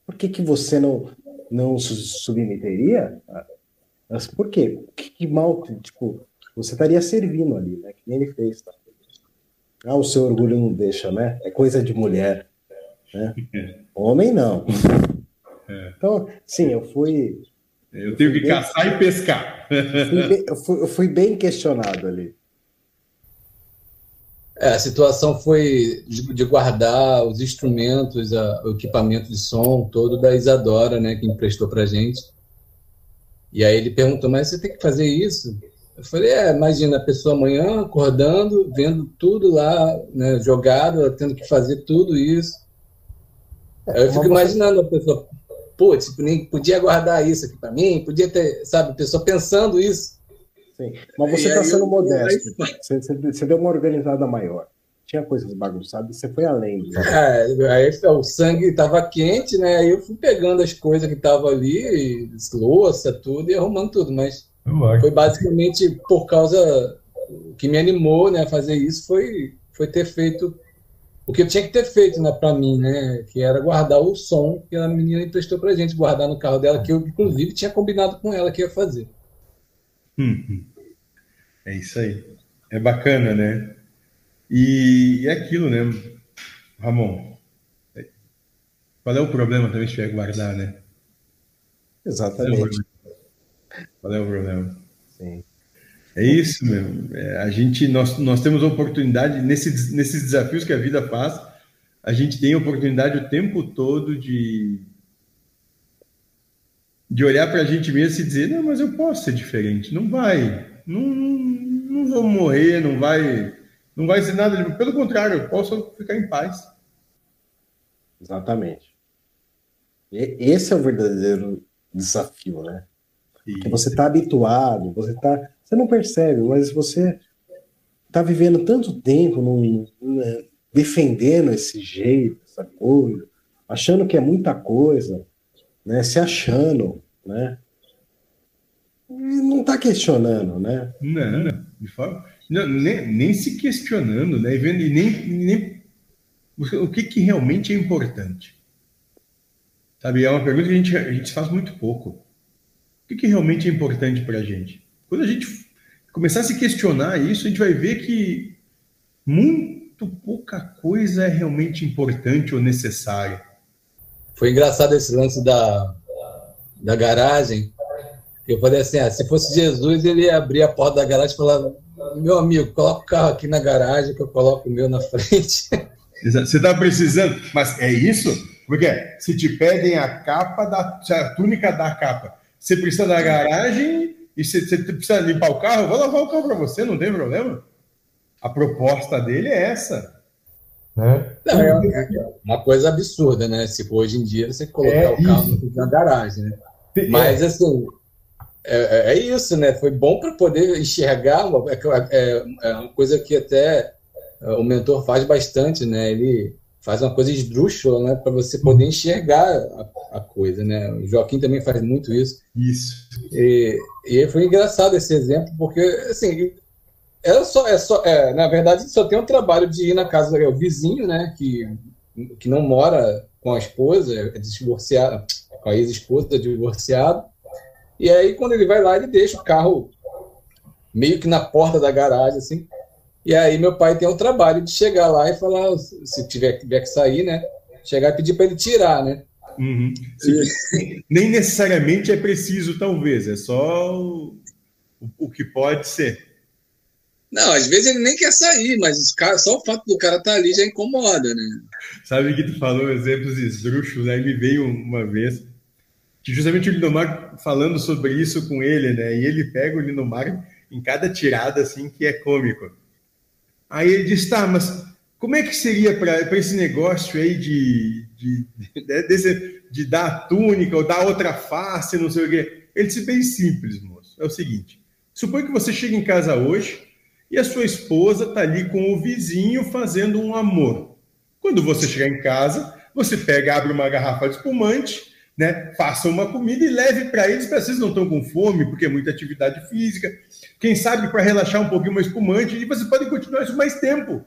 Por que, que você não, não se submeteria? Mas por quê? Que, que mal, tipo, você estaria servindo ali, né? Que nem ele fez, tá? Ah, o seu orgulho não deixa, né? É coisa de mulher. Né? Homem não. É. Então, sim, eu fui. Eu tenho que bem, caçar e pescar. Fui bem, eu, fui, eu fui bem questionado ali. É, a situação foi de, guardar os instrumentos, a, o equipamento de som todo da Isadora, né, que emprestou para gente. E aí ele perguntou, mas você tem que fazer isso? Eu falei, é, imagina a pessoa amanhã acordando, vendo tudo lá, né, jogado, tendo que fazer tudo isso. Aí eu fico imaginando a pessoa, putz, nem podia guardar isso aqui para mim, podia ter, sabe, a pessoa pensando isso. Sim. Mas você está sendo modesto. Você, você, deu uma organizada maior. Tinha coisas bagunçadas, você foi além. É, aí o sangue estava quente, né? Aí eu fui pegando as coisas que estavam ali, louça, tudo, e arrumando tudo. Mas foi basicamente por causa. O que me animou né, a fazer isso foi, foi ter feito o que eu tinha que ter feito né, para mim, né? Que era guardar o som que a menina emprestou para gente, guardar no carro dela, que eu, inclusive, tinha combinado com ela que ia fazer. Hum, é isso aí. É bacana, né? E, é aquilo, né, Ramon? Qual é o problema também se tiver que guardar, né? Exatamente. Qual é o problema? Sim. É isso mesmo. É, a gente, nós, nós temos oportunidade, nesse, nesses desafios que a vida faz, a gente tem oportunidade o tempo todo de, de olhar para a gente mesmo e dizer: não, mas eu posso ser diferente. Não vai. Não, não, não vou morrer, não vai, não vai ser nada. Pelo contrário, eu posso ficar em paz. Exatamente. E, esse é o verdadeiro desafio, né? Porque você está habituado, você tá, você não percebe, mas você está vivendo tanto tempo né, defendendo esse jeito, essa coisa, achando que é muita coisa, né? Se achando, né? Não está questionando, né? Não, não, não nem, nem, se questionando, né? E vendo, nem, nem o que, que realmente é importante. Sabe, é uma pergunta que a gente, a gente faz muito pouco. O que, que realmente é importante para a gente? Quando a gente começar a se questionar isso, a gente vai ver que muito pouca coisa é realmente importante ou necessária. Foi engraçado esse lance da, da garagem, eu falei assim, ah, se fosse Jesus, ele ia abrir a porta da garagem e falar, meu amigo, coloca o carro aqui na garagem que eu coloco o meu na frente. Você está precisando, mas é isso? Porque se te pedem a capa, da, a túnica da capa, você precisa da garagem e você, você precisa limpar o carro, eu vou lavar o carro para você, não tem problema. A proposta dele é essa. Né? Não, é uma coisa absurda, né? Se hoje em dia você colocar é o carro isso. na garagem, né? É. Mas assim, é, é, é isso, né? Foi bom para poder enxergar, uma, é, é, é, uma coisa que até o mentor faz bastante, né? Ele faz uma coisa esdrúxula, né? Para você poder enxergar a, a, coisa, né? O Joaquim também faz muito isso. Isso. E, e foi engraçado esse exemplo, porque, assim, ela só, é só, é, na verdade, só tem um trabalho de ir na casa do vizinho, né? Que, que não mora com a esposa, é divorciado, com a ex-esposa, divorciado. E aí, quando ele vai lá, ele deixa o carro meio que na porta da garagem, assim. E aí, meu pai tem o trabalho de chegar lá e falar, se tiver, tiver que sair, né? Chegar e pedir para ele tirar, né? Uhum. Nem necessariamente é preciso, talvez, é só o, o que pode ser. Não, às vezes ele nem quer sair, mas cara, só o fato do cara estar tá ali já incomoda, né? Sabe que tu falou exemplos esdrúxulos, aí me veio uma vez que justamente o Lindomar falando sobre isso com ele, né? E ele pega o Lindomar em cada tirada assim que é cômico. Aí ele diz: "Tá, mas como é que seria para esse negócio aí de de, de, de, dar a túnica ou dar outra face, não sei o quê?" Ele disse bem simples, moço. É o seguinte: suponha que você chega em casa hoje e a sua esposa está ali com o vizinho fazendo um amor. Quando você chegar em casa, você pega, abre uma garrafa de espumante, né? Faça uma comida e leve para eles, para vocês não estão com fome, porque é muita atividade física. Quem sabe para relaxar um pouquinho uma espumante, e vocês podem continuar isso mais tempo,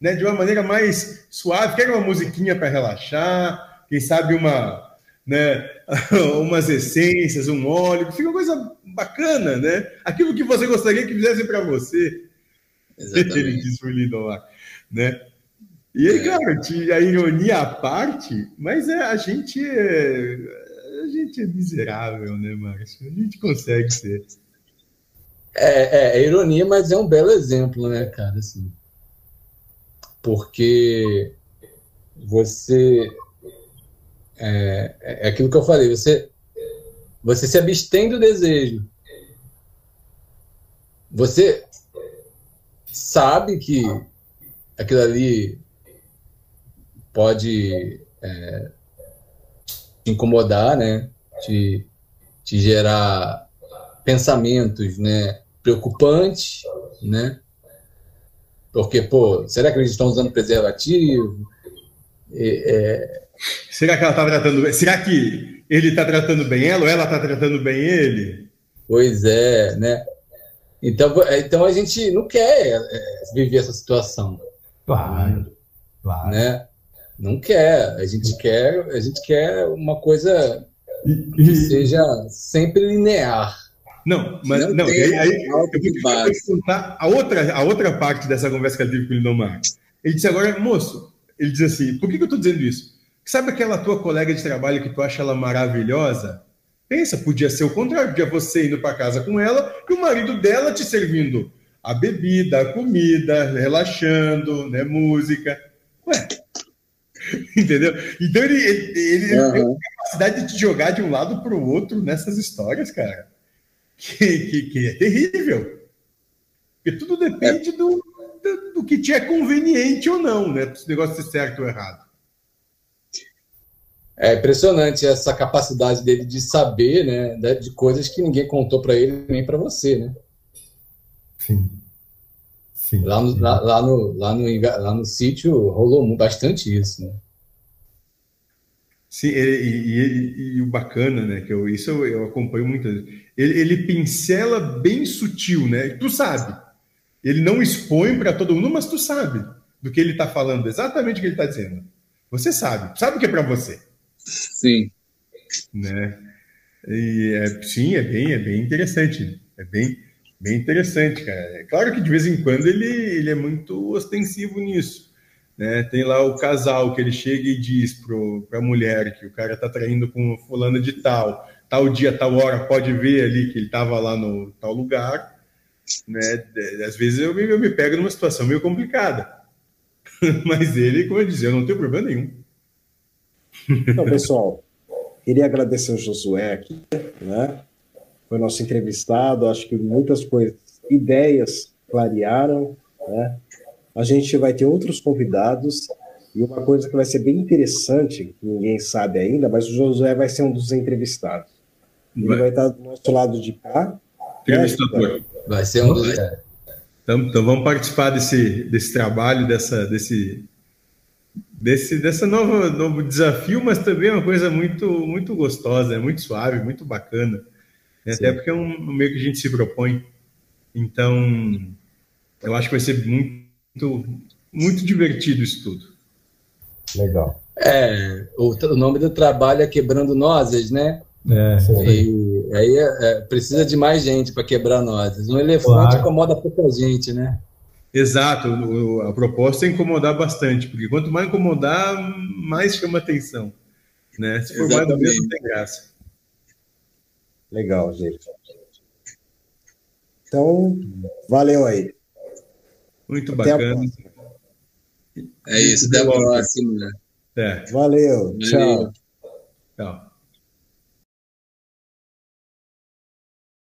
né? De uma maneira mais suave. Quer uma musiquinha para relaxar? Quem sabe uma, né? umas essências, um óleo, fica uma coisa bacana, né? Aquilo que você gostaria que fizessem para você. Exatamente. Ele disse o Lindomar, né? E aí, é. claro, a ironia à parte, mas é, a gente é, a gente é miserável, né, Márcio? A gente consegue ser. É, é, é, ironia, mas é um belo exemplo, né, cara? Assim, porque você é, é aquilo que eu falei, você você se abstém do desejo. Você sabe que aquilo ali pode é, te incomodar, né? Te, te gerar pensamentos, né? Preocupantes, né? Porque, pô, será que eles estão usando preservativo? É, será que ela está tratando bem? Será que ele está tratando bem ela ou ela está tratando bem ele? Pois é, né? Então, é, então a gente não quer é, viver essa situação. Claro, claro. Né? Não quer. A gente quer, a gente quer uma coisa que seja sempre linear. Não, mas não, não aí, aí eu vou contar a outra, a outra parte dessa conversa que eu tive com o Lindomar. Ele disse agora, moço, ele diz assim, por que, que eu estou dizendo isso? Sabe aquela tua colega de trabalho que tu acha ela maravilhosa? Pensa, podia ser o contrário, podia você indo para casa com ela e o marido dela te servindo a bebida, a comida, relaxando, né, música. Ué, entendeu? Então ele, ele, ele uhum. tem a capacidade de te jogar de um lado para o outro nessas histórias, cara, que, que, que, é terrível. Porque tudo depende é. do, do, do que te é conveniente ou não, né? Se o negócio ser certo ou errado. É impressionante essa capacidade dele de saber, né, de coisas que ninguém contou para ele nem para você, né? Sim. Sim, lá, no, sim. Lá, lá, no, lá, no, lá no sítio rolou bastante isso, né? Sim, e, o bacana, né? Que eu, isso eu, eu acompanho muitas vezes. Ele, ele, pincela bem sutil, né? Tu sabe. Ele não expõe para todo mundo, mas tu sabe do que ele está falando, exatamente o que ele está dizendo. Você sabe, sabe o que é para você. Sim. Né? E é, sim, é bem, é bem interessante. É bem, bem interessante, cara. É claro que de vez em quando ele, ele é muito ostensivo nisso. Né? Tem lá o casal que ele chega e diz para a mulher que o cara está traindo com fulano de tal, tal dia, tal hora, pode ver ali que ele estava lá no tal lugar. Né? Às vezes eu me, eu me pego numa situação meio complicada. Mas ele, como eu disse, eu não tenho problema nenhum. Então, pessoal, queria agradecer o Josué aqui, né? Foi nosso entrevistado. Acho que muitas coisas, ideias clarearam, né? A gente vai ter outros convidados e uma coisa que vai ser bem interessante, que ninguém sabe ainda, mas o Josué vai ser um dos entrevistados. Ele vai, vai estar do nosso lado de cá. Entrevistador. Né? Vai ser um dos. Então, então vamos participar desse, desse trabalho, dessa, desse, desse dessa nova novo desafio, mas também é uma coisa muito muito gostosa, é muito suave, muito bacana. Né? Até porque é um, um meio que a gente se propõe. Então, eu acho que vai ser muito muito divertido isso tudo. Legal. É, o, o nome do trabalho é Quebrando Nozes, né? É, e aí é, é, precisa de mais gente para quebrar nozes. Um elefante claro. incomoda pouca gente, né? Exato, a proposta é incomodar bastante, porque quanto mais incomodar, mais chama atenção. Né? Se for mais do mesmo, tem graça. Legal, gente. Então, valeu aí. Muito até bacana. É isso, até a próxima. É. Valeu, valeu. tchau. Tchau.